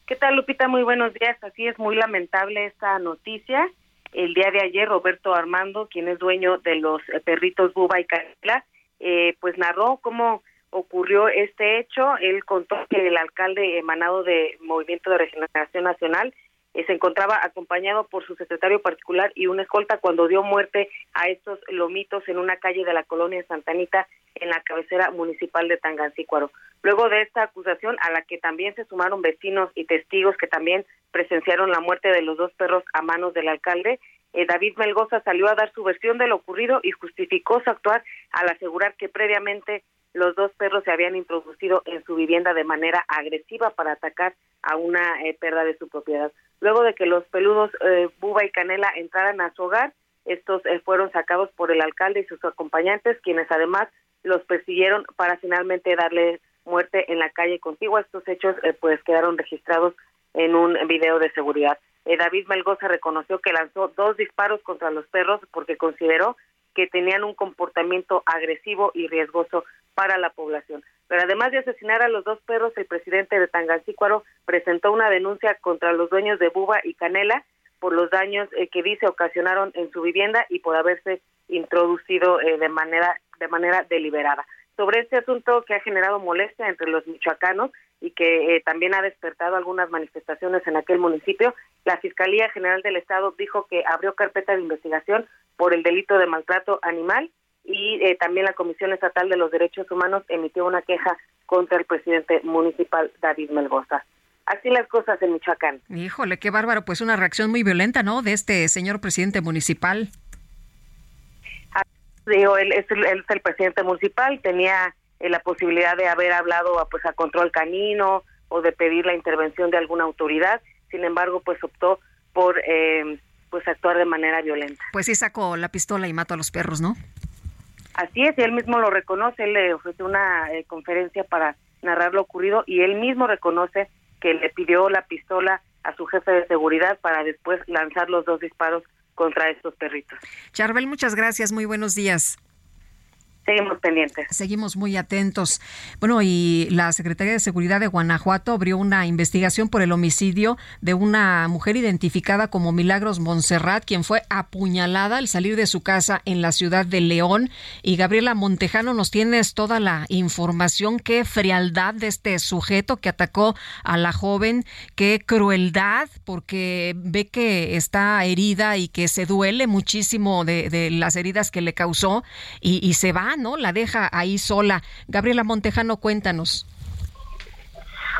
[SPEAKER 38] ¿Qué tal, Lupita? Muy buenos días. Así es, muy lamentable esta noticia. El día de ayer, Roberto Armando, quien es dueño de los eh, perritos Buba y Canela, eh, pues narró cómo ocurrió este hecho. Él contó que el alcalde emanado de Movimiento de Regeneración Nacional eh, se encontraba acompañado por su secretario particular y una escolta cuando dio muerte a estos lomitos en una calle de la colonia Santanita en la cabecera municipal de Tangancícuaro. Luego de esta acusación, a la que también se sumaron vecinos y testigos que también presenciaron la muerte de los dos perros a manos del alcalde, eh, David Melgoza salió a dar su versión de lo ocurrido y justificó su actuar al asegurar que previamente los dos perros se habían introducido en su vivienda de manera agresiva para atacar a una eh, de su propiedad. Luego de que los peludos eh, Buba y Canela entraran a su hogar, estos eh, fueron sacados por el alcalde y sus acompañantes, quienes además los persiguieron para finalmente darle muerte en la calle contigua. Estos hechos eh, pues quedaron registrados en un video de seguridad. Eh, David Melgoza reconoció que lanzó dos disparos contra los perros porque consideró que tenían un comportamiento agresivo y riesgoso para la población. Pero además de asesinar a los dos perros, el presidente de Tangancícuaro presentó una denuncia contra los dueños de Buba y Canela por los daños eh, que dice ocasionaron en su vivienda y por haberse introducido eh, de manera de manera deliberada. Sobre este asunto que ha generado molestia entre los michoacanos y que eh, también ha despertado algunas manifestaciones en aquel municipio, la Fiscalía General del Estado dijo que abrió carpeta de investigación por el delito de maltrato animal y eh, también la Comisión Estatal de los Derechos Humanos emitió una queja contra el presidente municipal David Melgoza. Así las cosas en Michoacán.
[SPEAKER 1] Híjole, qué bárbaro, pues una reacción muy violenta, ¿no? De este señor presidente municipal.
[SPEAKER 38] Digo, él es, el, él es el presidente municipal, tenía eh, la posibilidad de haber hablado a, pues a control canino o de pedir la intervención de alguna autoridad, sin embargo, pues optó por eh, pues actuar de manera violenta.
[SPEAKER 1] Pues sí sacó la pistola y mató a los perros, ¿no?
[SPEAKER 38] Así es, y él mismo lo reconoce, él le ofreció una eh, conferencia para narrar lo ocurrido y él mismo reconoce que le pidió la pistola a su jefe de seguridad para después lanzar los dos disparos contra estos perritos.
[SPEAKER 1] Charbel, muchas gracias, muy buenos días.
[SPEAKER 38] Seguimos pendientes.
[SPEAKER 1] Seguimos muy atentos. Bueno, y la Secretaría de Seguridad de Guanajuato abrió una investigación por el homicidio de una mujer identificada como Milagros Montserrat, quien fue apuñalada al salir de su casa en la ciudad de León. Y Gabriela Montejano, nos tienes toda la información. Qué frialdad de este sujeto que atacó a la joven. Qué crueldad, porque ve que está herida y que se duele muchísimo de, las heridas que le causó y se va ¿no? La deja ahí sola. Gabriela Montejano, cuéntanos.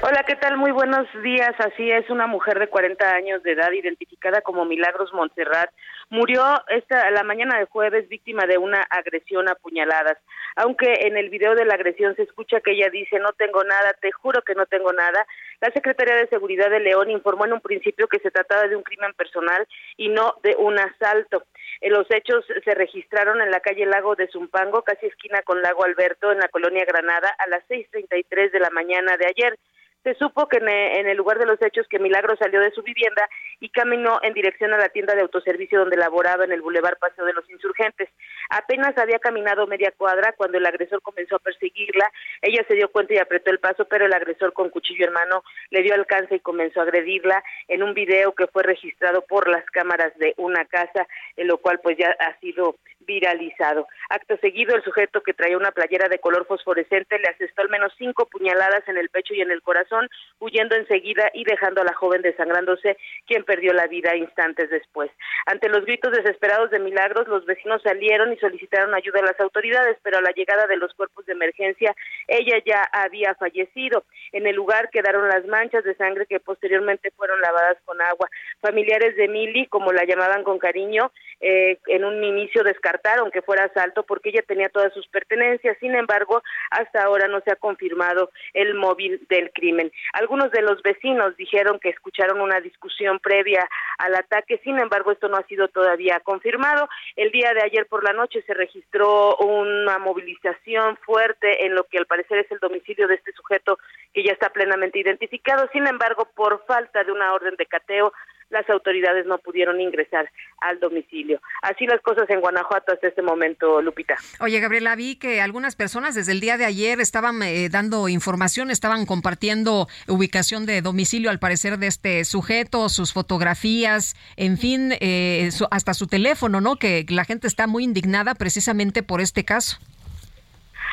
[SPEAKER 38] Hola, ¿qué tal? Muy buenos días. Así es, una mujer de 40 años de edad, identificada como Milagros Montserrat, murió esta la mañana de jueves víctima de una agresión a puñaladas. Aunque en el video de la agresión se escucha que ella dice no tengo nada, te juro que no tengo nada, la Secretaría de Seguridad de León informó en un principio que se trataba de un crimen personal y no de un asalto. Eh, Los hechos se registraron en la calle Lago de Zumpango, casi esquina con Lago Alberto, en la colonia Granada, a las 6.33 de la mañana de ayer. Se supo que en e- en el lugar de los hechos que Milagro salió de su vivienda y caminó en dirección a la tienda de autoservicio donde laboraba en el Boulevard Paseo de los Insurgentes. Apenas había caminado media cuadra cuando el agresor comenzó a perseguirla. Ella se dio cuenta y apretó el paso, pero el agresor con cuchillo en mano le dio alcance y comenzó a agredirla en un video que fue registrado por las cámaras de una casa, en lo cual pues ya ha sido viralizado. Acto seguido, el sujeto que traía una playera de color fosforescente le asestó al menos cinco puñaladas en el pecho y en el corazón, huyendo enseguida y dejando a la joven desangrándose, quien perdió la vida instantes después. Ante los gritos desesperados de Milagros, los vecinos salieron y solicitaron ayuda a las autoridades, pero a la llegada de los cuerpos de emergencia, ella ya había fallecido. En el lugar quedaron las manchas de sangre que posteriormente fueron lavadas con agua. Familiares de Mili, como la llamaban con cariño, eh, en un inicio descartaron que fuera asalto porque ella tenía todas sus pertenencias. Sin embargo, hasta ahora no se ha confirmado el móvil del crimen. Algunos de los vecinos dijeron que escucharon una discusión previa al ataque. Sin embargo, esto no ha sido todavía confirmado. El día de ayer por la noche se registró una movilización fuerte en lo que al parecer es el domicilio de este sujeto que ya está plenamente identificado. Sin embargo, por falta de una orden de cateo, las autoridades no pudieron ingresar al domicilio. Así las cosas en Guanajuato hasta este momento, Lupita.
[SPEAKER 1] Oye, Gabriela, vi que algunas personas desde el día de ayer estaban eh, dando información, estaban compartiendo ubicación de domicilio, al parecer, de este sujeto, sus fotografías, en fin, eh, su- hasta su teléfono, ¿no? Que la gente está muy indignada precisamente por este caso.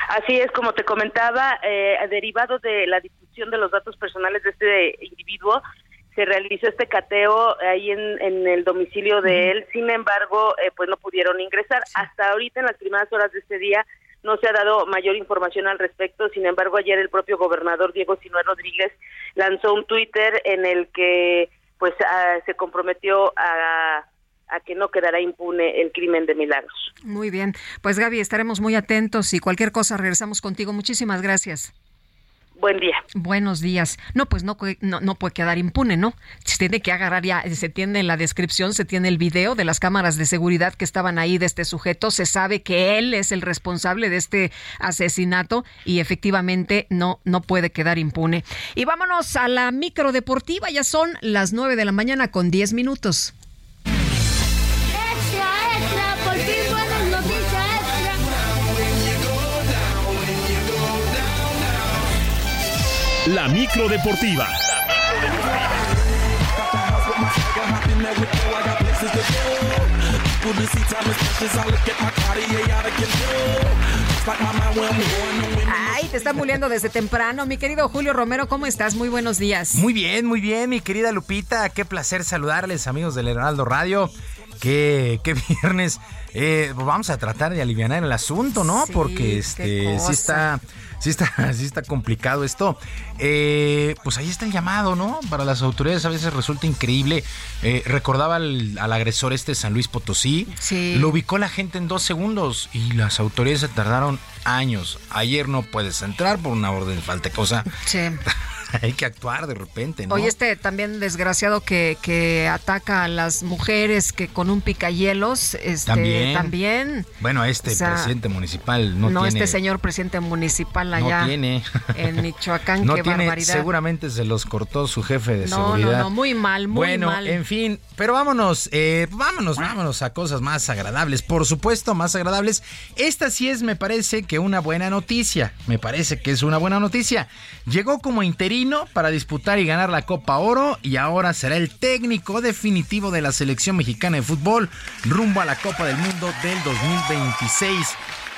[SPEAKER 38] Así es, como te comentaba, eh, derivado de la difusión de los datos personales de este individuo, se realizó este cateo ahí en, en el domicilio de él. Sin embargo, eh, pues no pudieron ingresar. Hasta ahorita, en las primeras horas de este día, no se ha dado mayor información al respecto. Sin embargo, ayer el propio gobernador Diego Sinué Rodríguez lanzó un Twitter en el que pues ah, se comprometió a, a que no quedará impune el crimen de Milagros.
[SPEAKER 1] Muy bien. Pues Gaby, estaremos muy atentos y cualquier cosa regresamos contigo. Muchísimas gracias.
[SPEAKER 38] Buen día.
[SPEAKER 1] Buenos días. No, pues no, no, puede quedar impune, ¿no? Se tiene que agarrar ya, se tiene la descripción, se tiene el video de las cámaras de seguridad que estaban ahí de este sujeto, se sabe que él es el responsable de este asesinato y efectivamente no, no puede quedar impune. Y vámonos a la micro deportiva, ya son las 9 de la mañana con 10 minutos.
[SPEAKER 11] La micro deportiva.
[SPEAKER 1] Ay, te está muriendo desde temprano. Mi querido Julio Romero, ¿cómo estás? Muy buenos días.
[SPEAKER 39] Muy bien, muy bien, mi querida Lupita. Qué placer saludarles, amigos del Heraldo Radio. Qué, qué [laughs] viernes. Eh, vamos a tratar de aliviar el asunto, ¿no?
[SPEAKER 40] Sí,
[SPEAKER 39] Porque este sí está, sí está, [laughs] sí está complicado esto. Eh, pues ahí está el llamado, ¿no? Para las autoridades a veces resulta increíble. Eh, recordaba al, al agresor este de San Luis Potosí.
[SPEAKER 1] Sí.
[SPEAKER 39] Lo ubicó la gente en dos segundos y las autoridades se tardaron años. Ayer no puedes entrar por una orden de falta de cosa.
[SPEAKER 1] Sí. [laughs] [laughs]
[SPEAKER 39] hay que actuar de repente, ¿no?
[SPEAKER 1] Oye, este también desgraciado que, que ataca a las mujeres que con un picahielos, este,
[SPEAKER 39] También.
[SPEAKER 1] también.
[SPEAKER 39] Bueno, este
[SPEAKER 1] O sea,
[SPEAKER 39] presidente municipal no,
[SPEAKER 1] No,
[SPEAKER 39] tiene...
[SPEAKER 1] este señor presidente municipal
[SPEAKER 39] no
[SPEAKER 1] allá
[SPEAKER 39] tiene. [laughs]
[SPEAKER 1] en Michoacán,
[SPEAKER 39] no
[SPEAKER 1] qué
[SPEAKER 39] tiene,
[SPEAKER 1] barbaridad.
[SPEAKER 39] seguramente se los cortó su jefe de
[SPEAKER 1] no,
[SPEAKER 39] seguridad.
[SPEAKER 1] no, no, muy mal, muy
[SPEAKER 39] bueno,
[SPEAKER 1] mal.
[SPEAKER 39] en fin, pero vámonos, eh, vámonos, vámonos a cosas más agradables. Por supuesto, más agradables. Esta sí es, me parece que una buena noticia. Me parece que es una buena noticia. Llegó como interino para disputar y ganar la Copa Oro y ahora será el técnico definitivo de la selección mexicana de fútbol rumbo a la Copa del Mundo del 2026.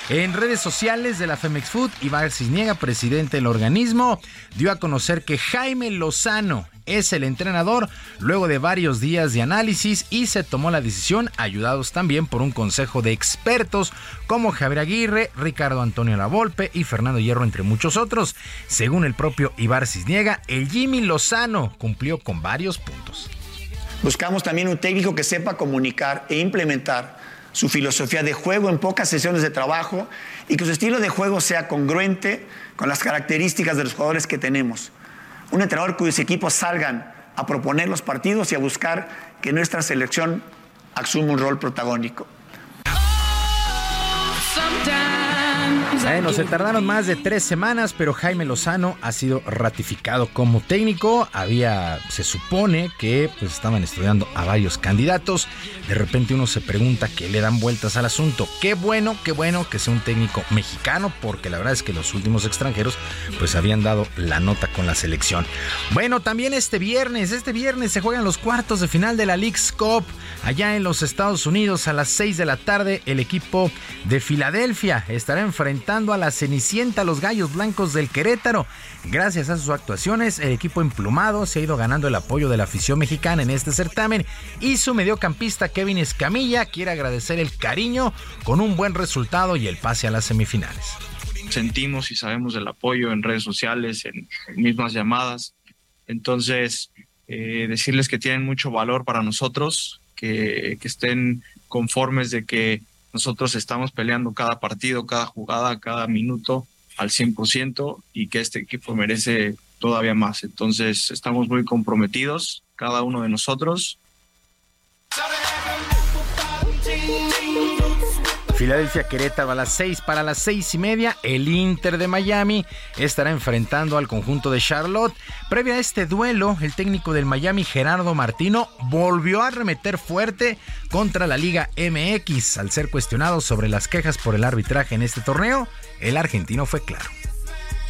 [SPEAKER 39] En redes sociales de la Femex Food, Iván Cisniega, presidente del organismo, dio a conocer que Jaime Lozano es el entrenador luego de varios días de análisis y se tomó la decisión ayudados también por un consejo de expertos como Javier Aguirre, Ricardo Antonio Lavolpe y Fernando Hierro entre muchos otros. Según el propio Ibar Cisniega, el Jimmy Lozano cumplió con varios puntos.
[SPEAKER 40] Buscamos también un técnico que sepa comunicar e implementar su filosofía de juego en pocas sesiones de trabajo y que su estilo de juego sea congruente con las características de los jugadores que tenemos. Un entrenador cuyos equipos salgan a proponer los partidos y a buscar que nuestra selección asuma un rol protagónico.
[SPEAKER 39] Bueno, se tardaron más de tres semanas, pero Jaime Lozano ha sido ratificado como técnico. Había, se supone que pues estaban estudiando a varios candidatos. De repente uno se pregunta que le dan vueltas al asunto. Qué bueno, qué bueno que sea un técnico mexicano, porque la verdad es que los últimos extranjeros pues habían dado la nota con la selección. Bueno, también este viernes, este viernes se juegan los cuartos de final de la League's Cup allá en los Estados Unidos a las 6 de la tarde. El equipo de Filadelfia estará enfrentando a la Cenicienta, los Gallos Blancos del Querétaro. Gracias a sus actuaciones, el equipo emplumado se ha ido ganando el apoyo de la afición mexicana en este certamen y su mediocampista Kevin Escamilla quiere agradecer el cariño con un buen resultado y el pase a las semifinales.
[SPEAKER 41] sentimos y sabemos del apoyo en redes sociales, en, mismas llamadas. Entonces, eh, decirles que tienen mucho valor para nosotros, que estén conformes de que nosotros estamos peleando cada partido, cada jugada, cada minuto al 100% y que este equipo merece todavía más. Entonces, estamos muy comprometidos, cada uno de nosotros.
[SPEAKER 39] Filadelfia Querétaro a las 6 para las seis y media. El Inter de Miami estará enfrentando al conjunto de Charlotte. Previo a este duelo, el técnico del Miami, Gerardo Martino, volvió a remeter fuerte contra la Liga MX. Al ser cuestionado sobre las quejas por el arbitraje en este torneo, el argentino fue claro.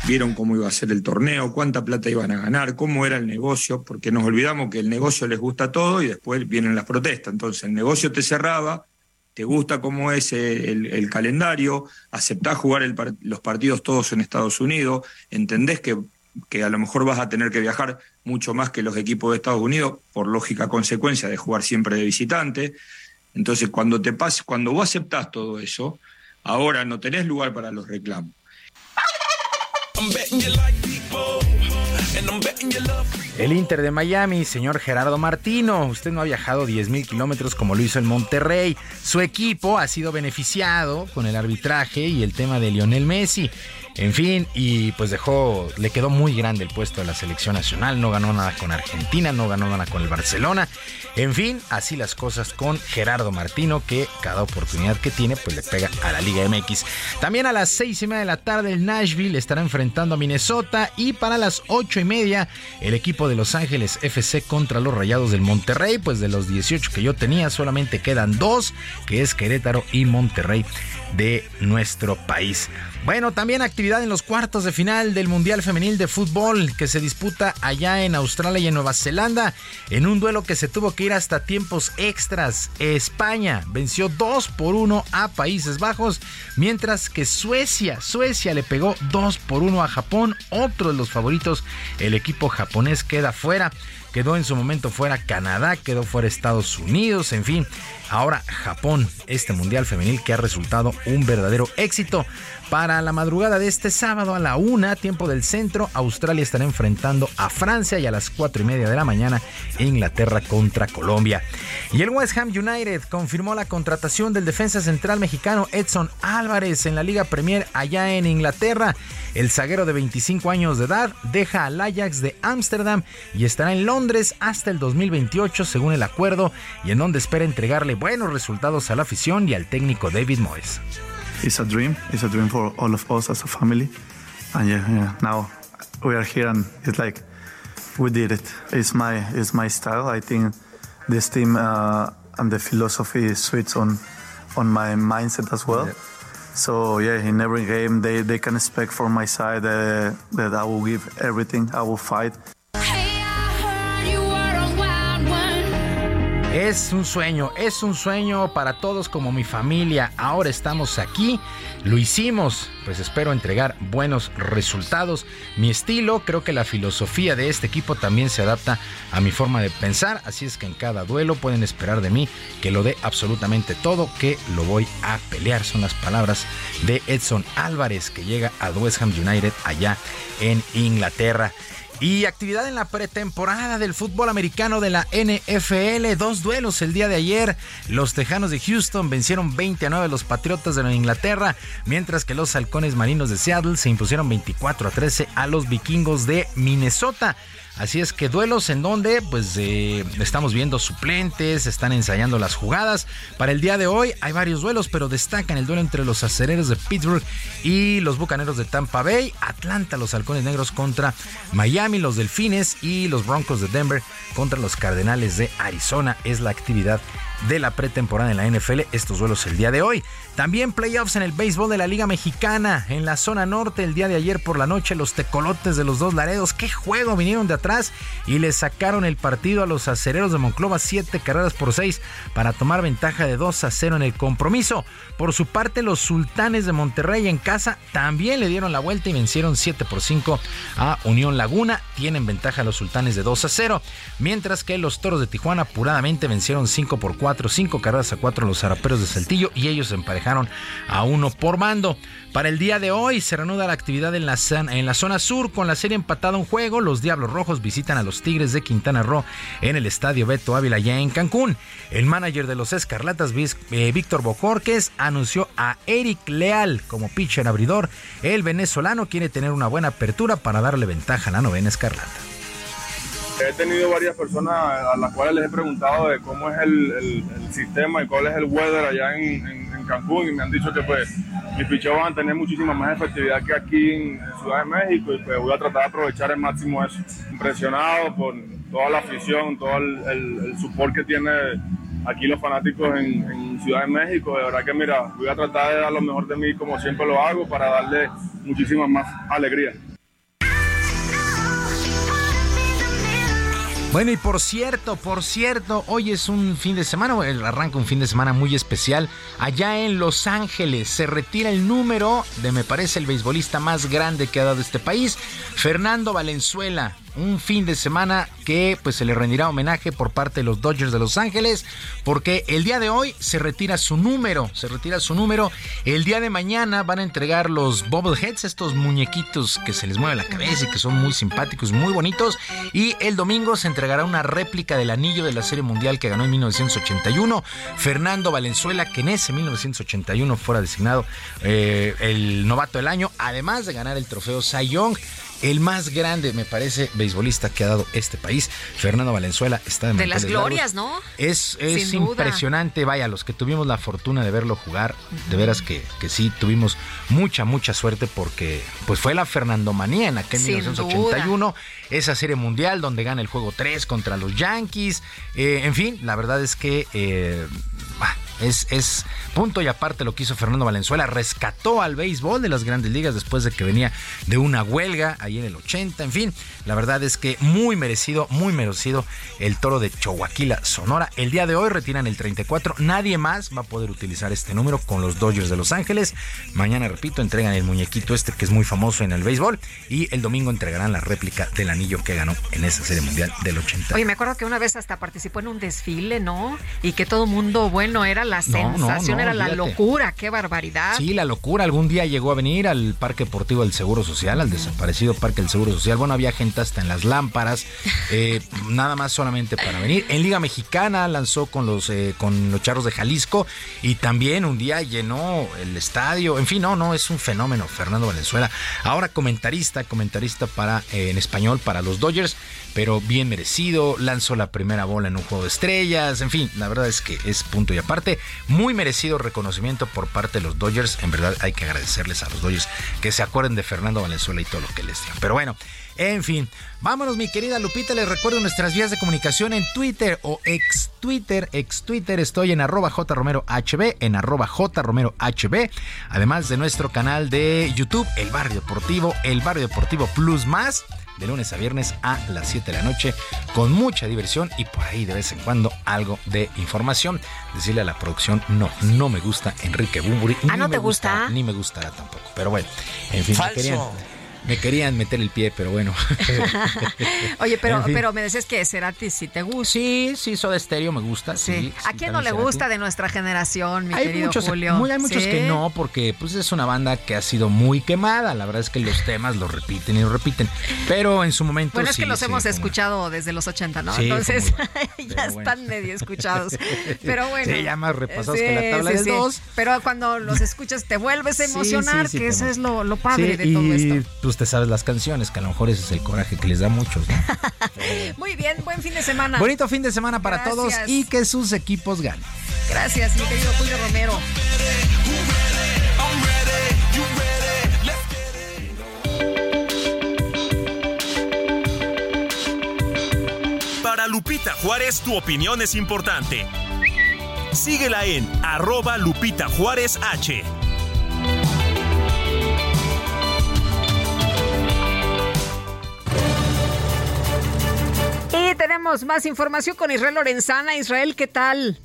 [SPEAKER 42] vieron cómo iba a ser el torneo, cuánta plata iban a ganar, cómo era el negocio, porque nos olvidamos que el negocio les gusta todo y después vienen las protestas. Entonces el negocio te cerraba, te gusta cómo es el, el calendario, aceptás jugar los partidos todos en Estados Unidos, entendés que, que a lo mejor vas a tener que viajar mucho más que los equipos de Estados Unidos, por lógica consecuencia de jugar siempre de visitante. Entonces cuando, te pas, cuando vos aceptás todo eso, ahora no tenés lugar para los reclamos.
[SPEAKER 39] El Inter de Miami, señor Gerardo Martino, usted no ha viajado 10 mil kilómetros como lo hizo el Monterrey. Su equipo ha sido beneficiado con el arbitraje y el tema de Lionel Messi. En fin, y pues dejó, le quedó muy grande el puesto de la selección nacional. No ganó nada con Argentina, no ganó nada con el Barcelona. En fin, así las cosas con Gerardo Martino, que cada oportunidad que tiene, pues le pega a la Liga MX. También a las seis y media de la tarde, el Nashville estará enfrentando a Minnesota. Y para las ocho y media, el equipo de Los Ángeles FC contra los Rayados del Monterrey. Pues de los 18 que yo tenía, solamente quedan dos, que es Querétaro y Monterrey de nuestro país. Bueno, también actividad en los cuartos de final del Mundial Femenil de Fútbol que se disputa allá en Australia y en Nueva Zelanda en un duelo que se tuvo que ir hasta tiempos extras. España venció 2 por 1 a Países Bajos, mientras que Suecia, Suecia le pegó 2 por 1 a Japón, otro de los favoritos, el equipo japonés queda fuera. Quedó en su momento fuera Canadá, quedó fuera Estados Unidos, en fin. Ahora Japón, este Mundial Femenil que ha resultado un verdadero éxito. Para la madrugada de este sábado a la una, tiempo del centro, Australia estará enfrentando a Francia y a las cuatro y media de la mañana Inglaterra contra Colombia. Y el West Ham United confirmó la contratación del defensa central mexicano Edson Álvarez en la Liga Premier allá en Inglaterra. El zaguero de 25 años de edad deja al Ajax de Ámsterdam y estará en Londres hasta el 2028 según el acuerdo y en donde espera entregarle buenos resultados a la afición y al técnico David Moyes.
[SPEAKER 43] It's a dream. It's a dream for all of us as a family. And yeah, yeah, now we are here and it's like we did it. It's my it's my style. I think this team uh, and the philosophy suits on on my mindset as well. So yeah, in every game they, they can expect from my side uh, that I will give everything. I will fight.
[SPEAKER 39] Es un sueño, es un sueño para todos como mi familia. Ahora estamos aquí, lo hicimos, pues espero entregar buenos resultados. Mi estilo, creo que la filosofía de este equipo también se adapta a mi forma de pensar, así es que en cada duelo pueden esperar de mí que lo dé absolutamente todo, que lo voy a pelear. Son las palabras de Edson Álvarez que llega a West Ham United allá en Inglaterra. Y actividad en la pretemporada del fútbol americano de la NFL. Dos duelos el día de ayer. Los Tejanos de Houston vencieron 20 a 9 a los Patriotas de Inglaterra, mientras que los Halcones Marinos de Seattle se impusieron 24 a 13 a los Vikingos de Minnesota. Así es que duelos en donde pues eh, estamos viendo suplentes, están ensayando las jugadas. Para el día de hoy hay varios duelos, pero destacan el duelo entre los acereros de Pittsburgh y los Bucaneros de Tampa Bay, Atlanta, los Halcones Negros contra Miami, los Delfines y los Broncos de Denver contra los Cardenales de Arizona. Es la actividad de la pretemporada en la NFL, estos duelos el día de hoy. También playoffs en el béisbol de la Liga Mexicana. En la zona norte, el día de ayer por la noche, los tecolotes de los dos Laredos. ¡Qué juego! Vinieron de atrás y le sacaron el partido a los acereros de Monclova, siete carreras por seis, para tomar ventaja de 2 a 0 en el compromiso. Por su parte, los sultanes de Monterrey en casa también le dieron la vuelta y vencieron 7 por 5 a Unión Laguna. Tienen ventaja los sultanes de 2 a 0. Mientras que los toros de Tijuana apuradamente vencieron 5 por 4, 5 carreras a 4 los zaraperos de Saltillo y ellos emparejaron a uno por mando. Para el día de hoy se reanuda la actividad en la, en la zona sur con la serie empatada un juego. Los Diablos Rojos visitan a los Tigres de Quintana Roo en el estadio Beto Ávila ya en Cancún. El manager de los Escarlatas, eh, Víctor Bojorques, anunció a Eric Leal como pitcher abridor. El venezolano quiere tener una buena apertura para darle ventaja a la novena Escarlata.
[SPEAKER 44] He tenido varias personas a las cuales les he preguntado de cómo es el, el- el sistema y cuál es el weather allá en, en- Cancún y me han dicho que pues mis picheos van a tener muchísima más efectividad que aquí en, Ciudad de México y pues voy a tratar de aprovechar al máximo eso. Impresionado por toda la afición, todo el, el, el support que tiene aquí los fanáticos en Ciudad de México. De verdad que mira, voy a tratar de dar lo mejor de mí como siempre lo hago para darle muchísima más alegría.
[SPEAKER 39] Bueno, y por cierto, por cierto, hoy es un fin de semana, arranca un fin de semana muy especial. Allá en Los Ángeles se retira el número de, me parece, el beisbolista más grande que ha dado este país, Fernando Valenzuela. Un fin de semana que pues se le rendirá homenaje por parte de los Dodgers de Los Ángeles, porque el día de hoy se retira su número, se retira su número. El día de mañana van a entregar los bobbleheads, estos muñequitos que se les mueve la cabeza y que son muy simpáticos, muy bonitos. Y el domingo se entregará una réplica del anillo de la Serie Mundial que ganó en 1981. Fernando Valenzuela, que en ese 1981 fuera designado eh, el novato del año, además de ganar el trofeo Cy Young. El más grande, me parece, beisbolista que ha dado este país, Fernando Valenzuela, está de,
[SPEAKER 1] De las glorias,
[SPEAKER 39] largos.
[SPEAKER 1] ¿no?
[SPEAKER 39] Es, impresionante, vaya, los que tuvimos la fortuna de verlo jugar, de veras que, que sí, tuvimos mucha, mucha suerte porque pues fue la Fernandomanía en aquel
[SPEAKER 1] Sin
[SPEAKER 39] 1981, esa serie mundial donde gana el juego 3 contra los Yankees, eh, en fin, la verdad es que... eh, bah, Es, es punto y aparte lo que hizo Fernando Valenzuela. Rescató al béisbol de las grandes ligas después de que venía de una huelga ahí en el 80. En fin, la verdad es que muy merecido, muy merecido el toro de Choaquila, Sonora. El día de hoy retiran el 34. Nadie más va a poder utilizar este número con los Dodgers de Los Ángeles. Mañana, repito, entregan el muñequito este que es muy famoso en el béisbol. Y el domingo entregarán la réplica del anillo que ganó en esa serie mundial del 80.
[SPEAKER 1] Oye, me acuerdo que una vez hasta participó en un desfile, ¿no? Y que todo mundo, bueno, era la
[SPEAKER 39] No, no,
[SPEAKER 1] sensación,
[SPEAKER 39] no,
[SPEAKER 1] era la locura, qué barbaridad.
[SPEAKER 39] Sí, la locura. Algún día llegó a venir al Parque Deportivo del Seguro Social, al desaparecido Parque del Seguro Social. Bueno, había gente hasta en las lámparas, eh, nada más solamente para venir. En Liga Mexicana lanzó con los, eh, con los Charros de Jalisco y también un día llenó el estadio. En fin, no, no, es un fenómeno Fernando Valenzuela. Ahora comentarista, comentarista para, eh, en español para los Dodgers, pero bien merecido. Lanzó la primera bola en un juego de estrellas. En fin, la verdad es que es punto y aparte. Muy merecido reconocimiento por parte de los Dodgers. En verdad hay que agradecerles a los Dodgers que se acuerden de Fernando Valenzuela y todo lo que les dio. Pero bueno, en fin, vámonos mi querida Lupita. Les recuerdo nuestras vías de comunicación en Twitter o ex Twitter. Ex Twitter estoy en arroba jromerohb, en arroba jromerohb. Además de nuestro canal de YouTube, El Barrio Deportivo, El Barrio Deportivo Plus Más de lunes a viernes a las 7 de la noche con mucha diversión y por ahí de vez en cuando algo de información. Decirle a la producción, no, no me gusta Enrique Bumburi.
[SPEAKER 1] Ah, ¿no
[SPEAKER 39] ni
[SPEAKER 1] te
[SPEAKER 39] me
[SPEAKER 1] gusta?
[SPEAKER 39] Ni me gustará tampoco. Pero bueno, en fin,
[SPEAKER 1] Falso.
[SPEAKER 39] Me querían meter el pie, pero bueno. [laughs]
[SPEAKER 1] Oye, pero,
[SPEAKER 39] En fin.
[SPEAKER 1] pero me decías que Cerati sí te gusta.
[SPEAKER 39] Sí, sí, Soda Stereo me gusta. Sí.
[SPEAKER 1] ¿A
[SPEAKER 39] sí,
[SPEAKER 1] quién no le
[SPEAKER 39] Cerati.
[SPEAKER 1] gusta de nuestra generación, mi
[SPEAKER 39] Hay
[SPEAKER 1] querido
[SPEAKER 39] muchos,
[SPEAKER 1] Julio?
[SPEAKER 39] muy- hay muchos
[SPEAKER 1] ¿Sí?
[SPEAKER 39] que no, porque pues es una banda que ha sido muy quemada. La verdad es que los temas los repiten y los repiten. Pero en su momento
[SPEAKER 1] Bueno, es que los hemos
[SPEAKER 39] como-
[SPEAKER 1] escuchado desde los 80, ¿no? Entonces
[SPEAKER 39] como- [laughs]
[SPEAKER 1] ya
[SPEAKER 39] bueno.
[SPEAKER 1] están medio escuchados. [laughs] Pero bueno.
[SPEAKER 39] Sí, ya más repasados que la tabla del
[SPEAKER 1] sí.
[SPEAKER 39] 2.
[SPEAKER 1] Pero cuando los escuchas te vuelves a emocionar, que eso es lo, lo padre de todo esto.
[SPEAKER 39] pues te sabes las canciones, que a lo mejor ese es el coraje que les da a muchos. ¿no? [laughs]
[SPEAKER 1] Muy bien, buen fin de semana.
[SPEAKER 39] Bonito fin de semana para
[SPEAKER 1] Gracias.
[SPEAKER 39] todos y que sus equipos ganen.
[SPEAKER 1] Gracias, mi querido Julio Romero.
[SPEAKER 11] Para Lupita Juárez, tu opinión es importante. Síguela en arroba Lupita Juárez H.
[SPEAKER 1] Tenemos más información con Israel Lorenzana. Israel, ¿qué tal?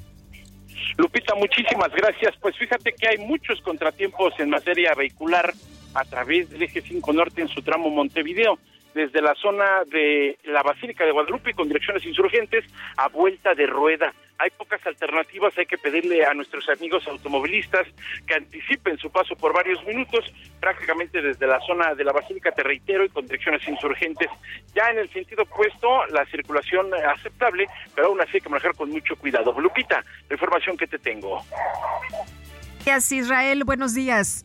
[SPEAKER 45] Lupita, muchísimas gracias. Pues fíjate que hay muchos contratiempos en materia vehicular a través del eje 5 norte en su tramo Montevideo, desde la zona de la Basílica de Guadalupe con direcciones insurgentes a vuelta de rueda. Hay pocas alternativas, hay que pedirle a nuestros amigos automovilistas que anticipen su paso por varios minutos, prácticamente desde la zona de la Basílica, te reitero, y con direcciones insurgentes. Ya en el sentido opuesto, la circulación aceptable, pero aún así hay que manejar con mucho cuidado. Lupita, la información que te tengo.
[SPEAKER 1] Gracias, Israel. Buenos días.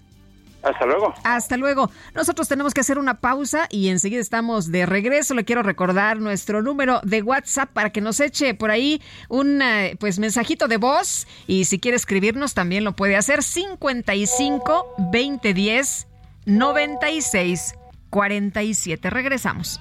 [SPEAKER 45] Hasta luego.
[SPEAKER 1] Hasta luego. Nosotros tenemos que hacer una pausa y enseguida estamos de regreso. Le quiero recordar nuestro número de WhatsApp para que nos eche por ahí un eh, pues mensajito de voz y si quiere escribirnos también lo puede hacer 55 2010 96 47. Regresamos.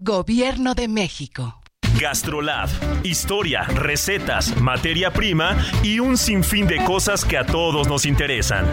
[SPEAKER 46] Gobierno de México.
[SPEAKER 11] Gastrolab. Historia, recetas, materia prima y un sinfín de cosas que a todos nos interesan.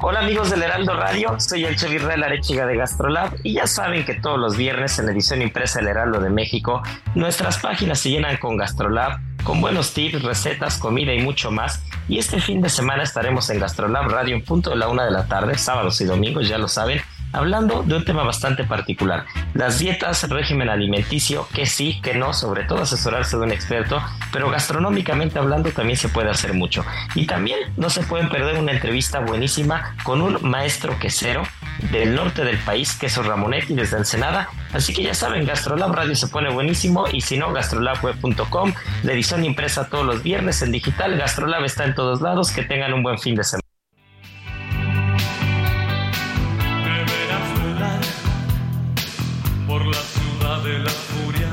[SPEAKER 47] Hola amigos del Heraldo Radio, soy el Chef Israel Arechiga de Gastrolab y ya saben que todos los viernes en la edición impresa del Heraldo de México nuestras páginas se llenan con Gastrolab, con buenos tips, recetas, comida y mucho más. Y este fin de semana estaremos en Gastrolab Radio en punto de la una de la tarde, sábados y domingos, ya lo saben, hablando de un tema bastante particular, las dietas, régimen alimenticio, que sí, que no, sobre todo asesorarse de un experto, pero gastronómicamente hablando también se puede hacer mucho. Y también no se pueden perder una entrevista buenísima con un maestro quesero del norte del país, queso Ramonetti desde Ensenada. Así que ya saben, Gastrolab Radio se pone buenísimo y si no, gastrolabweb.com, la edición impresa todos los viernes en digital, Gastrolab está en todos lados, que tengan un buen fin de semana.
[SPEAKER 48] Por la ciudad de la furia,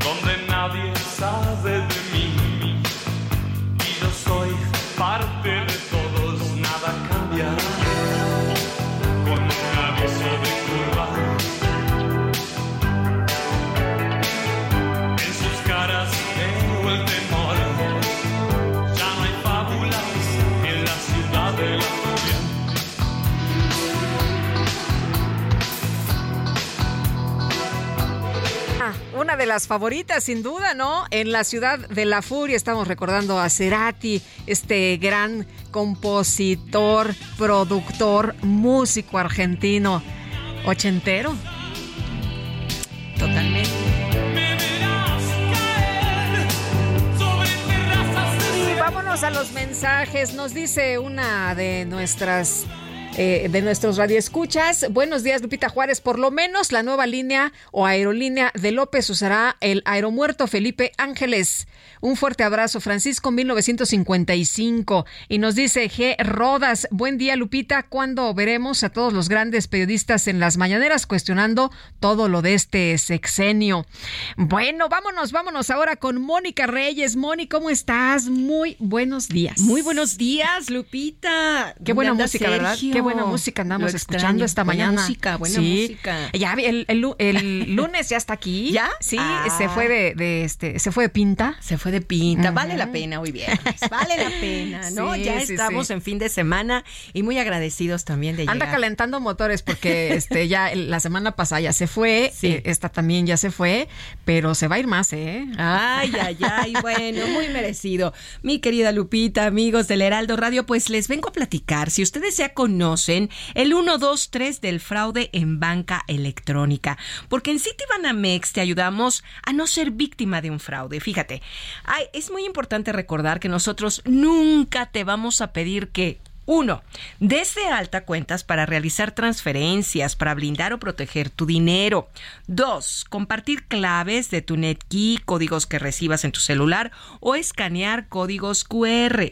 [SPEAKER 48] donde nadie sabe de mí y yo soy de
[SPEAKER 1] las favoritas, sin duda, ¿no? En la ciudad de la furia estamos recordando a Cerati, este gran compositor, productor, músico argentino, ochentero. Totalmente. A los mensajes. Nos dice una de nuestras eh, de nuestros radioescuchas. Buenos días, Lupita Juárez. Por lo menos la nueva línea o aerolínea de López usará el aeromuerto Felipe Ángeles. Un fuerte abrazo, Francisco 1955. Y nos dice G. Rodas. Buen día, Lupita. ¿Cuándo veremos a todos los grandes periodistas en las mañaneras cuestionando todo lo de este sexenio? Bueno, vámonos, vámonos ahora con Mónica Reyes. Moni, ¿cómo estás? Muy buenos días.
[SPEAKER 49] Muy buenos días, Lupita.
[SPEAKER 1] Qué buena
[SPEAKER 49] ¿Dónde anda
[SPEAKER 1] música, ¿verdad? Qué buena música andamos escuchando esta
[SPEAKER 49] Buena
[SPEAKER 1] mañana.
[SPEAKER 49] música, buena
[SPEAKER 1] Sí.
[SPEAKER 49] música.
[SPEAKER 1] Ya el, el lu- el [laughs] lunes ya está aquí.
[SPEAKER 49] ¿Ya?
[SPEAKER 1] Sí,
[SPEAKER 49] Ah.
[SPEAKER 1] se fue de, de este, se fue de pinta.
[SPEAKER 49] Se fue de pinta. Vale la pena hoy viernes. Vale la pena, [laughs] ¿no?
[SPEAKER 1] Sí,
[SPEAKER 49] ya
[SPEAKER 1] sí,
[SPEAKER 49] estamos en fin de semana y muy agradecidos también de
[SPEAKER 1] Anda
[SPEAKER 49] llegar.
[SPEAKER 1] calentando motores porque este ya la semana pasada ya se fue, eh, esta también ya se fue, pero se va a ir más, ¿eh?
[SPEAKER 49] Ay, ay, ay, bueno, muy merecido. Mi querida Lupita, amigos del Heraldo Radio, pues les vengo a platicar, si ustedes ya conocen, el 123 del fraude en banca electrónica, porque en Citibanamex te ayudamos a no ser víctima de un fraude. Fíjate, es muy importante recordar que nosotros nunca te vamos a pedir que uno, desde alta cuentas para realizar transferencias, para blindar o proteger tu dinero. Dos, compartir claves de tu NetKey, códigos que recibas en tu celular o escanear códigos QR.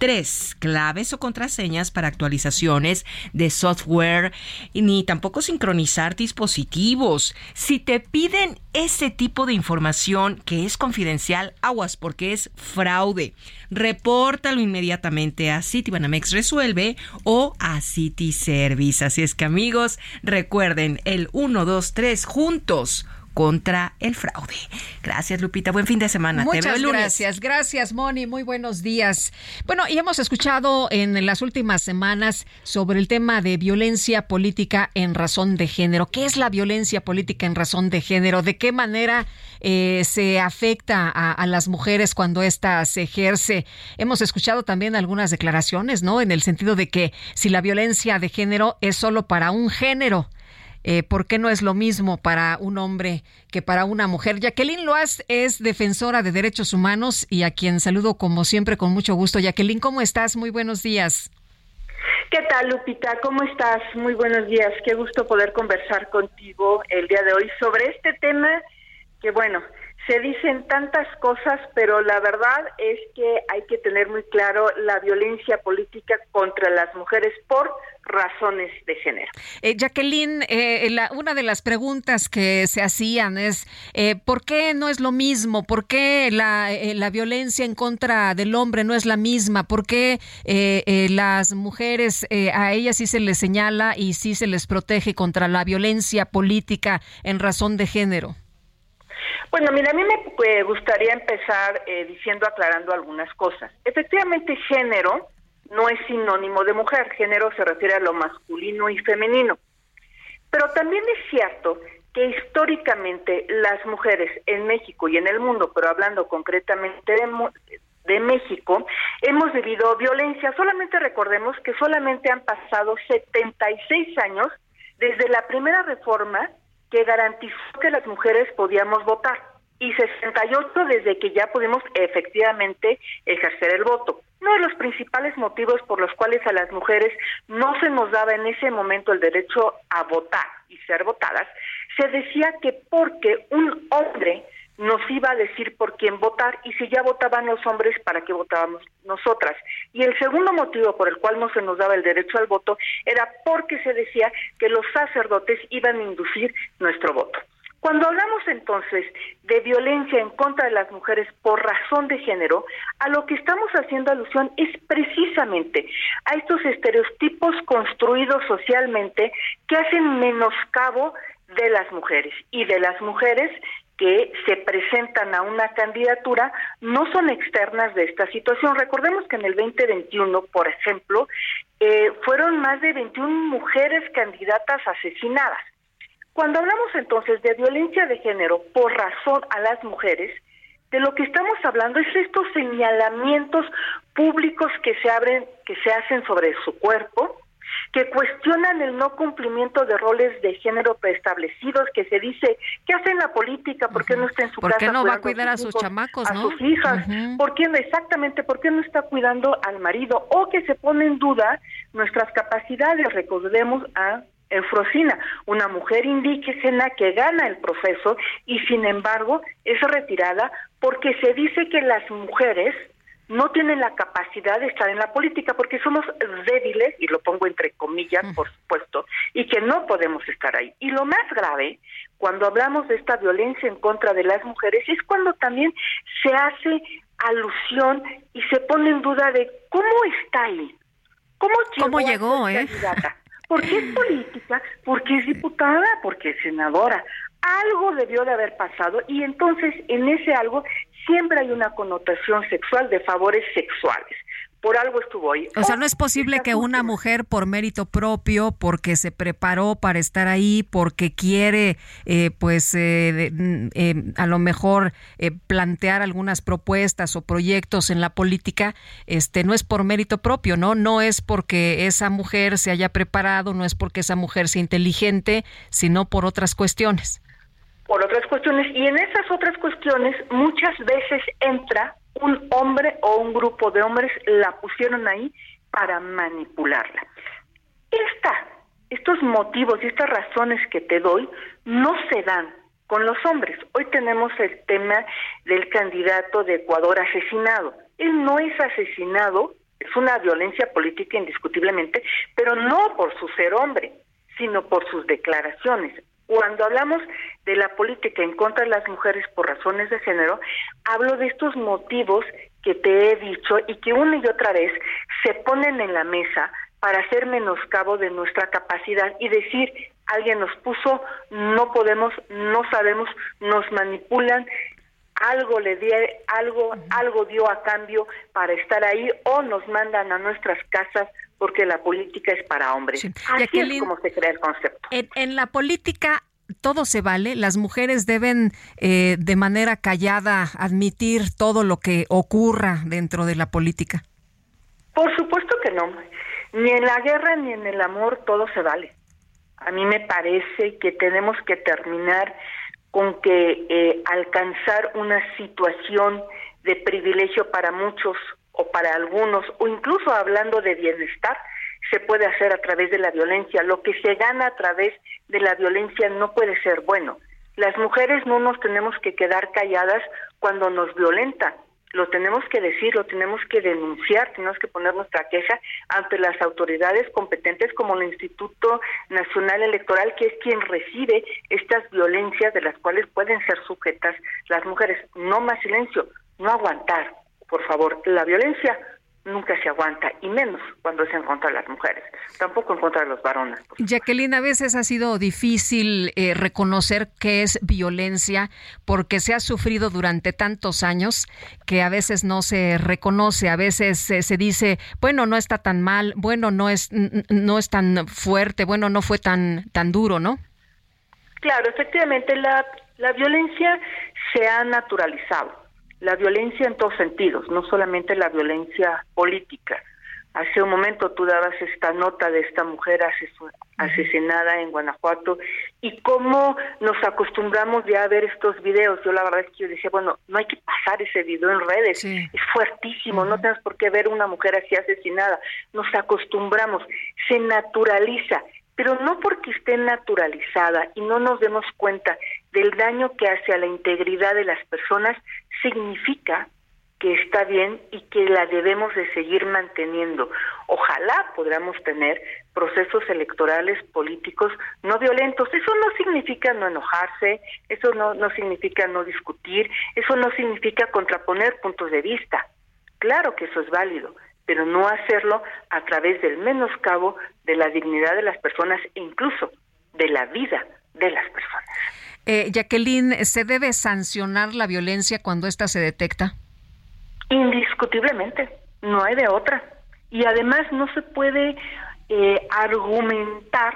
[SPEAKER 49] Tres, claves o contraseñas para actualizaciones de software ni tampoco sincronizar dispositivos. Si te piden ese tipo de información que es confidencial, aguas porque es fraude. Repórtalo inmediatamente a Citibanamex Resuelve o a City Service. Así es que amigos, recuerden el 123 juntos contra el fraude. Gracias Lupita, buen fin de semana. Te veo
[SPEAKER 1] Muchas
[SPEAKER 49] el lunes.
[SPEAKER 1] gracias, gracias Moni, muy buenos días. Bueno, y hemos escuchado en las últimas semanas sobre el tema de violencia política en razón de género. ¿Qué es la violencia política en razón de género? ¿De qué manera eh, se afecta a, a las mujeres cuando ésta se ejerce? Hemos escuchado también algunas declaraciones, ¿no? En el sentido de que si la violencia de género es solo para un género, eh, ¿por qué no es lo mismo para un hombre que para una mujer? Jacqueline Loaz es defensora de derechos humanos y a quien saludo como siempre con mucho gusto. Jacqueline, ¿cómo estás? Muy buenos días.
[SPEAKER 50] ¿Qué tal, Lupita? ¿Cómo estás? Muy buenos días. Qué gusto poder conversar contigo el día de hoy sobre este tema que, bueno, Se dicen tantas cosas, pero la verdad es que hay que tener muy claro la violencia política contra las mujeres por razones de género.
[SPEAKER 1] Eh, Jacqueline, eh, la- una de las preguntas que se hacían es, eh, ¿por qué no es lo mismo? ¿Por qué la, eh, la violencia en contra del hombre no es la misma? ¿Por qué eh, eh, las mujeres, a ellas sí se les señala y sí se les protege contra la violencia política en razón de género?
[SPEAKER 50] Bueno, mira, a mí me gustaría empezar eh, diciendo, aclarando algunas cosas. Efectivamente, género no es sinónimo de mujer. Género se refiere a lo masculino y femenino. Pero también es cierto que históricamente las mujeres en México y en el mundo, pero hablando concretamente de, de México, hemos vivido violencia. Solamente recordemos que solamente han pasado 76 años desde la primera reforma que garantizó que las mujeres podíamos votar y 68 desde que ya pudimos efectivamente ejercer el voto. Uno de los principales motivos por los cuales a las mujeres no se nos daba en ese momento el derecho a votar y ser votadas, se decía que porque un hombre nos iba a decir por quién votar y si ya votaban los hombres, ¿para qué votábamos nosotras? Y el segundo motivo por el cual no se nos daba el derecho al voto era porque se decía que los sacerdotes iban a inducir nuestro voto. Cuando hablamos entonces de violencia en contra de las mujeres por razón de género, a lo que estamos haciendo alusión es precisamente a estos estereotipos construidos socialmente que hacen menoscabo de las mujeres y de las mujeres que se presentan a una candidatura no son externas de esta situación. Recordemos que en el 2021, por ejemplo, eh, fueron más de 21 mujeres candidatas asesinadas. Cuando hablamos entonces de violencia de género por razón a las mujeres, de lo que estamos hablando es estos señalamientos públicos que se abren, que se hacen sobre su cuerpo, que cuestionan el no cumplimiento de roles de género preestablecidos, que se dice, ¿qué hace en la política? ¿Por qué no está en su
[SPEAKER 1] ¿Por
[SPEAKER 50] casa?
[SPEAKER 1] qué no va a cuidar a sus
[SPEAKER 50] hijos,
[SPEAKER 1] chamacos,
[SPEAKER 50] a
[SPEAKER 1] no?
[SPEAKER 50] sus hijas? ¿Por qué no exactamente? ¿Por qué no está cuidando al marido? O que se pone en duda nuestras capacidades. Recordemos a Eufrosina, una mujer indígena que gana el proceso y sin embargo es retirada porque se dice que las mujeres no tienen la capacidad de estar en la política porque somos débiles, y lo pongo entre comillas, por supuesto, y que no podemos estar ahí. Y lo más grave, cuando hablamos de esta violencia en contra de las mujeres, es cuando también se hace alusión y se pone en duda de cómo está ahí. ¿Cómo llegó,
[SPEAKER 1] ¿Cómo
[SPEAKER 50] a
[SPEAKER 1] llegó,
[SPEAKER 50] ser
[SPEAKER 1] eh?
[SPEAKER 50] candidata? Porque es [laughs] política, porque es diputada, porque es senadora. Algo debió de haber pasado y entonces en ese algo siempre hay una connotación sexual de favores sexuales. Por algo estuvo ahí.
[SPEAKER 1] O sea, no es posible que una mujer por mérito propio, porque se preparó para estar ahí, porque quiere, eh, pues, eh, mm, eh, a lo mejor eh, plantear algunas propuestas o proyectos en la política, este, no es por mérito propio, ¿no? No es porque esa mujer se haya preparado, no es porque esa mujer sea inteligente, sino por otras cuestiones.
[SPEAKER 50] Por otras cuestiones y en esas otras cuestiones muchas veces entra un hombre o un grupo de hombres la pusieron ahí para manipularla. Esta, estos motivos y estas razones que te doy no se dan con los hombres. Hoy tenemos el tema del candidato de Ecuador asesinado. Él no es asesinado, es una violencia política indiscutiblemente, pero no por su ser hombre, sino por sus declaraciones. Cuando hablamos de la política en contra de las mujeres por razones de género, hablo de estos motivos que te he dicho y que una y otra vez se ponen en la mesa para hacer menoscabo de nuestra capacidad y decir, alguien nos puso, no podemos, no sabemos, nos manipulan, algo le di, algo, algo dio a cambio para estar ahí o nos mandan a nuestras casas porque la política es para hombres. Así
[SPEAKER 1] Jacqueline,
[SPEAKER 50] es como se crea el concepto.
[SPEAKER 1] En, en la política todo se vale, las mujeres deben eh, de manera callada admitir todo lo que ocurra dentro de la política.
[SPEAKER 50] Por supuesto que no. Ni en la guerra ni en el amor todo se vale. A mí me parece que tenemos que terminar con que eh, alcanzar una situación de privilegio para muchos o para algunos, o incluso hablando de bienestar, se puede hacer a través de la violencia. Lo que se gana a través de la violencia no puede ser bueno. Las mujeres no nos tenemos que quedar calladas cuando nos violentan. Lo tenemos que decir, lo tenemos que denunciar, tenemos que poner nuestra queja ante las autoridades competentes como el Instituto Nacional Electoral, que es quien recibe estas violencias de las cuales pueden ser sujetas las mujeres. No más silencio, no aguantar, por favor. La violencia nunca se aguanta, y menos cuando es en contra de las mujeres, tampoco en contra de los varones.
[SPEAKER 1] Jacqueline, a veces ha sido difícil eh, reconocer qué es violencia porque se ha sufrido durante tantos años que a veces no se reconoce, a veces eh, se dice, bueno, no está tan mal, bueno, no es, no es tan fuerte, bueno, no fue tan, tan duro, ¿no?
[SPEAKER 50] Claro, efectivamente, la, la violencia se ha naturalizado la violencia en todos sentidos, no solamente la violencia política. Hace un momento tú dabas esta nota de esta mujer asesinada en Guanajuato y cómo nos acostumbramos ya a ver estos videos. Yo la verdad es que yo decía, bueno, no hay que pasar ese video en redes, es fuertísimo, no tenemos por qué ver una mujer así asesinada. Nos acostumbramos, se naturaliza pero no porque esté naturalizada y no nos demos cuenta del daño que hace a la integridad de las personas, significa que está bien y que la debemos de seguir manteniendo. Ojalá podamos tener procesos electorales políticos no violentos. Eso no significa no enojarse, eso no, no significa no discutir, eso no significa contraponer puntos de vista. Claro que eso es válido, pero no hacerlo a través del menoscabo de la dignidad de las personas e incluso de la vida de las personas.
[SPEAKER 1] Eh, Jacqueline, ¿se debe sancionar la violencia cuando ésta se detecta?
[SPEAKER 50] Indiscutiblemente, no hay de otra. Y además no se puede eh, argumentar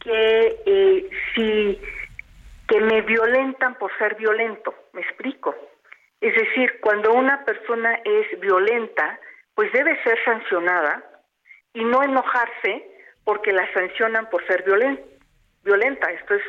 [SPEAKER 50] que eh, si que me violentan por ser violento, me explico. Es decir, cuando una persona es violenta, pues debe ser sancionada y no enojarse porque la sancionan por ser violenta. Esto es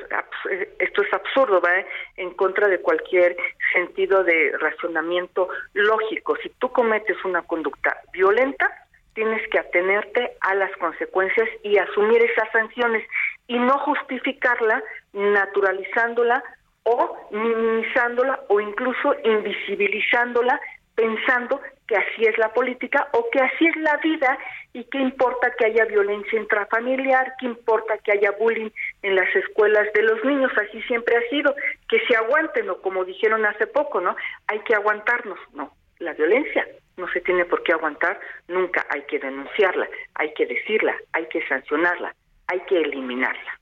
[SPEAKER 50] esto es absurdo, va en contra de cualquier sentido de racionamiento lógico. Si tú cometes una conducta violenta, tienes que atenerte a las consecuencias y asumir esas sanciones y no justificarla naturalizándola o minimizándola o incluso invisibilizándola pensando que así es la política o que así es la vida y qué importa que haya violencia intrafamiliar, qué importa que haya bullying en las escuelas de los niños, así siempre ha sido, que se aguanten o como dijeron hace poco, ¿no? Hay que aguantarnos, no, la violencia no se tiene por qué aguantar, nunca hay que denunciarla, hay que decirla, hay que sancionarla, hay que eliminarla.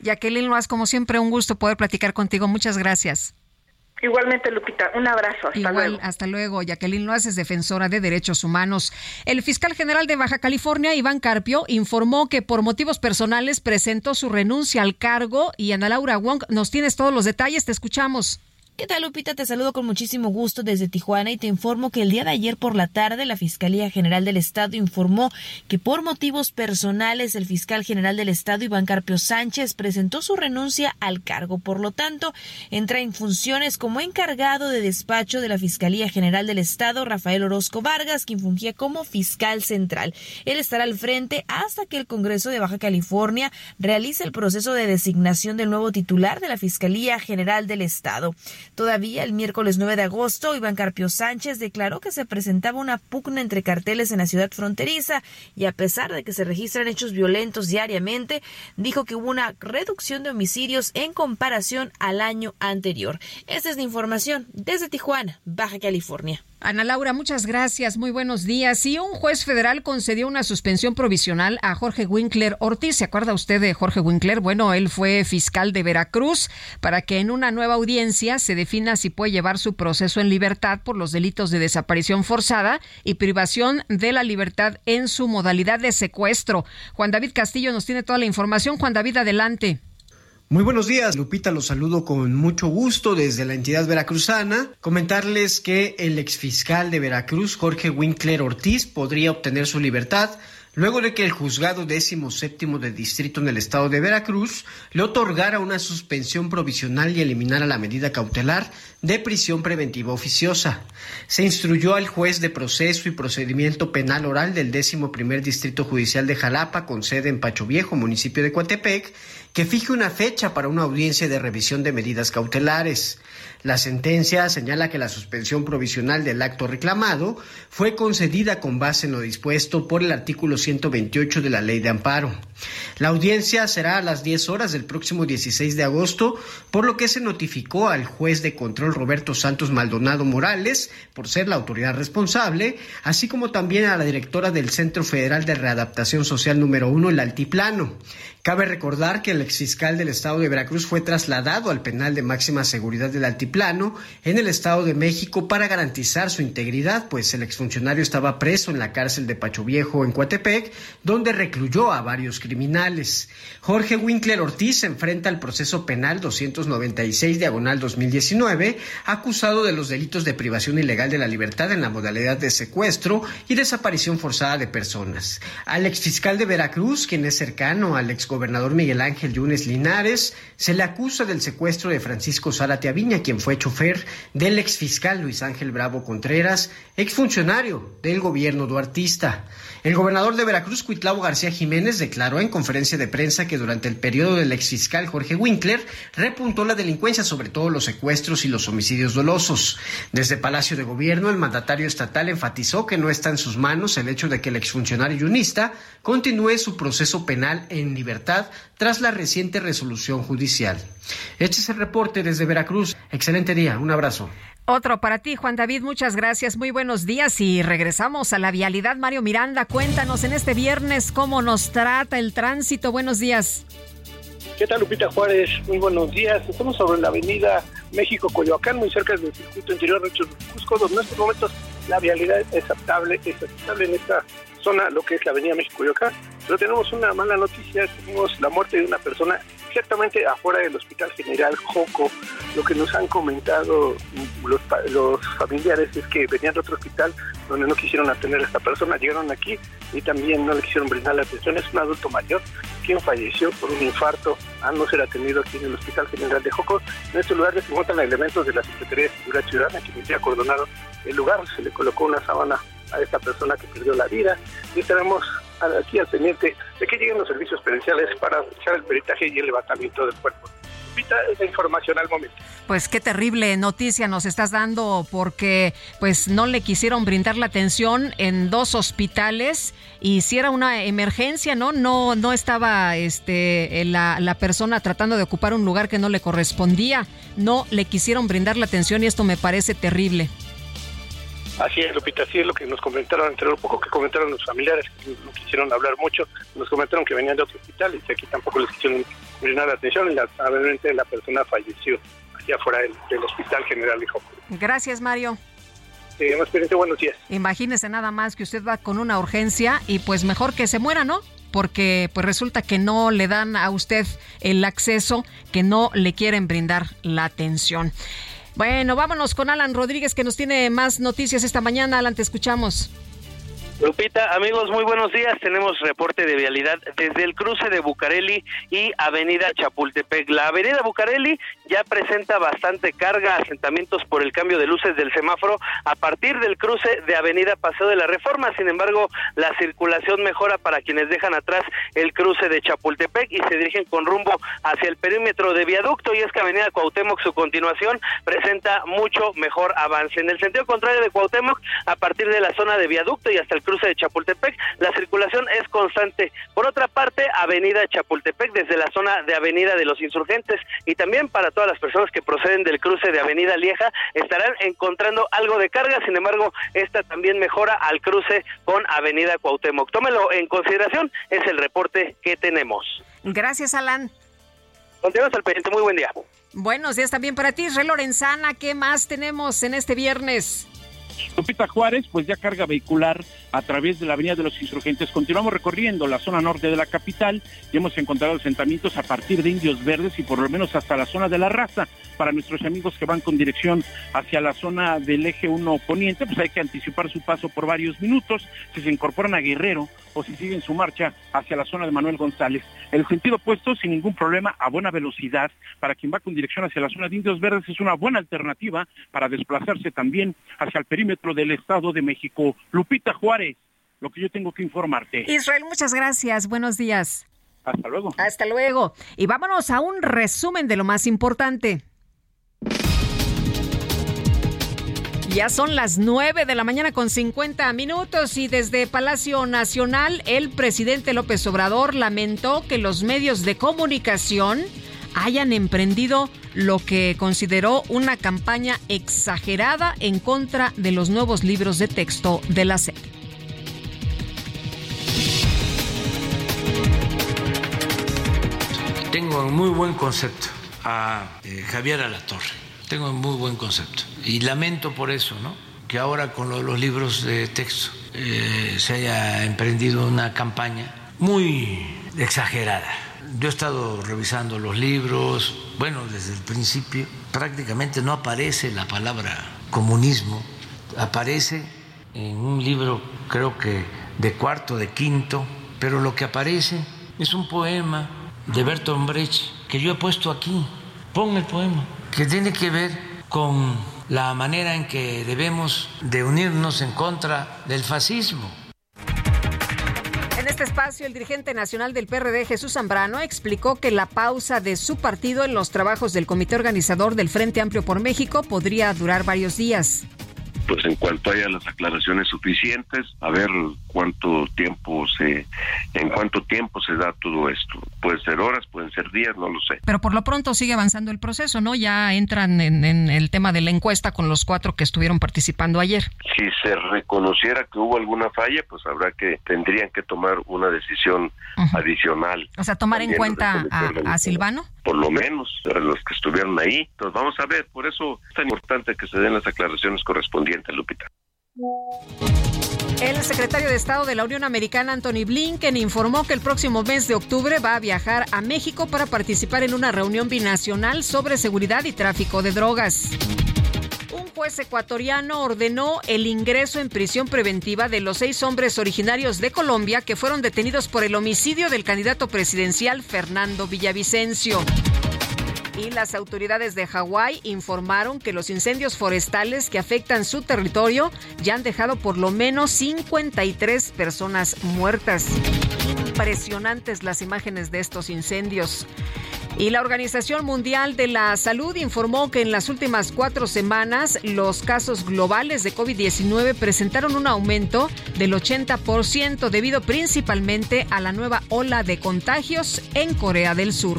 [SPEAKER 1] Jacqueline Loas, como siempre, un gusto poder platicar contigo. Muchas gracias.
[SPEAKER 50] Igualmente, Lupita, un abrazo. Hasta
[SPEAKER 1] Igual,
[SPEAKER 50] luego.
[SPEAKER 1] hasta luego. Jacqueline Loas es defensora de derechos humanos. El fiscal general de Baja California, Iván Carpio, informó que por motivos personales presentó su renuncia al cargo y Ana Laura Wong, nos tienes todos los detalles, te escuchamos.
[SPEAKER 12] ¿Qué tal, Lupita? Te saludo con muchísimo gusto desde Tijuana y te informo que el día de ayer por la tarde la Fiscalía General del Estado informó que por motivos personales el fiscal general del Estado, Iván Carpio Sánchez, presentó su renuncia al cargo. Por lo tanto, entra en funciones como encargado de despacho de la Fiscalía General del Estado, Rafael Orozco Vargas, quien fungía como fiscal central. Él estará al frente hasta que el Congreso de Baja California realice el proceso de designación del nuevo titular de la Fiscalía General del Estado. Todavía el miércoles 9 de agosto, Iván Carpio Sánchez declaró que se presentaba una pugna entre carteles en la ciudad fronteriza y a pesar de que se registran hechos violentos diariamente, dijo que hubo una reducción de homicidios en comparación al año anterior. Esta es la información desde Tijuana, Baja California.
[SPEAKER 1] Ana Laura, muchas gracias. Muy buenos días. Y un juez federal concedió una suspensión provisional a Jorge Winkler Ortiz. ¿Se acuerda usted de Jorge Winkler? Bueno, él fue fiscal de Veracruz para que en una nueva audiencia se defina si puede llevar su proceso en libertad por los delitos de desaparición forzada y privación de la libertad en su modalidad de secuestro. Juan David Castillo nos tiene toda la información. Juan David, adelante.
[SPEAKER 51] Muy buenos días, Lupita, los saludo con mucho gusto desde la entidad veracruzana. Comentarles que el exfiscal de Veracruz, Jorge Winkler Ortiz, podría obtener su libertad luego de que el juzgado décimo séptimo de distrito en el estado de Veracruz le otorgara una suspensión provisional y eliminara la medida cautelar de prisión preventiva oficiosa. Se instruyó al juez de proceso y procedimiento penal oral del décimo primer distrito judicial de Jalapa, con sede en Pacho Viejo, municipio de Coatepec, que fije una fecha para una audiencia de revisión de medidas cautelares. La sentencia señala que la suspensión provisional del acto reclamado fue concedida con base en lo dispuesto por el artículo 128 de la Ley de Amparo. La audiencia será a las 10 horas del próximo 16 de agosto, por lo que se notificó al juez de control Roberto Santos Maldonado Morales, por ser la autoridad responsable, así como también a la directora del Centro Federal de Readaptación Social número 1, el Altiplano. Cabe recordar que el exfiscal del estado de Veracruz fue trasladado al penal de máxima seguridad del Altiplano en el estado de México para garantizar su integridad, pues el exfuncionario estaba preso en la cárcel de Pacho Viejo en Coatepec, donde recluyó a varios criminales. Jorge Winkler Ortiz se enfrenta al proceso penal 296 diagonal 2019, acusado de los delitos de privación ilegal de la libertad en la modalidad de secuestro y desaparición forzada de personas. Al exfiscal de Veracruz, quien es cercano al exgobernador Miguel Ángel Yunes Linares, se le acusa del secuestro de Francisco Zárate Aviña, quien fue chofer del exfiscal Luis Ángel Bravo Contreras, exfuncionario del gobierno duartista. El gobernador de Veracruz, Cuitlavo García Jiménez, declaró en conferencia de prensa que durante el periodo del exfiscal Jorge Winkler repuntó la delincuencia, sobre todo los secuestros y los homicidios dolosos. Desde Palacio de Gobierno, el mandatario estatal enfatizó que no está en sus manos el hecho de que el exfuncionario yunista continúe su proceso penal en libertad tras la reciente resolución judicial. Este es el reporte desde Veracruz. Excelente día. Un abrazo.
[SPEAKER 1] Otro para ti, Juan David, muchas gracias, muy buenos días y regresamos a la vialidad. Mario Miranda, cuéntanos en este viernes cómo nos trata el tránsito. Buenos días.
[SPEAKER 31] ¿Qué tal, Lupita Juárez? Muy buenos días. Estamos sobre la avenida México-Coyoacán, muy cerca del circuito interior de Cusco, donde en estos momentos la vialidad es aceptable, es aceptable en esta zona, lo que es la avenida México-Coyoacán. Pero tenemos una mala noticia, tenemos la muerte de una persona exactamente afuera del Hospital General Joco. Lo que nos han comentado los, los familiares es que venían de otro hospital donde no quisieron atender a esta persona, llegaron aquí y también no le quisieron brindar la atención. Es un adulto mayor quien falleció por un infarto al no ser atendido aquí en el Hospital General de Joco. En este lugar se encuentran elementos de la Secretaría de Seguridad Ciudadana que ya acordonado el lugar, se le colocó una sábana a esta persona que perdió la vida y estaremos aquí al pendiente de que lleguen los servicios periciales para realizar el peritaje y el levantamiento del cuerpo. Lupita, esa información al momento.
[SPEAKER 1] Pues qué terrible noticia nos estás dando porque pues no le quisieron brindar la atención en dos hospitales y si era una emergencia, ¿no? No no estaba este la, la persona tratando de ocupar un lugar que no le correspondía. No le quisieron brindar la atención y esto me parece terrible.
[SPEAKER 31] Así es, Lupita, así es lo que nos comentaron, entre lo poco que comentaron los familiares, que no quisieron hablar mucho, nos comentaron que venían de otro hospital y que aquí tampoco les quisieron brindar atención y lamentablemente la persona falleció allá afuera del, del Hospital General de.
[SPEAKER 1] Gracias, Mario.
[SPEAKER 31] Eh, buenos días.
[SPEAKER 1] Imagínese nada más que usted va con una urgencia y pues mejor que se muera, ¿no? Porque pues resulta que no le dan a usted el acceso, que no le quieren brindar la atención. Bueno, vámonos con Alan Rodríguez que nos tiene más noticias esta mañana. Alan, te escuchamos.
[SPEAKER 30] Lupita, amigos, muy buenos días. Tenemos reporte de vialidad desde el cruce de Bucareli y Avenida Chapultepec. La Avenida Bucareli ya presenta bastante carga, asentamientos por el cambio de luces del semáforo a partir del cruce de Avenida Paseo de la Reforma. Sin embargo, la circulación mejora para quienes dejan atrás el cruce de Chapultepec y se dirigen con rumbo hacia el perímetro de viaducto. Y es que Avenida Cuauhtémoc, su continuación, presenta mucho mejor avance. En el sentido contrario de Cuauhtémoc, a partir de la zona de viaducto y hasta el cruce de Chapultepec, la circulación es constante. Por otra parte, Avenida Chapultepec desde la zona de Avenida de los Insurgentes y también para todas las personas que proceden del cruce de Avenida Lieja estarán encontrando algo de carga, sin embargo, esta también mejora al cruce con Avenida Cuauhtémoc. Tómelo en consideración, es el reporte que tenemos.
[SPEAKER 1] Gracias, Alan.
[SPEAKER 30] Continuamos al pendiente, muy buen día.
[SPEAKER 1] Buenos días también para ti, Re Lorenzana. ¿Qué más tenemos en este viernes?
[SPEAKER 45] Lupita Juárez, pues ya carga vehicular a través de la Avenida de los Insurgentes. Continuamos recorriendo la zona norte de la capital y hemos encontrado asentamientos a partir de Indios Verdes y por lo menos hasta la zona de la raza. Para nuestros amigos que van con dirección hacia la zona del eje 1 poniente, pues hay que anticipar su paso por varios minutos. Si se incorporan a Guerrero o si siguen su marcha hacia la zona de Manuel González. El sentido opuesto, sin ningún problema, a buena velocidad. Para quien va con dirección hacia la zona de Indios Verdes es una buena alternativa para desplazarse también hacia el perímetro del Estado de México. Lupita Juárez, lo que yo tengo que informarte.
[SPEAKER 1] Israel, muchas gracias. Buenos días.
[SPEAKER 45] Hasta luego.
[SPEAKER 1] Hasta luego. Y vámonos a un resumen de lo más importante. Ya son las 9 de la mañana con 50 minutos y desde Palacio Nacional el presidente López Obrador lamentó que los medios de comunicación hayan emprendido lo que consideró una campaña exagerada en contra de los nuevos libros de texto de la SED.
[SPEAKER 52] Tengo en muy buen concepto a eh, Javier Alatorre. Tengo en muy buen concepto. Y lamento por eso, ¿no? Que ahora con lo los libros de texto eh, se haya emprendido una campaña muy exagerada. Yo he estado revisando los libros, bueno, desde el principio prácticamente no aparece la palabra comunismo, aparece en un libro creo que de cuarto, de quinto, pero lo que aparece es un poema de Bertolt Brecht que yo he puesto aquí. Pon el poema, que tiene que ver con la manera en que debemos de unirnos en contra del fascismo.
[SPEAKER 1] En este espacio, el dirigente nacional del PRD, Jesús Zambrano, explicó que la pausa de su partido en los trabajos del comité organizador del Frente Amplio por México podría durar varios días
[SPEAKER 53] pues en cuanto haya las aclaraciones suficientes, a ver cuánto tiempo se, en cuánto tiempo se da todo esto. Puede ser horas, pueden ser días, no lo sé.
[SPEAKER 1] Pero por lo pronto sigue avanzando el proceso, ¿no? Ya entran en, el tema de la encuesta con los cuatro que estuvieron participando ayer.
[SPEAKER 53] Si se reconociera que hubo alguna falla, pues habrá que, tendrían que tomar una decisión adicional.
[SPEAKER 1] O sea, tomar en cuenta a, a Silvano.
[SPEAKER 53] Por lo menos, los que estuvieron ahí. Entonces vamos a ver, por eso es tan importante que se den las aclaraciones correspondientes. Lupita.
[SPEAKER 1] El secretario de Estado de la Unión Americana, Anthony Blinken, informó que el próximo mes de octubre va a viajar a México para participar en una reunión binacional sobre seguridad y tráfico de drogas. Un juez ecuatoriano ordenó el ingreso en prisión preventiva de los seis hombres originarios de Colombia que fueron detenidos por el homicidio del candidato presidencial Fernando Villavicencio. Y las autoridades de Hawái informaron que los incendios forestales que afectan su territorio ya han dejado por lo menos 53 personas muertas. Impresionantes las imágenes de estos incendios. Y la Organización Mundial de la Salud informó que en las últimas cuatro semanas los casos globales de COVID-19 presentaron un aumento del 80% debido principalmente a la nueva ola de contagios en Corea del Sur.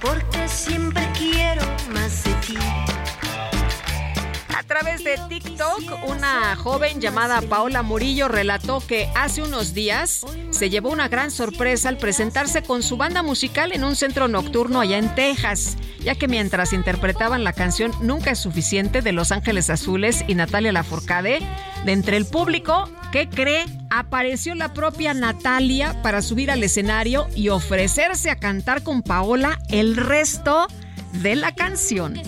[SPEAKER 54] porque siempre quiero más de ti.
[SPEAKER 1] A través de TikTok, una joven llamada Paola Murillo relató que hace unos días se llevó una gran sorpresa al presentarse con su banda musical en un centro nocturno allá en Texas, ya que mientras interpretaban la canción Nunca es suficiente de Los Ángeles Azules y Natalia Lafourcade, de entre el público, ¿qué cree? Apareció la propia Natalia para subir al escenario y ofrecerse a cantar con Paola el resto de la canción.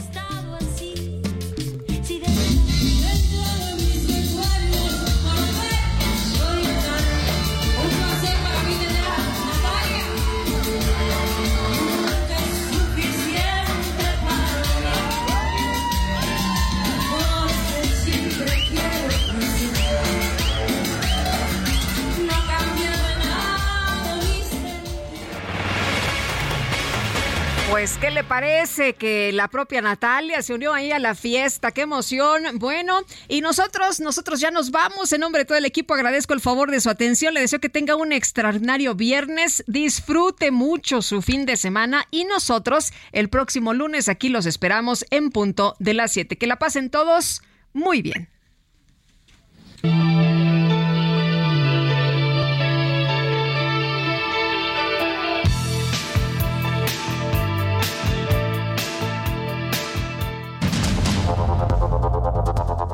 [SPEAKER 1] Pues, ¿qué le parece que la propia Natalia se unió ahí a la fiesta? ¡Qué emoción! Bueno, y nosotros, nosotros ya nos vamos. En nombre de todo el equipo agradezco el favor de su atención. Le deseo que tenga un extraordinario viernes. Disfrute mucho su fin de semana y nosotros el próximo lunes aquí los esperamos en punto de las 7. Que la pasen todos muy bien.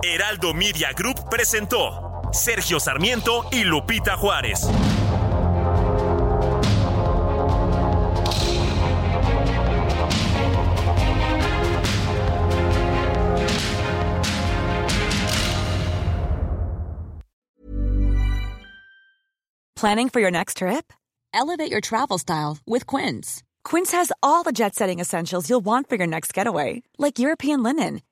[SPEAKER 11] Heraldo Media Group presentó Sergio Sarmiento y Lupita Juárez.
[SPEAKER 55] Planning for your next trip? Elevate your travel style with Quince. Quince has all the jet setting essentials you'll want for your next getaway, like European linen,